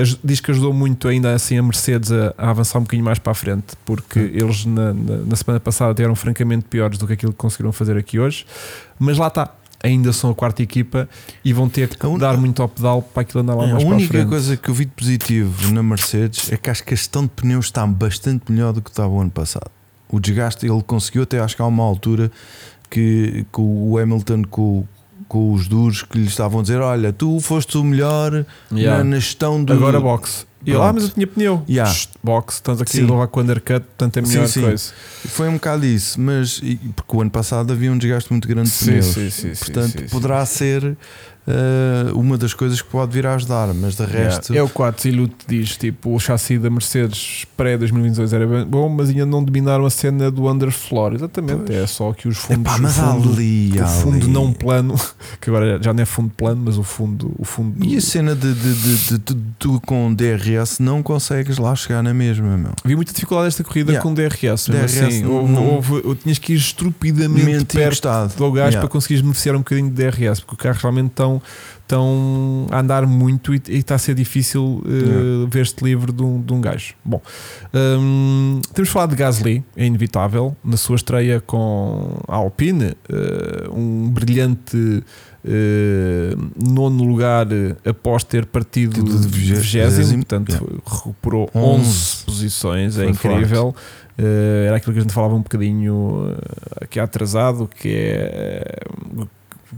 [SPEAKER 2] aj- diz que ajudou muito ainda assim a Mercedes a, a avançar um bocadinho mais para a frente, porque eles na, na- na semana passada eram francamente piores do que aquilo que conseguiram fazer aqui hoje. Mas lá está. Ainda são a quarta equipa e vão ter que
[SPEAKER 1] un-
[SPEAKER 2] dar muito ao pedal para aquilo andar lá
[SPEAKER 1] É,
[SPEAKER 2] mais
[SPEAKER 1] a
[SPEAKER 2] para a
[SPEAKER 1] única coisa que eu vi de positivo na Mercedes é que acho que a gestão de pneus está bastante melhor do que estava o ano passado. O desgaste ele conseguiu até acho que há uma altura que, que o Hamilton com, com os duros que lhe estavam a dizer: Olha, tu foste o melhor
[SPEAKER 2] Yeah.
[SPEAKER 1] na, gestão do.
[SPEAKER 2] Agora boxe. E
[SPEAKER 1] Pronto.
[SPEAKER 2] ah, mas eu tinha pneu.
[SPEAKER 1] Yeah.
[SPEAKER 2] Shhh, Boxe, estamos aqui
[SPEAKER 1] Sim.
[SPEAKER 2] a levar com o undercut, portanto é
[SPEAKER 1] Sim,
[SPEAKER 2] melhor
[SPEAKER 1] sim.
[SPEAKER 2] coisa.
[SPEAKER 1] Foi um bocado isso, mas porque o ano passado havia um desgaste muito grande de
[SPEAKER 2] Sim,
[SPEAKER 1] pneus.
[SPEAKER 2] sim, sim, sim,
[SPEAKER 1] Portanto,
[SPEAKER 2] sim, sim.
[SPEAKER 1] poderá ser eh, uma das coisas que pode vir a ajudar, mas de resto.
[SPEAKER 2] É o 4 e Lute diz: tipo, o chassi da Mercedes pré-2022 era bem bom, mas ainda não dominaram a cena do underfloor. Exatamente,
[SPEAKER 1] Pois.
[SPEAKER 2] é só que os fundos.
[SPEAKER 1] Epá,
[SPEAKER 2] o
[SPEAKER 1] mas
[SPEAKER 2] fundo,
[SPEAKER 1] ali,
[SPEAKER 2] o fundo
[SPEAKER 1] ali.
[SPEAKER 2] não plano, (laughs) que agora já não é fundo plano, mas o fundo. O fundo
[SPEAKER 1] E a cena de, de, de, de- de- tu com DRS não consegues lá chegar na mesma, meu.
[SPEAKER 2] Vi muita dificuldade esta corrida
[SPEAKER 1] Yeah.
[SPEAKER 2] com DRS,
[SPEAKER 1] DRS
[SPEAKER 2] assim, houve,
[SPEAKER 1] não-
[SPEAKER 2] houve- eu tinhas que ir estupidamente
[SPEAKER 1] Mente
[SPEAKER 2] perto
[SPEAKER 1] encostado.
[SPEAKER 2] do gás
[SPEAKER 1] Yeah.
[SPEAKER 2] para conseguires beneficiar um bocadinho de DRS, porque o carro realmente estão, estão a andar muito e, e está a ser difícil eh,
[SPEAKER 1] Yeah.
[SPEAKER 2] ver-te livre de um, de um gajo. Bom, hum, temos falado de Gasly, é inevitável, na sua estreia com a Alpine, eh, um brilhante. eh, nono lugar após ter partido
[SPEAKER 1] De- de
[SPEAKER 2] de
[SPEAKER 1] vigé-
[SPEAKER 2] vigésimo, portanto recuperou
[SPEAKER 1] 11
[SPEAKER 2] 11 posições, é incrível. Eh, era aquilo que a gente falava um bocadinho aqui atrasado, que é eh,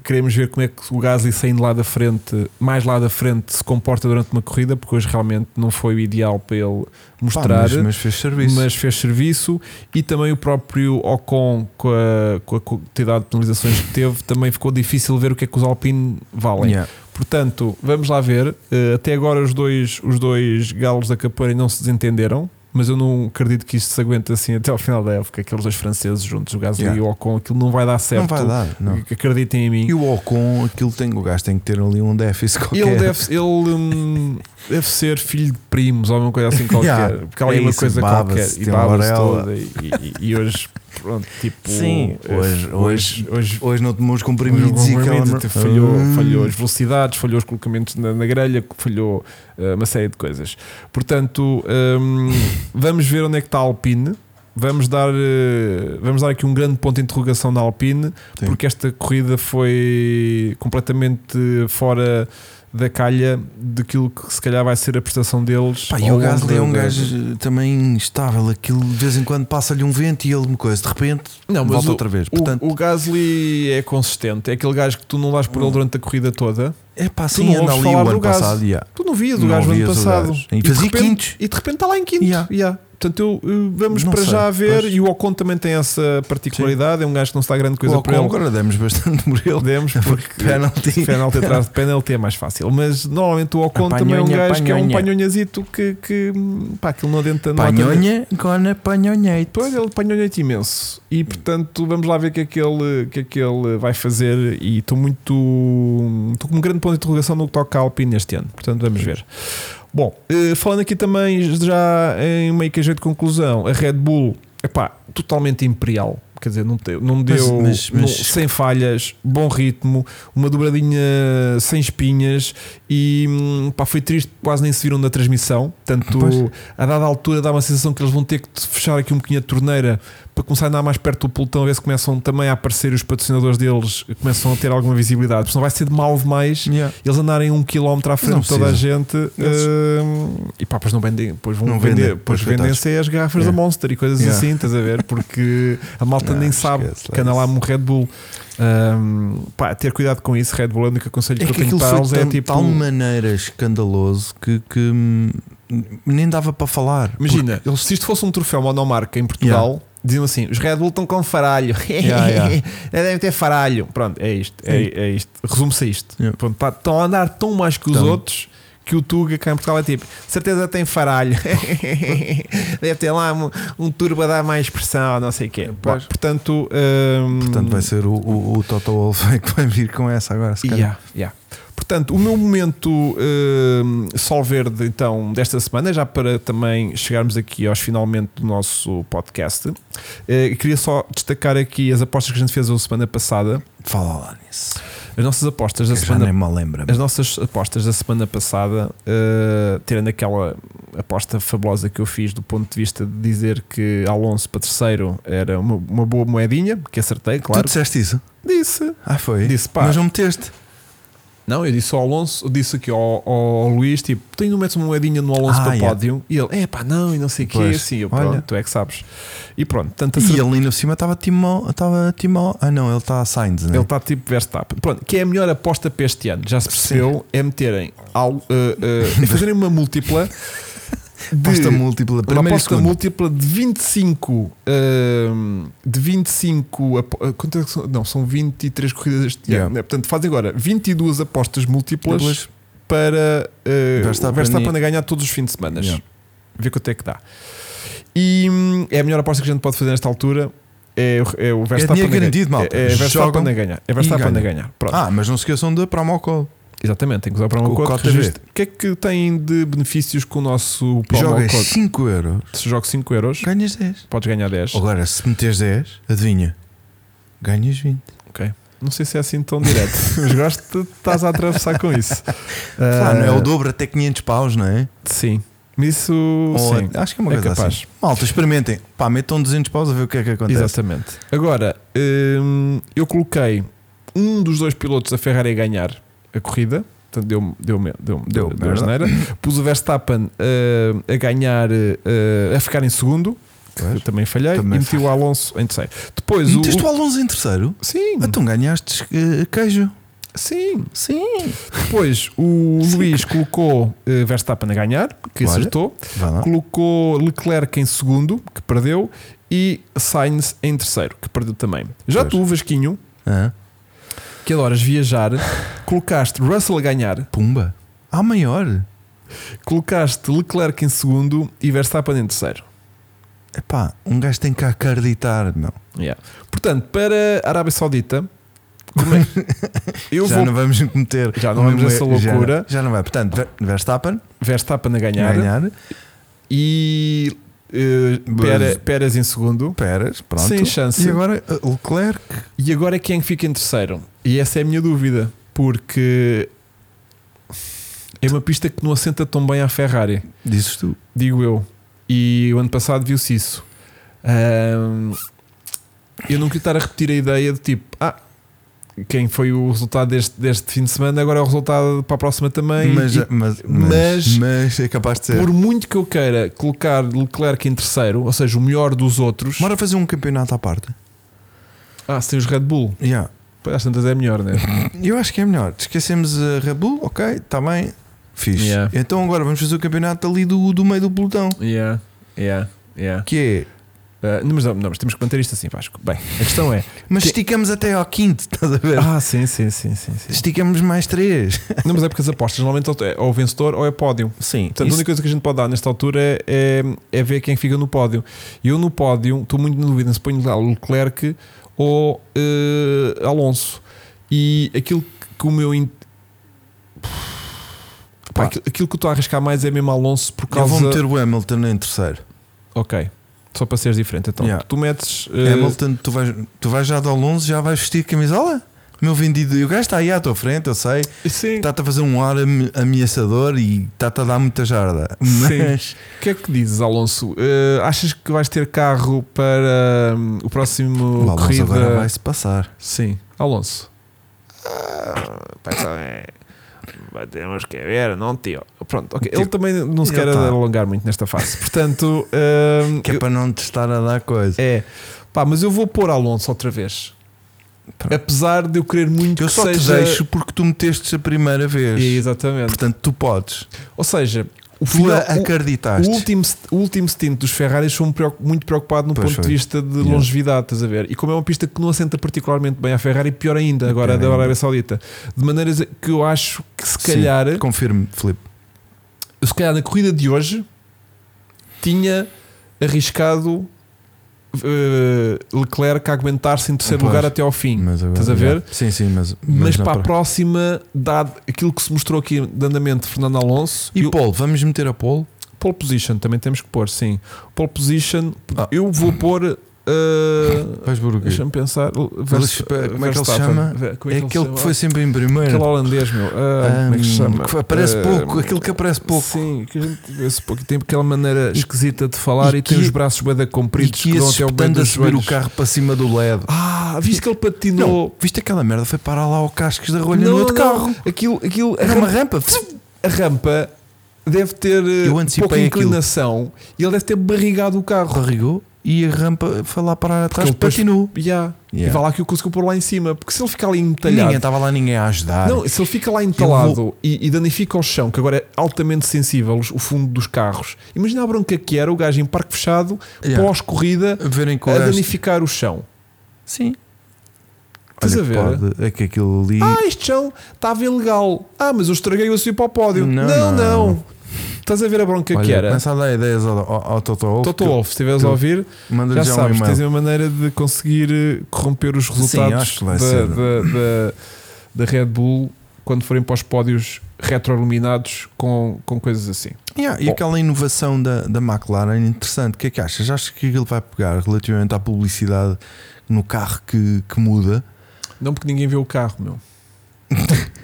[SPEAKER 2] queremos ver como é que o Gasly saindo lá da frente, mais lá da frente, se comporta durante uma corrida, porque hoje realmente não foi o ideal para ele
[SPEAKER 1] Pá,
[SPEAKER 2] mostrar.
[SPEAKER 1] mas, mas fez serviço.
[SPEAKER 2] mas fez serviço e também o próprio Ocon com a, com a quantidade de penalizações que teve também ficou difícil ver o que é que os Alpine valem
[SPEAKER 1] Yeah.
[SPEAKER 2] Portanto, vamos lá ver. Uh, até agora os dois, os dois galos da capoeira não se desentenderam, mas eu não acredito que isto se aguente assim até ao final da época. Aqueles dois franceses juntos, o Gasly
[SPEAKER 1] Yeah.
[SPEAKER 2] e o Ocon, aquilo não vai dar certo.
[SPEAKER 1] Não vai dar. Não.
[SPEAKER 2] Acreditem em mim.
[SPEAKER 1] E o Ocon, aquilo tem, o gajo tem que ter ali um déficit qualquer.
[SPEAKER 2] Ele deve, ele, hum, deve ser filho de primos ou alguma coisa assim (laughs) qualquer.
[SPEAKER 1] Yeah.
[SPEAKER 2] Porque ela é uma coisa qualquer. E, e- e hoje, pronto, tipo.
[SPEAKER 1] Sim, hoje- hoje-
[SPEAKER 2] hoje
[SPEAKER 1] Hoje não tomou os
[SPEAKER 2] Os
[SPEAKER 1] comprimidos e
[SPEAKER 2] até falhou,
[SPEAKER 1] Hum.
[SPEAKER 2] falhou as velocidades, falhou os colocamentos na, na grelha, falhou eh, uma série de coisas. Portanto, hum, (coughs) vamos ver onde é que está a Alpine. Vamos dar, eh, vamos dar aqui um grande ponto de interrogação na Alpine,
[SPEAKER 1] Sim.
[SPEAKER 2] porque esta corrida foi completamente fora da calha daquilo que se calhar vai ser a prestação deles.
[SPEAKER 1] Pá, e o Gasly é um gajo eh, também estável. Aquilo de vez em quando passa-lhe um vento e ele me coisa. De repente
[SPEAKER 2] Não, mas
[SPEAKER 1] volta
[SPEAKER 2] o-
[SPEAKER 1] outra vez.
[SPEAKER 2] O,
[SPEAKER 1] Portanto,
[SPEAKER 2] o Gasly é consistente, é aquele gajo que tu não dás por ele
[SPEAKER 1] Hum.
[SPEAKER 2] durante a corrida toda.
[SPEAKER 1] É pá,
[SPEAKER 2] tu
[SPEAKER 1] sim,
[SPEAKER 2] não
[SPEAKER 1] anda ali o ano passado. yeah.
[SPEAKER 2] Tu não vias o gajo no ano passado.
[SPEAKER 1] gajo. E
[SPEAKER 2] de
[SPEAKER 1] fazia
[SPEAKER 2] repente-
[SPEAKER 1] quintos.
[SPEAKER 2] E de repente está lá em quinto.
[SPEAKER 1] Yeah.
[SPEAKER 2] Yeah. Portanto, eu, vamos
[SPEAKER 1] Não
[SPEAKER 2] para
[SPEAKER 1] sei,
[SPEAKER 2] já ver.
[SPEAKER 1] pois.
[SPEAKER 2] E o Ocon também tem essa particularidade. É um gajo que não está grande coisa
[SPEAKER 1] O
[SPEAKER 2] para
[SPEAKER 1] Ocon
[SPEAKER 2] ele.
[SPEAKER 1] agora demos bastante por ele.
[SPEAKER 2] Demos porque
[SPEAKER 1] Penalty. (laughs)
[SPEAKER 2] penalti atrás de penalti é mais fácil. Mas normalmente o Ocon também é um
[SPEAKER 1] Panhonha,
[SPEAKER 2] gajo que é um
[SPEAKER 1] panhonha.
[SPEAKER 2] panhonhazito que, que pá, aquilo não adenta não adenta-
[SPEAKER 1] Panhonha, gona panhonhete.
[SPEAKER 2] Pois ele panhonhete imenso. E portanto, vamos lá ver o que é que ele, que é que ele vai fazer. E estou muito. Estou com um grande ponto de interrogação no que toca à Alpine este ano. Portanto, vamos ver. Bom, eh, falando aqui também, já em meio que a jeito de conclusão, a Red Bull, epá, totalmente imperial. Quer dizer, não, te- não deu
[SPEAKER 1] mas-
[SPEAKER 2] não-
[SPEAKER 1] mas-
[SPEAKER 2] sem falhas, bom ritmo, uma dobradinha sem espinhas e hum, pá, foi triste, quase nem se viram na transmissão. Tanto
[SPEAKER 1] Pois.
[SPEAKER 2] a dada altura dá uma sensação que eles vão ter que fechar aqui um bocadinho a torneira para começar a andar mais perto do pelotão, a ver se começam também a aparecer os patrocinadores deles, começam a ter alguma visibilidade, porque senão vai ser de mal demais
[SPEAKER 1] Yeah.
[SPEAKER 2] eles andarem um quilómetro à frente
[SPEAKER 1] Não
[SPEAKER 2] de toda a gente
[SPEAKER 1] Eles-
[SPEAKER 2] hum, e pá, depois não vendem, depois vão
[SPEAKER 1] Não
[SPEAKER 2] vender,
[SPEAKER 1] pois,
[SPEAKER 2] vendem-se as garrafas
[SPEAKER 1] Yeah.
[SPEAKER 2] da Monster e coisas
[SPEAKER 1] Yeah.
[SPEAKER 2] assim, estás a ver? Porque a malta (laughs)
[SPEAKER 1] Não,
[SPEAKER 2] nem sabe que anda lá um Red Bull. Hum, pá, ter cuidado com isso, Red Bull, a única conselho
[SPEAKER 1] É
[SPEAKER 2] que eu
[SPEAKER 1] que
[SPEAKER 2] tenho
[SPEAKER 1] aquilo
[SPEAKER 2] para eles
[SPEAKER 1] de
[SPEAKER 2] é tipo.
[SPEAKER 1] tal maneira escandaloso que, que, hum, nem dava para falar.
[SPEAKER 2] Imagina, se isto fosse um troféu monomarca em Portugal, Diziam assim: os Red Bull estão com faralho. (laughs)
[SPEAKER 1] Yeah, yeah.
[SPEAKER 2] Devem ter faralho. Pronto, é isto. É, é isto. Resume-se a isto.
[SPEAKER 1] Yeah.
[SPEAKER 2] Pronto, tá- estão a andar tão mais que os outros que o Tuga cá em Portugal é tipo: certeza tem faralho. (laughs) Deve ter lá um, um turbo a dar mais pressão, não sei o quê. Bom, portanto, hum,
[SPEAKER 1] Portanto, vai ser o, o, o Toto Wolff (laughs) que vai vir com essa agora. Se calhar.
[SPEAKER 2] Yeah, yeah. Portanto, o meu momento hum, sol verde então desta semana, já para também chegarmos aqui aos finalmente do nosso podcast, eh, queria só destacar aqui as apostas que a gente fez a semana passada.
[SPEAKER 1] Fala lá nisso.
[SPEAKER 2] As nossas apostas da
[SPEAKER 1] Que já
[SPEAKER 2] semana
[SPEAKER 1] nem me lembra.
[SPEAKER 2] as nossas apostas da semana passada, eh, tirando aquela aposta fabulosa que eu fiz do ponto de vista de dizer que Alonso para terceiro era uma, uma boa moedinha, que acertei,
[SPEAKER 1] Tu
[SPEAKER 2] claro.
[SPEAKER 1] disseste isso?
[SPEAKER 2] Disse.
[SPEAKER 1] Ah, foi?
[SPEAKER 2] Disse, pá.
[SPEAKER 1] Mas não meteste.
[SPEAKER 2] Não, eu disse ao Alonso, eu disse aqui ao, ao Luís, tipo, tu ainda metes uma moedinha no Alonso
[SPEAKER 1] Ah,
[SPEAKER 2] para
[SPEAKER 1] yeah.
[SPEAKER 2] pódio? E ele, é pá, não, e não sei o quê,
[SPEAKER 1] Pois,
[SPEAKER 2] assim, eu,
[SPEAKER 1] olha.
[SPEAKER 2] pronto, tu é que sabes. E pronto, tanto
[SPEAKER 1] E ele ali no cima estava Timó. Estava Timó. Ah, não, ele está a Sainz, né?
[SPEAKER 2] Ele está tipo Verstappen. Pronto, que é a melhor aposta para este ano, já se percebeu, é meterem, ao, eh, eh, fazerem uma múltipla (laughs) de,
[SPEAKER 1] Aposta múltipla.
[SPEAKER 2] uma aposta múltipla de 25 ehm, de 25 apo- eh, quanto é que são? não, são 23 corridas este
[SPEAKER 1] Yeah.
[SPEAKER 2] ano né? portanto fazem agora 22 apostas múltiplas
[SPEAKER 1] Múltiplas.
[SPEAKER 2] para eh,
[SPEAKER 1] Verstappen
[SPEAKER 2] o Verstappen a ganhar todos os fins de semana
[SPEAKER 1] Yeah.
[SPEAKER 2] ver quanto é que dá e hum, é a melhor aposta que a gente pode fazer nesta altura é, o- é o Verstappen
[SPEAKER 1] dinheiro
[SPEAKER 2] a ganhar.
[SPEAKER 1] garantido, malta.
[SPEAKER 2] é, é Verstappen a ganhar é Verstappen a ganhar Pronto.
[SPEAKER 1] Ah, mas não se esqueçam da promo call.
[SPEAKER 2] Exatamente tem que usar para uma
[SPEAKER 1] O
[SPEAKER 2] code o que é que tem de benefícios com o nosso promo
[SPEAKER 1] Jogas
[SPEAKER 2] code
[SPEAKER 1] 5 euros,
[SPEAKER 2] se joga 5 euros
[SPEAKER 1] ganhas 10.
[SPEAKER 2] podes ganhar 10
[SPEAKER 1] Agora, se meteres 10, adivinha, ganhas 20.
[SPEAKER 2] Ok. Não sei se é assim tão direto, (laughs) mas gosto de estás a atravessar com isso.
[SPEAKER 1] Claro, não é
[SPEAKER 2] Ah,
[SPEAKER 1] o dobro até 500 paus, não é?
[SPEAKER 2] Sim. Mas Isso
[SPEAKER 1] Ou-
[SPEAKER 2] sim.
[SPEAKER 1] acho que é uma
[SPEAKER 2] é
[SPEAKER 1] coisa
[SPEAKER 2] capaz.
[SPEAKER 1] assim. Malta, experimentem. Pá, metam 200 paus a ver o que é que acontece.
[SPEAKER 2] Exatamente. Agora, hum, eu coloquei um dos dois pilotos da Ferrari a ganhar a corrida. Portanto, deu, deu, deu, deu,
[SPEAKER 1] Deu
[SPEAKER 2] deu, asneira. (laughs) Pus o Verstappen uh, a ganhar, uh, a ficar em segundo, que
[SPEAKER 1] Pois.
[SPEAKER 2] também falhei,
[SPEAKER 1] Também
[SPEAKER 2] e meti o Alonso em terceiro. Depois o.
[SPEAKER 1] Meteste o Alonso em terceiro?
[SPEAKER 2] Sim,
[SPEAKER 1] Então ganhaste eh, queijo.
[SPEAKER 2] sim.
[SPEAKER 1] Sim.
[SPEAKER 2] Depois o (laughs) Luís colocou uh, Verstappen a ganhar, que
[SPEAKER 1] Olha.
[SPEAKER 2] acertou. Colocou Leclerc em segundo, que perdeu, e Sainz em terceiro, que perdeu também. Já
[SPEAKER 1] Pois.
[SPEAKER 2] tu, Vasquinho,
[SPEAKER 1] Ah,
[SPEAKER 2] que adoras viajar, (laughs) colocaste Russell a ganhar,
[SPEAKER 1] pumba. Ah, maior.
[SPEAKER 2] colocaste Leclerc em segundo e Verstappen em terceiro.
[SPEAKER 1] Epá, um gajo tem que acreditar, meu.
[SPEAKER 2] Portanto, para a Arábia Saudita, como é- (laughs) eu
[SPEAKER 1] já
[SPEAKER 2] vou
[SPEAKER 1] não vamos meter.
[SPEAKER 2] Já não vamos
[SPEAKER 1] mesmo-
[SPEAKER 2] nessa
[SPEAKER 1] já-
[SPEAKER 2] loucura.
[SPEAKER 1] Já, não vai. Portanto, Ver- Verstappen
[SPEAKER 2] Verstappen a ganhar,
[SPEAKER 1] ganhar.
[SPEAKER 2] e Pérez em segundo.
[SPEAKER 1] Pérez, pronto.
[SPEAKER 2] Sem chance.
[SPEAKER 1] E agora eh, Leclerc.
[SPEAKER 2] E agora é quem fica em terceiro? E essa é a minha dúvida, porque é uma pista que não assenta tão bem à Ferrari,
[SPEAKER 1] Dizes tu.
[SPEAKER 2] digo eu. E o ano passado viu-se isso. Ahm, eu não queria estar a repetir a ideia de tipo, ah, quem foi o resultado deste, deste fim de semana, agora é o resultado para a próxima também.
[SPEAKER 1] Mas,
[SPEAKER 2] E
[SPEAKER 1] mas,
[SPEAKER 2] mas-
[SPEAKER 1] mas, mas é capaz de ser.
[SPEAKER 2] por muito que eu queira colocar Leclerc em terceiro, ou seja, o melhor dos outros,
[SPEAKER 1] Bora fazer um campeonato à parte.
[SPEAKER 2] ah, se tem os Red Bull,
[SPEAKER 1] Yeah.
[SPEAKER 2] Às tantas é melhor, né? (laughs)
[SPEAKER 1] Eu acho que é melhor. Esquecemos a Bull, ok, está bem. Fixe.
[SPEAKER 2] Yeah.
[SPEAKER 1] Então agora vamos fazer o campeonato ali do, do meio do pelotão.
[SPEAKER 2] Yeah, yeah, yeah.
[SPEAKER 1] Que é.
[SPEAKER 2] Uh, não, mas, não, mas temos que manter isto assim, Vasco. Bem, a questão é. (laughs)
[SPEAKER 1] Mas
[SPEAKER 2] Que-
[SPEAKER 1] esticamos até ao quinto, estás a ver?
[SPEAKER 2] ah, sim, sim, sim, sim. sim.
[SPEAKER 1] Esticamos mais três. (laughs)
[SPEAKER 2] Não, mas é porque as apostas normalmente é ou vencedor ou é pódio.
[SPEAKER 1] Sim.
[SPEAKER 2] Portanto, a única coisa que a gente pode dar nesta altura é, é, é ver quem fica no pódio. E eu no pódio estou muito na dúvida se ponho lá o Leclerc ou uh, Alonso. E aquilo que o meu. in- Pá, aquilo, que eu estou a arriscar mais é mesmo Alonso por
[SPEAKER 1] Eu
[SPEAKER 2] causa.
[SPEAKER 1] vou meter o Hamilton em terceiro.
[SPEAKER 2] Ok. Só para seres diferente. Então,
[SPEAKER 1] Yeah.
[SPEAKER 2] tu metes. uh,
[SPEAKER 1] Hamilton, tu vais, tu vais já de Alonso, já vais vestir camisola? Meu vendido, e o gajo está aí à tua frente, eu sei. Está-te a fazer um ar ame- ameaçador e está-te a dar muita jarda. Mas
[SPEAKER 2] O que é que dizes, Alonso? Eh, achas que vais ter carro para hum, o próximo
[SPEAKER 1] o Alonso
[SPEAKER 2] corrida?
[SPEAKER 1] agora vai-se passar.
[SPEAKER 2] Sim, Alonso. Ah, temos que ver, não tio. Pronto, ok. Ele
[SPEAKER 1] Tipo,
[SPEAKER 2] também não se quer
[SPEAKER 1] tá.
[SPEAKER 2] alongar muito nesta fase. Portanto, hum, (laughs)
[SPEAKER 1] Que é
[SPEAKER 2] eu-
[SPEAKER 1] para não te estar a dar coisa.
[SPEAKER 2] é pá, mas eu vou pôr Alonso outra vez.
[SPEAKER 1] Pronto.
[SPEAKER 2] Apesar de eu querer muito
[SPEAKER 1] Eu
[SPEAKER 2] que
[SPEAKER 1] só
[SPEAKER 2] seja.
[SPEAKER 1] te deixo porque tu metestes a primeira vez.
[SPEAKER 2] Exatamente.
[SPEAKER 1] Portanto, tu podes.
[SPEAKER 2] Ou seja, o,
[SPEAKER 1] Tu
[SPEAKER 2] final, o-
[SPEAKER 1] acreditaste.
[SPEAKER 2] o último, o último stint dos Ferraris foi muito preocupado no
[SPEAKER 1] Pois
[SPEAKER 2] ponto
[SPEAKER 1] foi.
[SPEAKER 2] de vista de
[SPEAKER 1] Yeah.
[SPEAKER 2] longevidade, estás a ver? E como é uma pista que não assenta particularmente bem à Ferrari, pior ainda, agora
[SPEAKER 1] Pior
[SPEAKER 2] da. Arábia Saudita. De maneiras que eu acho que se
[SPEAKER 1] Sim,
[SPEAKER 2] calhar,
[SPEAKER 1] Confirme, Filipe.
[SPEAKER 2] se calhar na corrida de hoje tinha arriscado eh, Leclerc a aguentar-se em terceiro
[SPEAKER 1] Pois.
[SPEAKER 2] lugar até ao fim.
[SPEAKER 1] Mas agora,
[SPEAKER 2] Estás a ver?
[SPEAKER 1] Sim, sim, mas.
[SPEAKER 2] Mas
[SPEAKER 1] não
[SPEAKER 2] para a próxima, dado aquilo que se mostrou aqui de andamento de Fernando Alonso,
[SPEAKER 1] E
[SPEAKER 2] eu-
[SPEAKER 1] Paul, vamos meter a Paul?
[SPEAKER 2] pole position também temos que pôr, sim. Pole position,
[SPEAKER 1] Ah.
[SPEAKER 2] eu vou pôr. Uh? Deixa-me pensar. Vers-
[SPEAKER 1] como é que ele se chama? É
[SPEAKER 2] que ele
[SPEAKER 1] aquele que foi sempre em primeiro.
[SPEAKER 2] Aquele holandês, meu. Ah, como é que se chama?
[SPEAKER 1] que aparece
[SPEAKER 2] Ah,
[SPEAKER 1] pouco, aquele que aparece pouco.
[SPEAKER 2] Sim, que a gente vê-se pouco. E tem aquela maneira
[SPEAKER 1] E-
[SPEAKER 2] esquisita de falar
[SPEAKER 1] e
[SPEAKER 2] e, tem
[SPEAKER 1] que-
[SPEAKER 2] os braços bem
[SPEAKER 1] E
[SPEAKER 2] compridos
[SPEAKER 1] que
[SPEAKER 2] que até bem
[SPEAKER 1] espetando a subir o carro para cima do LED.
[SPEAKER 2] Ah, viste que ele patinou.
[SPEAKER 1] Não, viste aquela merda? Foi parar lá ao cascos da rolha
[SPEAKER 2] Não,
[SPEAKER 1] no outro
[SPEAKER 2] não.
[SPEAKER 1] carro.
[SPEAKER 2] Aquilo, aquilo,
[SPEAKER 1] Era uma
[SPEAKER 2] rampa,
[SPEAKER 1] rampa.
[SPEAKER 2] a rampa deve ter eh,
[SPEAKER 1] Eu antecipei
[SPEAKER 2] pouca
[SPEAKER 1] aquilo.
[SPEAKER 2] inclinação e ele deve ter barrigado o carro.
[SPEAKER 1] Barrigou e a rampa foi lá parar atrás.
[SPEAKER 2] depois-
[SPEAKER 1] Patinou.
[SPEAKER 2] Yeah.
[SPEAKER 1] Yeah.
[SPEAKER 2] E vai lá que o conseguiu pôr lá em cima. Porque se ele ficar ali
[SPEAKER 1] Ninguém
[SPEAKER 2] entalhado.
[SPEAKER 1] estava lá ninguém a ajudar.
[SPEAKER 2] Não, se ele fica lá entalado e, e danifica o chão, que agora é altamente sensível, o fundo dos carros. Imagina a bronca que era o gajo em parque fechado,
[SPEAKER 1] Yeah.
[SPEAKER 2] pós-corrida,
[SPEAKER 1] A o
[SPEAKER 2] danificar o chão.
[SPEAKER 1] Sim.
[SPEAKER 2] Estás a ver?
[SPEAKER 1] pode- é que aquilo ali.
[SPEAKER 2] Ah, este chão estava ilegal. Ah, mas eu estraguei-o a subir para o pódio.
[SPEAKER 1] Não,
[SPEAKER 2] Não, não.
[SPEAKER 1] não.
[SPEAKER 2] Estás a ver a bronca
[SPEAKER 1] olha,
[SPEAKER 2] que era?
[SPEAKER 1] Começa a dar ideias ao, ao, ao Toto Wolff.
[SPEAKER 2] Toto Wolff, se estiveres a ouvir, já
[SPEAKER 1] já, um
[SPEAKER 2] sabes,
[SPEAKER 1] e-mail.
[SPEAKER 2] tens uma maneira de conseguir eh, corromper os
[SPEAKER 1] Sim,
[SPEAKER 2] resultados
[SPEAKER 1] vai
[SPEAKER 2] da, da, da- da Red Bull quando forem para os pódios retroiluminados com, com coisas assim.
[SPEAKER 1] Yeah, e aquela inovação da, da McLaren interessante. O que é que achas? Achas que aquilo vai pegar relativamente à publicidade no carro que, que muda?
[SPEAKER 2] Não porque ninguém vê o carro, meu. (laughs)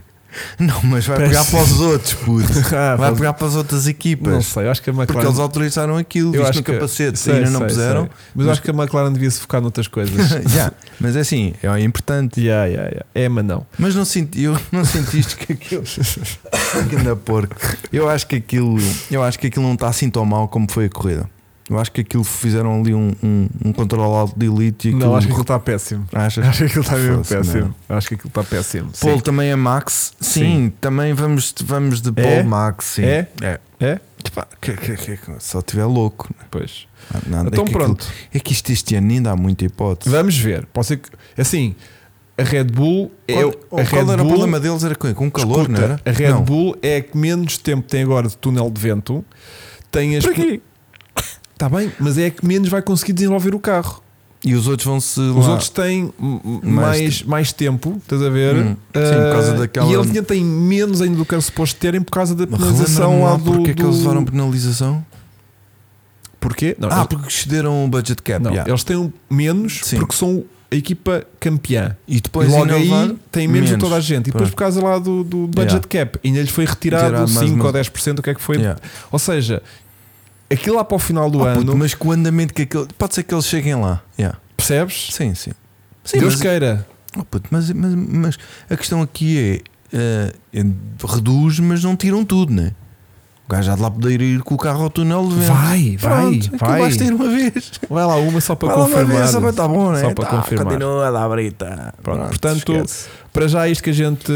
[SPEAKER 1] Não, mas vai
[SPEAKER 2] Parece-
[SPEAKER 1] pegar para os outros, puto. (laughs)
[SPEAKER 2] Ah,
[SPEAKER 1] Vai pegar para as outras
[SPEAKER 2] não
[SPEAKER 1] equipas.
[SPEAKER 2] sei, eu acho que a
[SPEAKER 1] Porque
[SPEAKER 2] McLaren.
[SPEAKER 1] eles autorizaram aquilo,
[SPEAKER 2] eu
[SPEAKER 1] visto
[SPEAKER 2] acho
[SPEAKER 1] no
[SPEAKER 2] que-
[SPEAKER 1] capacete,
[SPEAKER 2] sei,
[SPEAKER 1] ainda não
[SPEAKER 2] sei,
[SPEAKER 1] puseram.
[SPEAKER 2] sei. Mas eu acho que a McLaren devia se focar noutras coisas. (laughs)
[SPEAKER 1] Já, Mas é assim, é importante. (laughs)
[SPEAKER 2] yeah, yeah, yeah. É, mas não.
[SPEAKER 1] Mas não senti, eu não sentiste que aquilo. que anda porco. Eu acho que aquilo. Eu acho que aquilo não está assim tão mal como foi a corrida. Eu acho que aquilo fizeram ali um, um, um controle alto de elite e aquilo.
[SPEAKER 2] Não, acho que aquilo está péssimo.
[SPEAKER 1] Achas?
[SPEAKER 2] Acho que aquilo está mesmo péssimo. Acho que aquilo está péssimo.
[SPEAKER 1] Paul
[SPEAKER 2] Sim.
[SPEAKER 1] também é Max. Sim,
[SPEAKER 2] Sim.
[SPEAKER 1] também vamos, vamos de Paul
[SPEAKER 2] É?
[SPEAKER 1] Max. Sim.
[SPEAKER 2] É?
[SPEAKER 1] É.
[SPEAKER 2] É?
[SPEAKER 1] Epá, que, que, que, só estiver louco.
[SPEAKER 2] Pois.
[SPEAKER 1] Nada,
[SPEAKER 2] Então
[SPEAKER 1] é que
[SPEAKER 2] pronto.
[SPEAKER 1] aquilo- é que isto este ano ainda há muita hipótese.
[SPEAKER 2] Vamos ver. Pode ser que. Assim, a Red Bull é.
[SPEAKER 1] Qual,
[SPEAKER 2] o- a
[SPEAKER 1] qual
[SPEAKER 2] Red
[SPEAKER 1] era o
[SPEAKER 2] Bull,
[SPEAKER 1] problema deles? Era com, com calor,
[SPEAKER 2] escuta,
[SPEAKER 1] não era?
[SPEAKER 2] A Red
[SPEAKER 1] Não.
[SPEAKER 2] Bull é a que menos tempo tem agora de túnel de vento. Tem as. Está bem, mas é que menos vai conseguir desenvolver o carro.
[SPEAKER 1] E os outros vão-se.
[SPEAKER 2] Os outros têm
[SPEAKER 1] Mais
[SPEAKER 2] mais, tempo, estás a ver?
[SPEAKER 1] Hum, sim, por causa
[SPEAKER 2] Ah,
[SPEAKER 1] daquela-
[SPEAKER 2] E eles ainda têm menos ainda do que era suposto terem por causa da penalização lá
[SPEAKER 1] lá
[SPEAKER 2] do.
[SPEAKER 1] porque é que eles levaram penalização?
[SPEAKER 2] Porquê? Não,
[SPEAKER 1] Ah,
[SPEAKER 2] eles-
[SPEAKER 1] porque excederam o budget cap.
[SPEAKER 2] não,
[SPEAKER 1] yeah.
[SPEAKER 2] eles têm menos
[SPEAKER 1] Sim.
[SPEAKER 2] porque são a equipa campeã.
[SPEAKER 1] E depois
[SPEAKER 2] e logo aí tem menos, de toda a gente. E depois por causa lá do, do budget cap, ainda lhes foi retirado
[SPEAKER 1] Retirado mais
[SPEAKER 2] 5
[SPEAKER 1] uma-
[SPEAKER 2] ou 10%, o que é que foi?
[SPEAKER 1] Yeah.
[SPEAKER 2] Ou seja, aquilo lá para o final do
[SPEAKER 1] Oh,
[SPEAKER 2] ano,
[SPEAKER 1] puto, mas com o andamento que aquele. Pode ser que eles cheguem lá. Yeah.
[SPEAKER 2] percebes?
[SPEAKER 1] Sim, sim. Sim,
[SPEAKER 2] Deus
[SPEAKER 1] mas,
[SPEAKER 2] queira.
[SPEAKER 1] oh, puto, mas, mas, mas a questão aqui é, eh, é reduz, mas não tiram tudo, né? O gajo já de lá poder ir com o carro ao túnel de vento.
[SPEAKER 2] Vai, vai,
[SPEAKER 1] Pronto, aquilo
[SPEAKER 2] vai.
[SPEAKER 1] Basta ir uma vez.
[SPEAKER 2] Vai lá uma só para
[SPEAKER 1] Vai uma
[SPEAKER 2] confirmar.
[SPEAKER 1] vez, só para estar bom, né?
[SPEAKER 2] Só para
[SPEAKER 1] Tá,
[SPEAKER 2] confirmar.
[SPEAKER 1] Continua a dar brita.
[SPEAKER 2] Pronto, portanto,
[SPEAKER 1] esquece.
[SPEAKER 2] Para já isto que a gente.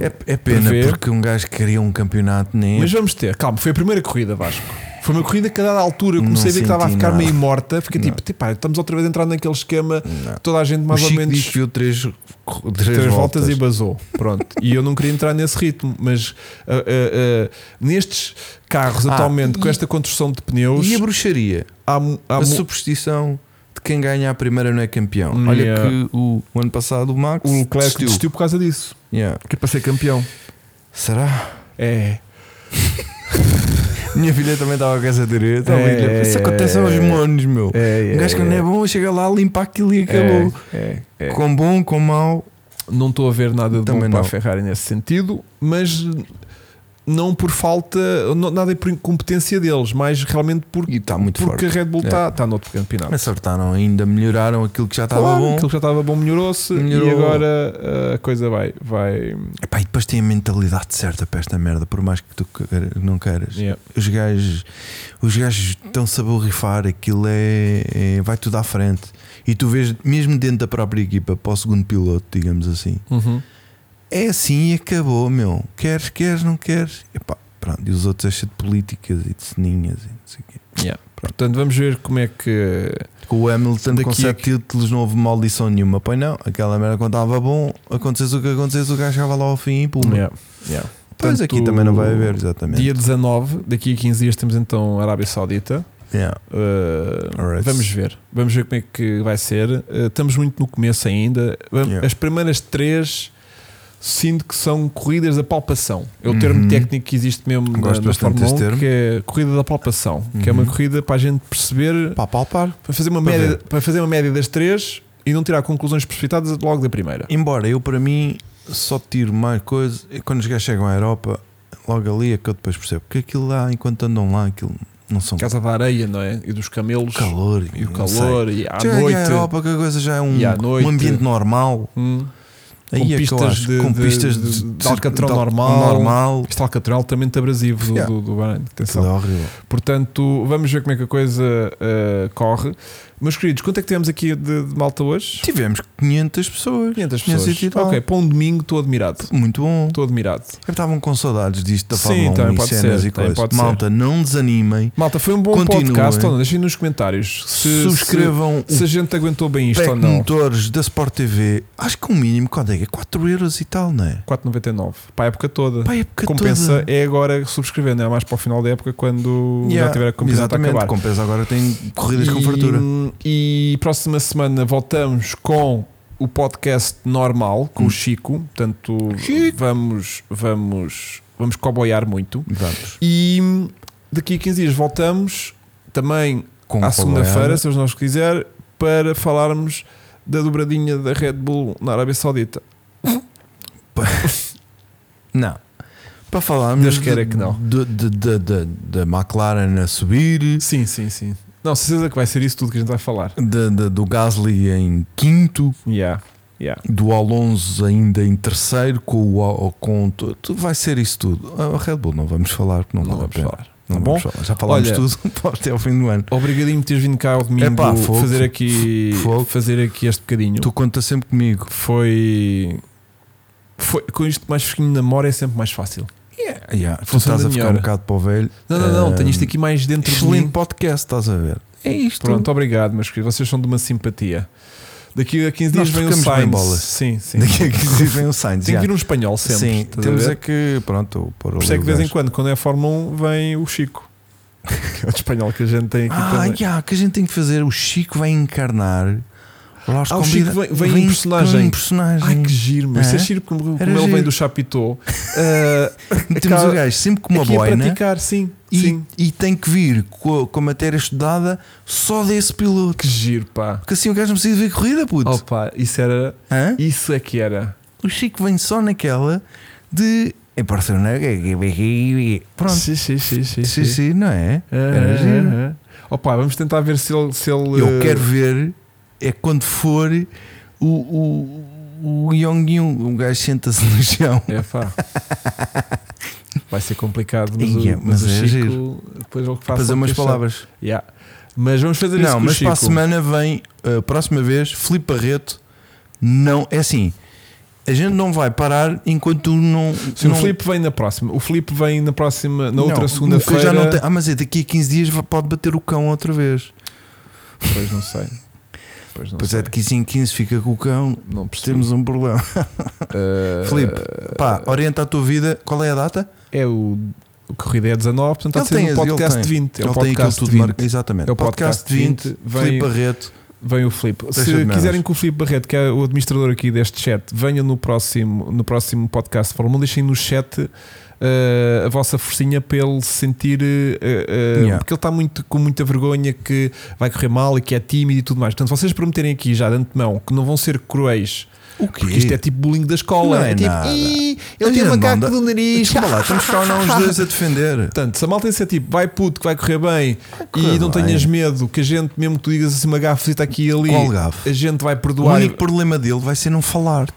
[SPEAKER 1] é, é pena
[SPEAKER 2] prevê.
[SPEAKER 1] porque um gajo queria um campeonato, nem.
[SPEAKER 2] Mas vamos ter, calma, foi a primeira corrida, Vasco. Foi uma corrida que a dada altura eu comecei
[SPEAKER 1] Não
[SPEAKER 2] a ver que estava a ficar
[SPEAKER 1] nada.
[SPEAKER 2] meio morta. Fiquei
[SPEAKER 1] Não.
[SPEAKER 2] tipo, "Tipá, estamos outra vez a entrar naquele esquema,
[SPEAKER 1] Não.
[SPEAKER 2] toda a gente mais ou menos
[SPEAKER 1] viu três, três,
[SPEAKER 2] três voltas.
[SPEAKER 1] voltas
[SPEAKER 2] e basou. Pronto. e eu não queria entrar nesse ritmo, mas ah, ah, ah, nestes carros
[SPEAKER 1] Ah,
[SPEAKER 2] atualmente, com
[SPEAKER 1] e-
[SPEAKER 2] esta construção de pneus,
[SPEAKER 1] E a bruxaria?
[SPEAKER 2] há, há
[SPEAKER 1] a superstição de quem ganha a primeira não é campeão.
[SPEAKER 2] Hum,
[SPEAKER 1] Olha
[SPEAKER 2] yeah.
[SPEAKER 1] que o, o ano passado o Max
[SPEAKER 2] o Leclerc
[SPEAKER 1] desistiu.
[SPEAKER 2] desistiu por causa disso,
[SPEAKER 1] Yeah.
[SPEAKER 2] que é para ser campeão.
[SPEAKER 1] Será?
[SPEAKER 2] É. (laughs)
[SPEAKER 1] Minha filha também estava com essa teoria. Tá
[SPEAKER 2] É,
[SPEAKER 1] Isso acontece aos
[SPEAKER 2] é,
[SPEAKER 1] monos, meu.
[SPEAKER 2] É,
[SPEAKER 1] Um gajo que não é bom chega lá, limpa aquilo e acabou.
[SPEAKER 2] É, é.
[SPEAKER 1] Com bom, com mau.
[SPEAKER 2] Não estou a ver nada de
[SPEAKER 1] Também
[SPEAKER 2] bom para a. Ferrari nesse sentido, mas não por falta, nada por incompetência deles, mas realmente por,
[SPEAKER 1] E está muito
[SPEAKER 2] porque
[SPEAKER 1] forte.
[SPEAKER 2] a Red Bull
[SPEAKER 1] É.
[SPEAKER 2] está tá noutro campeonato.
[SPEAKER 1] Acertaram ainda, melhoraram aquilo que já estava
[SPEAKER 2] Claro,
[SPEAKER 1] bom.
[SPEAKER 2] Aquilo que já estava bom melhorou-se
[SPEAKER 1] Melhorou.
[SPEAKER 2] e agora uh, a coisa vai. vai
[SPEAKER 1] Epá, e depois tem a mentalidade certa para esta merda, por mais que tu não queiras.
[SPEAKER 2] yeah.
[SPEAKER 1] Os gajos, os gajos estão-se a borrifar, aquilo é, é- vai tudo à frente. E tu vês, mesmo dentro da própria equipa, para o segundo piloto, digamos assim,
[SPEAKER 2] Uhum.
[SPEAKER 1] É assim e acabou, meu. Queres, queres, não queres. Epá, pronto, e os outros é cheio de políticas e de ceninhas e não sei o quê.
[SPEAKER 2] Yeah. Portanto, vamos ver como é que.
[SPEAKER 1] Com o Hamilton com
[SPEAKER 2] a
[SPEAKER 1] 7 títulos não houve maldição nenhuma. Pois não, aquela merda quando estava bom, acontecesse o que acontecesse, o gajo chegava lá ao fim e pum.
[SPEAKER 2] Yeah, yeah.
[SPEAKER 1] Pois aqui também não vai haver, exatamente.
[SPEAKER 2] Dia 19, daqui a 15 dias temos então a Arábia Saudita.
[SPEAKER 1] Yeah.
[SPEAKER 2] Uh,
[SPEAKER 1] Alright.
[SPEAKER 2] Vamos ver, vamos ver como é que vai ser. Uh, estamos muito no começo ainda. As primeiras três sinto que são corridas da palpação. É o termo
[SPEAKER 1] Uhum.
[SPEAKER 2] técnico que existe mesmo na,
[SPEAKER 1] Gosto
[SPEAKER 2] na
[SPEAKER 1] bastante
[SPEAKER 2] Fórmula 1,
[SPEAKER 1] desse termo.
[SPEAKER 2] que é corrida da palpação, que é uma
[SPEAKER 1] Uhum.
[SPEAKER 2] corrida para a gente perceber,
[SPEAKER 1] Para palpar.
[SPEAKER 2] para fazer uma
[SPEAKER 1] Para
[SPEAKER 2] média,
[SPEAKER 1] ver.
[SPEAKER 2] para fazer uma média das três e não tirar conclusões precipitadas logo da primeira.
[SPEAKER 1] Embora eu, para mim, só tiro mais coisas e quando os gajos chegam à Europa, logo ali é que eu depois percebo. Porque aquilo lá, enquanto andam lá, aquilo não são
[SPEAKER 2] Casa da areia, não é? E dos camelos.
[SPEAKER 1] calor
[SPEAKER 2] E o
[SPEAKER 1] não sei.
[SPEAKER 2] calor, e à
[SPEAKER 1] Chega
[SPEAKER 2] noite.
[SPEAKER 1] à Europa que a coisa já é um,
[SPEAKER 2] noite.
[SPEAKER 1] um ambiente normal.
[SPEAKER 2] Hum.
[SPEAKER 1] Aí
[SPEAKER 2] Com
[SPEAKER 1] é que eu
[SPEAKER 2] pistas
[SPEAKER 1] acho,
[SPEAKER 2] de-
[SPEAKER 1] com
[SPEAKER 2] de-
[SPEAKER 1] pistas
[SPEAKER 2] de-
[SPEAKER 1] de,
[SPEAKER 2] de alcatrão normal.
[SPEAKER 1] normal.
[SPEAKER 2] Este alcatrão é altamente abrasivo do,
[SPEAKER 1] Yeah.
[SPEAKER 2] do, do Bahrein. Atenção.
[SPEAKER 1] Tudo é.
[SPEAKER 2] Portanto, vamos ver como é que a coisa uh, corre. Meus queridos, quanto é que temos aqui de, de malta hoje?
[SPEAKER 1] Tivemos 500 pessoas.
[SPEAKER 2] 500
[SPEAKER 1] 500
[SPEAKER 2] pessoas.
[SPEAKER 1] e tal.
[SPEAKER 2] Ok, para um domingo estou admirado.
[SPEAKER 1] Muito bom.
[SPEAKER 2] Estou admirado.
[SPEAKER 1] Eu estavam com saudades disto da
[SPEAKER 2] Sim,
[SPEAKER 1] Fórmula 1
[SPEAKER 2] também
[SPEAKER 1] e
[SPEAKER 2] pode
[SPEAKER 1] cenas
[SPEAKER 2] ser,
[SPEAKER 1] e coisas.
[SPEAKER 2] pode ser.
[SPEAKER 1] Malta, não desanimem.
[SPEAKER 2] Malta, foi um bom
[SPEAKER 1] Continuem.
[SPEAKER 2] podcast. Ou não? Deixem nos comentários se,
[SPEAKER 1] Subscrevam
[SPEAKER 2] se, se a gente aguentou bem isto ou não.
[SPEAKER 1] motores da Sport TV. Acho que o mínimo, quando é? 4 euros e tal, não é?
[SPEAKER 2] 4,99 para a época toda.
[SPEAKER 1] Pá, a época
[SPEAKER 2] Compensa
[SPEAKER 1] toda.
[SPEAKER 2] é agora subscrever, não é mais para o final da época quando já
[SPEAKER 1] Yeah,
[SPEAKER 2] tiver a campeonato a
[SPEAKER 1] Exatamente,
[SPEAKER 2] acabar.
[SPEAKER 1] compensa agora tem corridas com
[SPEAKER 2] E- E próxima semana voltamos com o podcast normal com
[SPEAKER 1] Hum.
[SPEAKER 2] o Chico. Portanto,
[SPEAKER 1] Chico.
[SPEAKER 2] vamos vamos vamos coboiar muito.
[SPEAKER 1] Vamos.
[SPEAKER 2] E daqui a 15 dias voltamos também
[SPEAKER 1] Com
[SPEAKER 2] à segunda-feira, se os nós quiser, para falarmos da dobradinha da Red Bull na Arábia Saudita. (laughs)
[SPEAKER 1] Não. Para falarmos
[SPEAKER 2] Deus queira que não.
[SPEAKER 1] de- de- de- de- da McLaren a subir,
[SPEAKER 2] Sim, sim, sim. Não, certeza que vai ser isso tudo que a gente vai falar.
[SPEAKER 1] de- de- do Gasly em quinto,
[SPEAKER 2] Yeah, yeah.
[SPEAKER 1] do Alonso ainda em terceiro, com o com vai ser isso tudo. A Red Bull não vamos falar, não,
[SPEAKER 2] Não vamos falar.
[SPEAKER 1] Não
[SPEAKER 2] Tá bom?
[SPEAKER 1] falar. Já falámos
[SPEAKER 2] Olha-
[SPEAKER 1] tudo (laughs) até ao fim do ano.
[SPEAKER 2] Obrigadinho por teres vindo cá ao domingo
[SPEAKER 1] Epá, fogo,
[SPEAKER 2] fazer aqui
[SPEAKER 1] fogo.
[SPEAKER 2] fazer aqui este bocadinho.
[SPEAKER 1] Tu contas sempre comigo.
[SPEAKER 2] Foi foi com isto mais fresquinho na memória é sempre mais fácil.
[SPEAKER 1] Yeah, tu
[SPEAKER 2] Funciona
[SPEAKER 1] estás a ficar
[SPEAKER 2] melhor.
[SPEAKER 1] um bocado para o velho.
[SPEAKER 2] Não, não, não,
[SPEAKER 1] Ah,
[SPEAKER 2] tenho isto aqui mais dentro de
[SPEAKER 1] Excelente
[SPEAKER 2] mim.
[SPEAKER 1] podcast, estás a ver? É isto.
[SPEAKER 2] Pronto, obrigado, meus queridos. Vocês são de uma simpatia. Daqui a 15
[SPEAKER 1] Nós
[SPEAKER 2] dias vem o Sainz.
[SPEAKER 1] bolas.
[SPEAKER 2] Sim, sim.
[SPEAKER 1] Daqui a 15 dias vem o Sainz.
[SPEAKER 2] Tem que vir um espanhol sempre.
[SPEAKER 1] Sim,
[SPEAKER 2] a
[SPEAKER 1] temos é que, pronto,
[SPEAKER 2] Por
[SPEAKER 1] ali
[SPEAKER 2] isso é que de vez em quando, quando é Fórmula 1, vem o Chico. (laughs) Que é o espanhol que a gente tem aqui
[SPEAKER 1] Ah, já, que a gente tem que fazer. O Chico vai encarnar. Lá os
[SPEAKER 2] Ah,
[SPEAKER 1] convida-
[SPEAKER 2] Chico vem- vem em personagem.
[SPEAKER 1] em personagem.
[SPEAKER 2] Ai que giro, mas isso é
[SPEAKER 1] Hã?
[SPEAKER 2] giro como, como ele vem
[SPEAKER 1] giro.
[SPEAKER 2] do Chapitão. Uh, (laughs)
[SPEAKER 1] Temos
[SPEAKER 2] acaba-
[SPEAKER 1] o gajo sempre com uma
[SPEAKER 2] a
[SPEAKER 1] boina
[SPEAKER 2] praticar, sim.
[SPEAKER 1] e,
[SPEAKER 2] sim.
[SPEAKER 1] e tem que vir com a, com a matéria estudada só desse piloto.
[SPEAKER 2] Que giro, pá.
[SPEAKER 1] Porque assim o gajo não precisa ver corrida, puto.
[SPEAKER 2] Opa, isso era.
[SPEAKER 1] Hã?
[SPEAKER 2] Isso é que era.
[SPEAKER 1] O Chico vem só naquela de. É Barcelona. Pronto.
[SPEAKER 2] Sim, sim, sim, sim.
[SPEAKER 1] Sim, sim, não é?
[SPEAKER 2] Ah,
[SPEAKER 1] Era giro.
[SPEAKER 2] ah, ah. Opa, vamos tentar ver se ele. Se ele
[SPEAKER 1] Eu
[SPEAKER 2] uh,
[SPEAKER 1] quero ver é quando for o, o, o Yong Yung, um gajo senta-se no chão.
[SPEAKER 2] É pá. (laughs) Vai ser complicado, mas,
[SPEAKER 1] Ia,
[SPEAKER 2] o, mas,
[SPEAKER 1] mas é
[SPEAKER 2] Chico
[SPEAKER 1] giro.
[SPEAKER 2] depois faz
[SPEAKER 1] fazer umas palavras.
[SPEAKER 2] Yeah. Mas vamos fazer isso
[SPEAKER 1] Não,
[SPEAKER 2] com o
[SPEAKER 1] mas para a semana vem, a próxima vez, Filipe Barreto. Não, é assim, a gente não vai parar enquanto não.
[SPEAKER 2] Sim,
[SPEAKER 1] não
[SPEAKER 2] o Filipe vem na próxima. O Filipe vem na próxima, na
[SPEAKER 1] não,
[SPEAKER 2] outra segunda-feira.
[SPEAKER 1] não Ah, mas é daqui a 15 dias pode bater o cão outra vez.
[SPEAKER 2] Pois não sei. Pois não
[SPEAKER 1] Pois é, de 15 em 15 fica com o cão.
[SPEAKER 2] Não percebi.
[SPEAKER 1] Temos um problema.
[SPEAKER 2] Uh,
[SPEAKER 1] Filipe, Pá, orienta a tua vida. Qual é a data?
[SPEAKER 2] é o, o corrida é 19, portanto está a ser
[SPEAKER 1] Ele
[SPEAKER 2] um podcast
[SPEAKER 1] ele
[SPEAKER 2] de
[SPEAKER 1] tem.
[SPEAKER 2] 20. É o
[SPEAKER 1] Ele tem aquilo
[SPEAKER 2] podcast
[SPEAKER 1] tudo
[SPEAKER 2] de 20.
[SPEAKER 1] marcado. Exatamente.
[SPEAKER 2] É o podcast 20, vem-
[SPEAKER 1] Filipe Barreto.
[SPEAKER 2] Vem o Filipe.
[SPEAKER 1] Deixa de
[SPEAKER 2] Se quiserem que o Filipe Barreto, que é o administrador aqui deste chat, venha no próximo, no próximo podcast de Fórmula 1, deixem no chat eh, a vossa forcinha para ele se sentir. eh, eh,
[SPEAKER 1] Yeah.
[SPEAKER 2] Porque ele está muito, com muita vergonha que vai correr mal e que é tímido e tudo mais. Portanto, vocês prometerem aqui já de antemão que não vão ser cruéis,
[SPEAKER 1] O quê?
[SPEAKER 2] porque isto é tipo bullying da escola.
[SPEAKER 1] Não é
[SPEAKER 2] tipo,
[SPEAKER 1] nada.
[SPEAKER 2] "Ih, tem
[SPEAKER 1] gente
[SPEAKER 2] macaco
[SPEAKER 1] manda-
[SPEAKER 2] do nariz.
[SPEAKER 1] Desculpa lá, estamos cá não os dois a defender.
[SPEAKER 2] Portanto, se a malta disser tipo, vai puto, que vai correr bem
[SPEAKER 1] correr
[SPEAKER 2] e não
[SPEAKER 1] bem.
[SPEAKER 2] tenhas medo, que a gente, mesmo que tu digas assim uma gafeta aqui e ali, a gente vai
[SPEAKER 1] O
[SPEAKER 2] perdoar.
[SPEAKER 1] único problema dele vai ser não falar.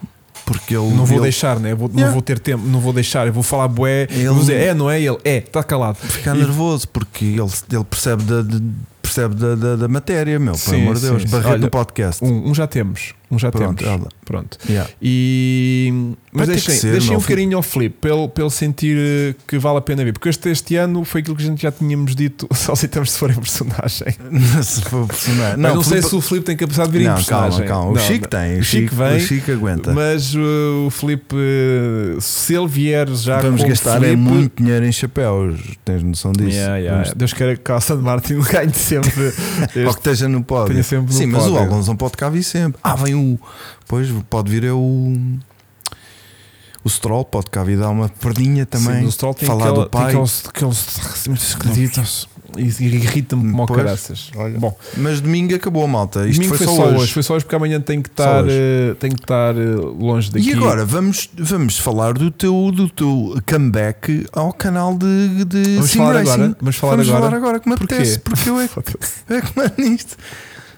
[SPEAKER 1] Porque ele.
[SPEAKER 2] Não vou
[SPEAKER 1] ele
[SPEAKER 2] deixar, né? Vou,
[SPEAKER 1] Yeah.
[SPEAKER 2] Não vou ter tempo, não vou deixar. Eu vou falar bué.
[SPEAKER 1] Ele-
[SPEAKER 2] Vou dizer, é, não é ele? É, está calado.
[SPEAKER 1] ficar
[SPEAKER 2] E-
[SPEAKER 1] nervoso porque ele, ele percebe, da, de- percebe da, da, da matéria, meu.
[SPEAKER 2] Sim,
[SPEAKER 1] Pelo amor de Deus.
[SPEAKER 2] Olha,
[SPEAKER 1] no podcast.
[SPEAKER 2] Um, um já temos. Um já
[SPEAKER 1] Pronto,
[SPEAKER 2] temos.
[SPEAKER 1] ela-
[SPEAKER 2] Pronto.
[SPEAKER 1] yeah.
[SPEAKER 2] E, mas
[SPEAKER 1] Vai
[SPEAKER 2] deixem,
[SPEAKER 1] ser,
[SPEAKER 2] deixem um carinho ao Flip ele, para ele sentir eh, que vale a pena ver. Porque este, este ano foi aquilo que a gente já tínhamos dito, (laughs) só aceitamos se for em personagem. (laughs)
[SPEAKER 1] se for personagem.
[SPEAKER 2] Mas não sei
[SPEAKER 1] Filipe-
[SPEAKER 2] se o Flip tem capacidade de vir em
[SPEAKER 1] Não,
[SPEAKER 2] personagem.
[SPEAKER 1] calma, calma. O
[SPEAKER 2] Não,
[SPEAKER 1] Chico
[SPEAKER 2] não.
[SPEAKER 1] tem.
[SPEAKER 2] O Chico vem,
[SPEAKER 1] O Chico aguenta.
[SPEAKER 2] Mas uh, o Flip, uh, se ele vier já
[SPEAKER 1] Vamos gastar
[SPEAKER 2] Flip,
[SPEAKER 1] é muito dinheiro em chapéus. Tens noção disso?
[SPEAKER 2] Yeah, yeah.
[SPEAKER 1] Vamos-
[SPEAKER 2] Deus queira que a Aston Martin (laughs) ganhe sempre.
[SPEAKER 1] Ou
[SPEAKER 2] este-
[SPEAKER 1] que esteja no pódio.
[SPEAKER 2] Sempre no
[SPEAKER 1] Sim, mas o
[SPEAKER 2] pódio.
[SPEAKER 1] Alonso não pode cá vir sempre. Ah, vem o. Pois pode vir é o. O Stroll pode cá vir dar uma perdinha também.
[SPEAKER 2] Sim, o Stroll tem
[SPEAKER 1] falar
[SPEAKER 2] aquela,
[SPEAKER 1] do pai.
[SPEAKER 2] Tem aqueles, aqueles muito esquisitos e irrita-me como
[SPEAKER 1] Pois,
[SPEAKER 2] caraças.
[SPEAKER 1] olha.
[SPEAKER 2] Bom,
[SPEAKER 1] Mas domingo acabou, malta. Isto
[SPEAKER 2] domingo
[SPEAKER 1] foi,
[SPEAKER 2] foi,
[SPEAKER 1] só hoje.
[SPEAKER 2] hoje. Foi só hoje porque amanhã tenho que estar, eh, tenho que estar eh, longe daqui.
[SPEAKER 1] E agora vamos, vamos falar do teu, do teu comeback ao canal de, de
[SPEAKER 2] Vamos
[SPEAKER 1] Sim
[SPEAKER 2] falar
[SPEAKER 1] Racing.
[SPEAKER 2] agora? Vamos falar
[SPEAKER 1] vamos
[SPEAKER 2] agora?
[SPEAKER 1] falar agora que me
[SPEAKER 2] Porquê?
[SPEAKER 1] apetece, porque eu é que, (laughs) é que mando nisto.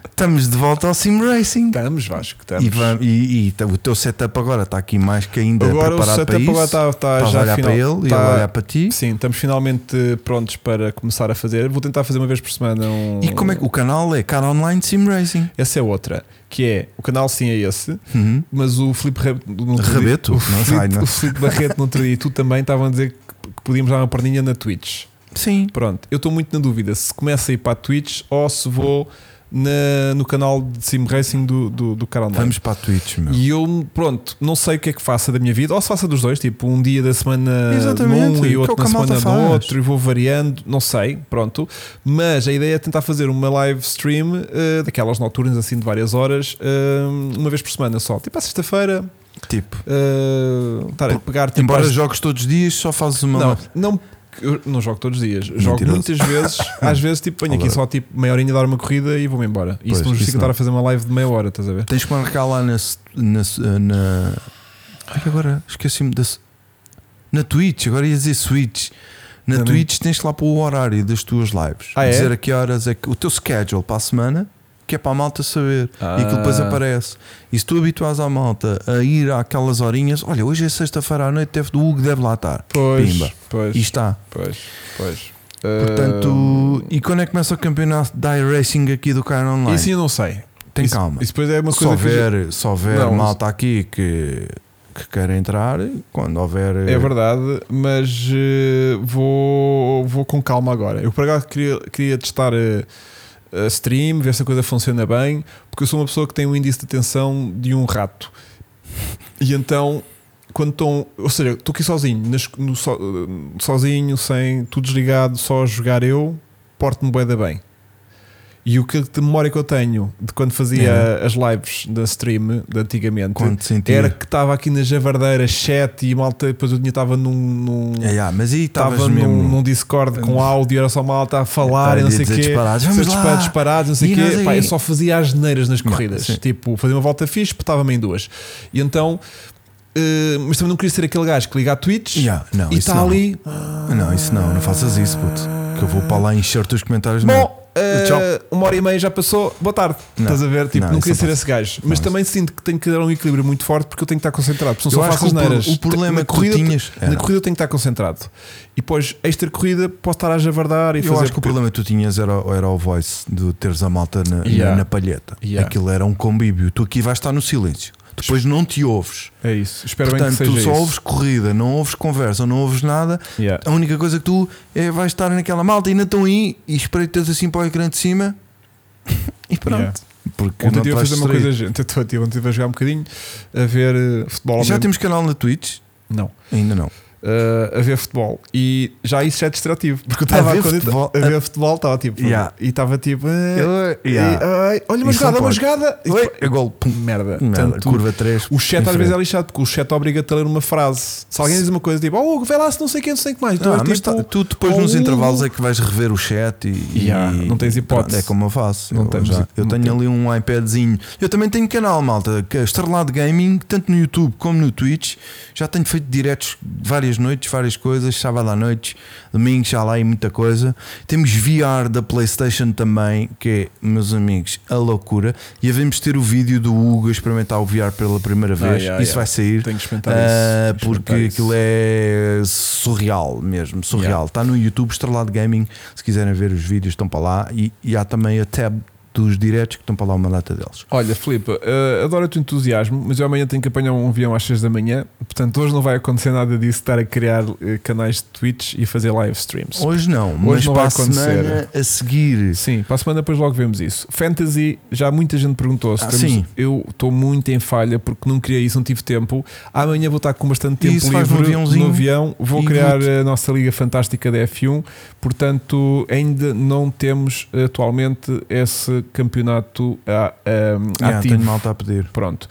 [SPEAKER 1] Estamos de volta ao Sim Racing.
[SPEAKER 2] Estamos, Vasco, estamos.
[SPEAKER 1] E, vam- e- e o teu setup agora está aqui mais que ainda
[SPEAKER 2] agora o
[SPEAKER 1] preparado para
[SPEAKER 2] setup
[SPEAKER 1] isso.
[SPEAKER 2] agora está, está
[SPEAKER 1] Estás
[SPEAKER 2] já
[SPEAKER 1] a olhar
[SPEAKER 2] final,
[SPEAKER 1] para ele e
[SPEAKER 2] está-
[SPEAKER 1] ele a olhar para ti.
[SPEAKER 2] Sim, estamos finalmente prontos para começar a fazer. Vou tentar fazer uma vez por semana um.
[SPEAKER 1] E como é que o canal é? Canal Online Sim Racing.
[SPEAKER 2] Essa é outra. Que é o canal sim é esse,
[SPEAKER 1] Uhum.
[SPEAKER 2] mas o Filipe
[SPEAKER 1] Rabeto?
[SPEAKER 2] o Filipe, o Barreto no outro dia e tu também estavam a dizer que, podíamos dar uma perninha na Twitch.
[SPEAKER 1] Sim.
[SPEAKER 2] Pronto, eu estou muito na dúvida se começa a ir para a Twitch ou se vou na- no canal de Sim Racing do, do, do online.
[SPEAKER 1] Vamos para a Twitch, meu.
[SPEAKER 2] E eu, pronto, não sei o que é que faça da minha vida, ou se faça dos dois, tipo um dia da semana
[SPEAKER 1] Exatamente,
[SPEAKER 2] num e
[SPEAKER 1] é
[SPEAKER 2] outro na semana no outro, e vou variando, não sei, pronto. Mas a ideia é tentar fazer uma live stream eh, daquelas noturnas, assim de várias horas, eh, uma vez por semana só, tipo à sexta-feira,
[SPEAKER 1] Tipo,
[SPEAKER 2] estar a pegar tipo,
[SPEAKER 1] embora
[SPEAKER 2] às-
[SPEAKER 1] jogues todos os dias, só fazes uma.
[SPEAKER 2] não, não, eu não jogo todos os dias, jogo
[SPEAKER 1] Mentiroso.
[SPEAKER 2] muitas vezes, (laughs) às vezes tipo, venho aqui só tipo meia horinha dar uma corrida e vou-me embora.
[SPEAKER 1] Pois,
[SPEAKER 2] isso não justifica estar a fazer uma live de meia hora, estás a ver?
[SPEAKER 1] Tens que marcar lá na. na, na Ai, agora esqueci-me da. Na Twitch, agora ia dizer Switch. Na
[SPEAKER 2] Também.
[SPEAKER 1] Twitch tens que lá para o horário das tuas lives.
[SPEAKER 2] Ah, é?
[SPEAKER 1] Dizer a que horas é que. O teu schedule para a semana, que é para a malta saber. E aquilo depois
[SPEAKER 2] Ah.
[SPEAKER 1] aparece. E se tu habituas a malta a ir àquelas horinhas, olha, hoje é sexta-feira à noite, deve, o Hugo deve lá estar.
[SPEAKER 2] Pois,
[SPEAKER 1] Pimba.
[SPEAKER 2] pois,
[SPEAKER 1] E está.
[SPEAKER 2] pois, pois.
[SPEAKER 1] Portanto, e quando é que começa o campeonato de iRacing aqui do Car Online?
[SPEAKER 2] isso eu não sei.
[SPEAKER 1] Tem
[SPEAKER 2] isso,
[SPEAKER 1] calma.
[SPEAKER 2] Isso depois é uma
[SPEAKER 1] se
[SPEAKER 2] coisa que
[SPEAKER 1] houver, se houver
[SPEAKER 2] Não,
[SPEAKER 1] malta aqui que, que quer entrar, quando houver.
[SPEAKER 2] é verdade, mas eh, vou, vou com calma agora. Eu por acaso queria, queria testar eh, a stream, ver se a coisa funciona bem, porque eu sou uma pessoa que tem um índice de atenção de um rato. E então, quando estão, ou seja, estou aqui sozinho, nas- no so- sozinho, sem tudo desligado, só a jogar eu, porto-me bem. E o que de memória que eu tenho de quando fazia
[SPEAKER 1] É.
[SPEAKER 2] as lives da stream de antigamente era que estava aqui na javardeira chat e malta, depois eu tinha estava num, num
[SPEAKER 1] É, é, mas aí
[SPEAKER 2] estava num, num Discord com áudio, era só malta a falar, e não sei o quê.
[SPEAKER 1] disparados,
[SPEAKER 2] Ser
[SPEAKER 1] Vamos lá.
[SPEAKER 2] disparados, não sei o quê. Pá, eu só fazia as neiras nas corridas.
[SPEAKER 1] sim.
[SPEAKER 2] Tipo, fazia uma volta fixe, espetava-me em duas. E então, eh, mas também não queria ser aquele gajo que liga a Twitch
[SPEAKER 1] Yeah, não,
[SPEAKER 2] e está ali.
[SPEAKER 1] Não, isso não, não faças isso, puto. Que eu vou para lá encher-te os comentários. não.
[SPEAKER 2] Bom,
[SPEAKER 1] Tchau.
[SPEAKER 2] uma hora e meia já passou, boa tarde.
[SPEAKER 1] Não.
[SPEAKER 2] Estás a ver? Tipo,
[SPEAKER 1] Não,
[SPEAKER 2] não, queria ser
[SPEAKER 1] passa.
[SPEAKER 2] esse gajo. Mas
[SPEAKER 1] Não,
[SPEAKER 2] também sinto que tenho que dar um equilíbrio muito forte porque eu tenho que estar concentrado. Porque
[SPEAKER 1] Eu
[SPEAKER 2] senão só
[SPEAKER 1] acho
[SPEAKER 2] faço neiras.
[SPEAKER 1] o problema
[SPEAKER 2] na corrida,
[SPEAKER 1] tinhas
[SPEAKER 2] Na corrida eu tenho que estar concentrado. E depois, extra corrida, posso estar a javardar e
[SPEAKER 1] Eu
[SPEAKER 2] fazer.
[SPEAKER 1] acho que o problema que tu tinhas era, era o voice de teres a malta na, na-
[SPEAKER 2] Yeah.
[SPEAKER 1] na palheta.
[SPEAKER 2] Yeah.
[SPEAKER 1] Aquilo era um convívio. Tu aqui vais estar no silêncio. Depois não te ouves.
[SPEAKER 2] É isso. Espero
[SPEAKER 1] Portanto,
[SPEAKER 2] bem que
[SPEAKER 1] tu
[SPEAKER 2] seja
[SPEAKER 1] só
[SPEAKER 2] isso.
[SPEAKER 1] ouves corrida, não ouves conversa, não ouves nada.
[SPEAKER 2] Yeah.
[SPEAKER 1] A única coisa que tu é vais estar naquela malta, ainda estão aí e espreitas assim para o ecrã de cima (laughs) e pronto.
[SPEAKER 2] Yeah.
[SPEAKER 1] Porque
[SPEAKER 2] Ontem estive a fazer uma coisa, gente. Eu estou a jogar um bocadinho, a ver eh, futebol.
[SPEAKER 1] Já
[SPEAKER 2] mesmo-
[SPEAKER 1] temos canal na Twitch?
[SPEAKER 2] Não.
[SPEAKER 1] Ainda não.
[SPEAKER 2] Uh, a ver futebol e já isso é distrativo porque eu
[SPEAKER 1] A
[SPEAKER 2] estava
[SPEAKER 1] ver
[SPEAKER 2] quando eu
[SPEAKER 1] futebol?
[SPEAKER 2] a ver futebol estava tipo
[SPEAKER 1] Yeah.
[SPEAKER 2] e estava tipo eh,
[SPEAKER 1] Eu-
[SPEAKER 2] e-
[SPEAKER 1] yeah.
[SPEAKER 2] ai, olha uma jogada uma jogada E depois-
[SPEAKER 1] é gol. Pum.
[SPEAKER 2] merda,
[SPEAKER 1] Merda,
[SPEAKER 2] Portanto,
[SPEAKER 1] curva 3.
[SPEAKER 2] o chat às vezes é lixado porque o chat obriga-te a ler uma frase se alguém diz uma coisa tipo oh vê lá se não sei quem não sei o que mais tu
[SPEAKER 1] Ah, mas
[SPEAKER 2] tipo,
[SPEAKER 1] tá- tu depois
[SPEAKER 2] oh,
[SPEAKER 1] nos intervalos é que vais rever o chat e,
[SPEAKER 2] Yeah, não tens hipótese.
[SPEAKER 1] É como eu faço.
[SPEAKER 2] Não
[SPEAKER 1] eu, já- eu tenho ali um iPadzinho. Eu também tenho canal, malta, que é Estrelado Gaming, tanto no YouTube como no Twitch. Já tenho feito diretos várias noites, várias coisas, sábado à noite, domingo, já lá e muita coisa. Temos VR da PlayStation também, que é, meus amigos, a loucura. E havemos ter o vídeo do Hugo a experimentar o VR pela primeira vez.
[SPEAKER 2] yeah,
[SPEAKER 1] Isso
[SPEAKER 2] yeah.
[SPEAKER 1] vai sair.
[SPEAKER 2] tenho que experimentar
[SPEAKER 1] Ah,
[SPEAKER 2] isso,
[SPEAKER 1] porque
[SPEAKER 2] experimentar isso.
[SPEAKER 1] aquilo é surreal mesmo, surreal.
[SPEAKER 2] Yeah.
[SPEAKER 1] Está no YouTube, Estrelado Gaming. Se quiserem ver os vídeos, estão para lá. E, e há também a tab dos diretos que estão para lá uma data deles.
[SPEAKER 2] Olha, Filipe, eh, adoro o teu entusiasmo, mas eu amanhã tenho que apanhar um avião às 6 da manhã, portanto hoje não vai acontecer nada disso estar a criar eh, canais de Twitch e fazer live streams.
[SPEAKER 1] Hoje não, mas
[SPEAKER 2] não
[SPEAKER 1] para
[SPEAKER 2] vai
[SPEAKER 1] a
[SPEAKER 2] acontecer.
[SPEAKER 1] semana a seguir.
[SPEAKER 2] Sim, para a semana depois logo vemos isso. Fantasy, já muita gente perguntou se
[SPEAKER 1] Ah,
[SPEAKER 2] temos-
[SPEAKER 1] sim.
[SPEAKER 2] Eu estou muito em falha porque não criei isso, não tive tempo. Amanhã vou estar com bastante tempo
[SPEAKER 1] Isso,
[SPEAKER 2] livre
[SPEAKER 1] aviãozinho
[SPEAKER 2] no avião. Vou criar
[SPEAKER 1] vou-te-
[SPEAKER 2] a nossa Liga Fantástica da F1. Portanto, ainda não temos atualmente esse campeonato ah, ah,
[SPEAKER 1] Já,
[SPEAKER 2] ativo.
[SPEAKER 1] tenho malta a pedir.
[SPEAKER 2] Pronto.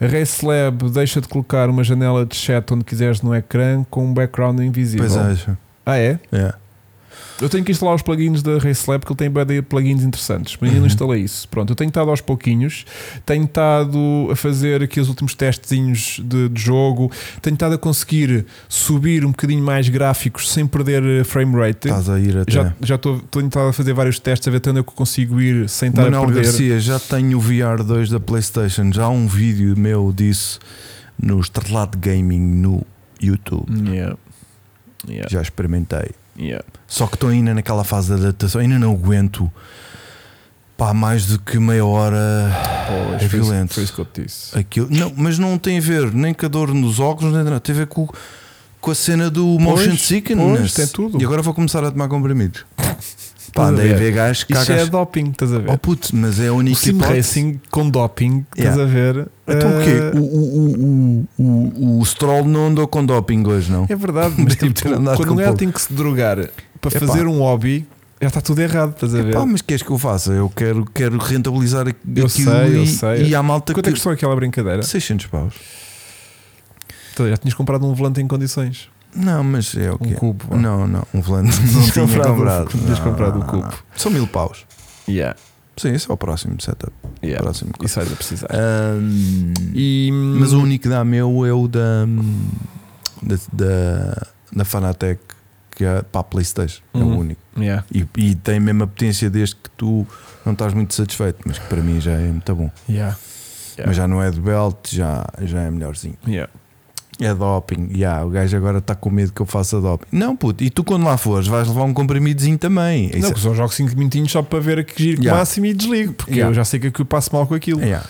[SPEAKER 2] A Race Lab deixa de colocar uma janela de chat onde quiseres no ecrã com um background invisível.
[SPEAKER 1] Pois acha.
[SPEAKER 2] Ah, é?
[SPEAKER 1] É.
[SPEAKER 2] Eu tenho que instalar os plugins da Race Lab porque ele tem plugins interessantes, mas ainda não
[SPEAKER 1] Uhum.
[SPEAKER 2] instalei isso. Pronto, eu tenho estado aos pouquinhos, tenho estado a fazer aqui os últimos testezinhos de, de jogo, tenho estado a conseguir subir um bocadinho mais gráficos sem perder eh, frame rate.
[SPEAKER 1] Estás a ir até.
[SPEAKER 2] Já já estou tenho estado a fazer vários testes a ver até onde eu consigo ir sem estar a
[SPEAKER 1] Manuel
[SPEAKER 2] perder.
[SPEAKER 1] Garcia, já tenho o VR 2 da PlayStation. Já há um vídeo meu disso no Estrelado Gaming no YouTube.
[SPEAKER 2] Yeah. Yeah.
[SPEAKER 1] Já experimentei.
[SPEAKER 2] Yeah.
[SPEAKER 1] Só que estou ainda naquela fase de adaptação, ainda não aguento. Pá, mais do que meia hora
[SPEAKER 2] Pois,
[SPEAKER 1] é violento.
[SPEAKER 2] Foi isso que eu te disse.
[SPEAKER 1] aquilo. Não, mas não tem a ver nem com a dor nos óculos, nem nada. Tem a ver com, com a cena do motion
[SPEAKER 2] Pois,
[SPEAKER 1] sickness.
[SPEAKER 2] pois, tem tudo.
[SPEAKER 1] E agora vou começar a tomar comprimidos. Pá, andei a
[SPEAKER 2] ver?
[SPEAKER 1] ver gajos que
[SPEAKER 2] Isto é doping, estás a ver?
[SPEAKER 1] Oh puto, mas é a
[SPEAKER 2] o
[SPEAKER 1] única
[SPEAKER 2] sim
[SPEAKER 1] hipótese.
[SPEAKER 2] racing com doping, estás
[SPEAKER 1] Yeah.
[SPEAKER 2] a ver?
[SPEAKER 1] Então o
[SPEAKER 2] Eh,
[SPEAKER 1] quê? O, o, o, o, o, o Stroll não andou com doping hoje, não?
[SPEAKER 2] É verdade, mas tipo, quando um gajo tem que se drogar para
[SPEAKER 1] Epá.
[SPEAKER 2] fazer um hobby, já está tudo errado, estás a ver?
[SPEAKER 1] Pá, mas queres que eu faça? Eu quero, quero rentabilizar aqu-
[SPEAKER 2] Eu
[SPEAKER 1] aquilo
[SPEAKER 2] sei, eu
[SPEAKER 1] e,
[SPEAKER 2] sei.
[SPEAKER 1] e há malta
[SPEAKER 2] Quanto é que custou aquela brincadeira?
[SPEAKER 1] 600 paus.
[SPEAKER 2] Então, já tinhas comprado um volante em condições.
[SPEAKER 1] Não, mas é o
[SPEAKER 2] Um
[SPEAKER 1] que é.
[SPEAKER 2] cubo.
[SPEAKER 1] Não, não, um volante não (laughs) tinha
[SPEAKER 2] comprado um-
[SPEAKER 1] comprado.
[SPEAKER 2] tinhas um
[SPEAKER 1] não,
[SPEAKER 2] cubo.
[SPEAKER 1] São mil paus.
[SPEAKER 2] Yeah,
[SPEAKER 1] Sim, esse é o próximo setup.
[SPEAKER 2] yeah.
[SPEAKER 1] Próximo.
[SPEAKER 2] Isso vais a precisar.
[SPEAKER 1] Ahm,
[SPEAKER 2] E,
[SPEAKER 1] Mas o único que dá meu é o da, da, da, da Fanatec, que é para a Playstation. É
[SPEAKER 2] Uhum.
[SPEAKER 1] o único.
[SPEAKER 2] Yeah.
[SPEAKER 1] E, e tem mesmo a potência desde que tu não estás muito satisfeito, mas que para mim já é muito bom.
[SPEAKER 2] Yeah. Yeah.
[SPEAKER 1] Mas já não é de belt, já, já é melhorzinho. É doping, yeah, o gajo agora está com medo que eu faça doping. Não, puto, e tu quando lá fores vais levar um comprimidozinho também.
[SPEAKER 2] Não,
[SPEAKER 1] Isso
[SPEAKER 2] que só jogo 5 minutinhos só para ver que giro
[SPEAKER 1] Yeah.
[SPEAKER 2] máximo e desligo, porque
[SPEAKER 1] Yeah.
[SPEAKER 2] eu já sei que aquilo passo mal com aquilo.
[SPEAKER 1] é, yeah,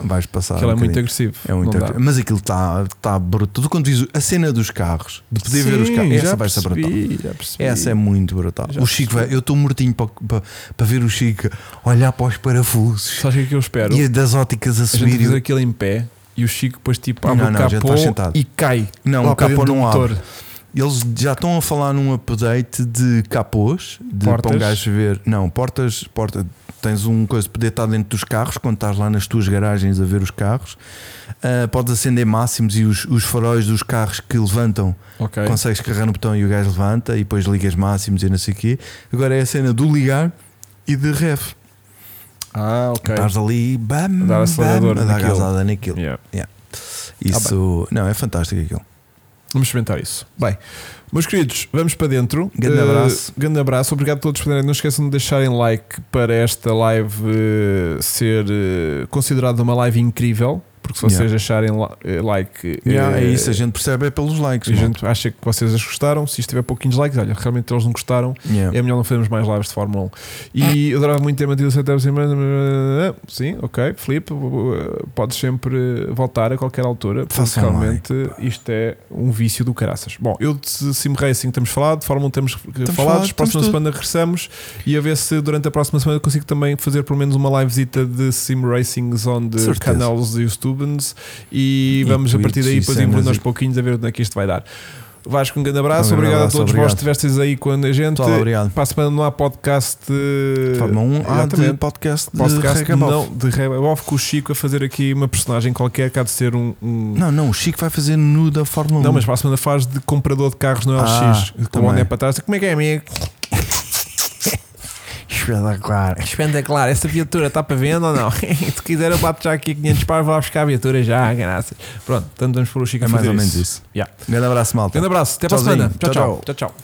[SPEAKER 1] vais passar.
[SPEAKER 2] Aquilo
[SPEAKER 1] um
[SPEAKER 2] é muito agressivo.
[SPEAKER 1] É muito agressivo. Mas aquilo está tá brutal. Tu quando vês a cena dos carros, de poder ver os
[SPEAKER 2] Sim,
[SPEAKER 1] carros, essa vai ser brutal. Essa é muito brutal.
[SPEAKER 2] Já
[SPEAKER 1] o Chico vai, eu estou mortinho para, para, para ver o Chico olhar para os parafusos
[SPEAKER 2] Sabes o que é que eu espero?
[SPEAKER 1] e das óticas a
[SPEAKER 2] a gente
[SPEAKER 1] subir.
[SPEAKER 2] fazer
[SPEAKER 1] e-
[SPEAKER 2] aquilo em pé e o Chico depois tipo abre
[SPEAKER 1] Não,
[SPEAKER 2] o
[SPEAKER 1] não,
[SPEAKER 2] capô e cai.
[SPEAKER 1] Não,
[SPEAKER 2] lá
[SPEAKER 1] o capô não
[SPEAKER 2] motor.
[SPEAKER 1] abre. Eles já estão a falar num update de capôs, de
[SPEAKER 2] Portas?
[SPEAKER 1] para um gajo ver. Não, portas, porta, tens um coisa de poder estar dentro dos carros quando estás lá nas tuas garagens a ver os carros. Ah, podes acender máximos e os, os faróis dos carros que levantam
[SPEAKER 2] Ok.
[SPEAKER 1] consegues carregar no botão e o gajo levanta e depois ligas máximos e não sei o quê. Agora é a cena do ligar e de ref.
[SPEAKER 2] Ah, ok.
[SPEAKER 1] Estás ali, bam,
[SPEAKER 2] A dar acelerador
[SPEAKER 1] bam, a dar
[SPEAKER 2] naquilo.
[SPEAKER 1] naquilo.
[SPEAKER 2] Yeah.
[SPEAKER 1] Isso, não, é fantástico aquilo.
[SPEAKER 2] Vamos experimentar isso. Bem, meus queridos, vamos para dentro.
[SPEAKER 1] Grande
[SPEAKER 2] Eh,
[SPEAKER 1] abraço.
[SPEAKER 2] grande abraço. Obrigado a todos por Não esqueçam de deixarem like para esta live eh, ser eh, considerada uma live incrível. Porque se vocês
[SPEAKER 1] Yeah.
[SPEAKER 2] la- eh, like,
[SPEAKER 1] Yeah,
[SPEAKER 2] eh,
[SPEAKER 1] é isso, a gente percebe é pelos likes.
[SPEAKER 2] a
[SPEAKER 1] mano.
[SPEAKER 2] gente acha que vocês as gostaram. Se isto tiver pouquinhos likes, olha, realmente eles não gostaram.
[SPEAKER 1] Yeah.
[SPEAKER 2] É melhor não fazermos mais lives de Fórmula 1. E eu adorava muito ter mantido o setup semana. Sim, ok. Filipe, podes sempre voltar a qualquer altura. Porque realmente isto é um vício do caraças. Bom, eu de Sim Racing temos falado, de Fórmula 1 temos falado.
[SPEAKER 1] falado,
[SPEAKER 2] próxima semana regressamos e a ver se durante a próxima semana eu consigo também fazer pelo menos uma livezita de Sim Racing Zone de canais de YouTubers e,
[SPEAKER 1] E
[SPEAKER 2] vamos a partir daí depois evoluindo aos pouquinos a ver onde é que isto vai dar. Vasco, um grande abraço,
[SPEAKER 1] Um grande
[SPEAKER 2] obrigado
[SPEAKER 1] abraço,
[SPEAKER 2] a todos vós
[SPEAKER 1] obrigado.
[SPEAKER 2] que estivestes aí quando a gente.
[SPEAKER 1] Pessoal, obrigado.
[SPEAKER 2] Para a semana não há podcast. eh,
[SPEAKER 1] Fórmula 1 há de podcast de
[SPEAKER 2] podcast
[SPEAKER 1] Regabof.
[SPEAKER 2] não, de Regabof com o Chico a fazer aqui uma personagem qualquer que há de ser um. um-
[SPEAKER 1] Não, não, o Chico vai fazer nu da Fórmula 1.
[SPEAKER 2] Não, mas para a semana faz de comprador de carros no LX,
[SPEAKER 1] Ah,
[SPEAKER 2] com o boné para trás. Como é que é, amigo?
[SPEAKER 1] Espetacular.
[SPEAKER 2] Espetacular, essa viatura está para venda ou não? (laughs) Se quiser, eu bato já aqui 500 paus, vou lá buscar a viatura já, graças. Pronto, então vamos pôr o Chico
[SPEAKER 1] É mais ou menos
[SPEAKER 2] isso. Yeah.
[SPEAKER 1] Grande abraço, malta.
[SPEAKER 2] Grande abraço, até para a semana.
[SPEAKER 1] Tchau,
[SPEAKER 2] tchau. tchau, tchau.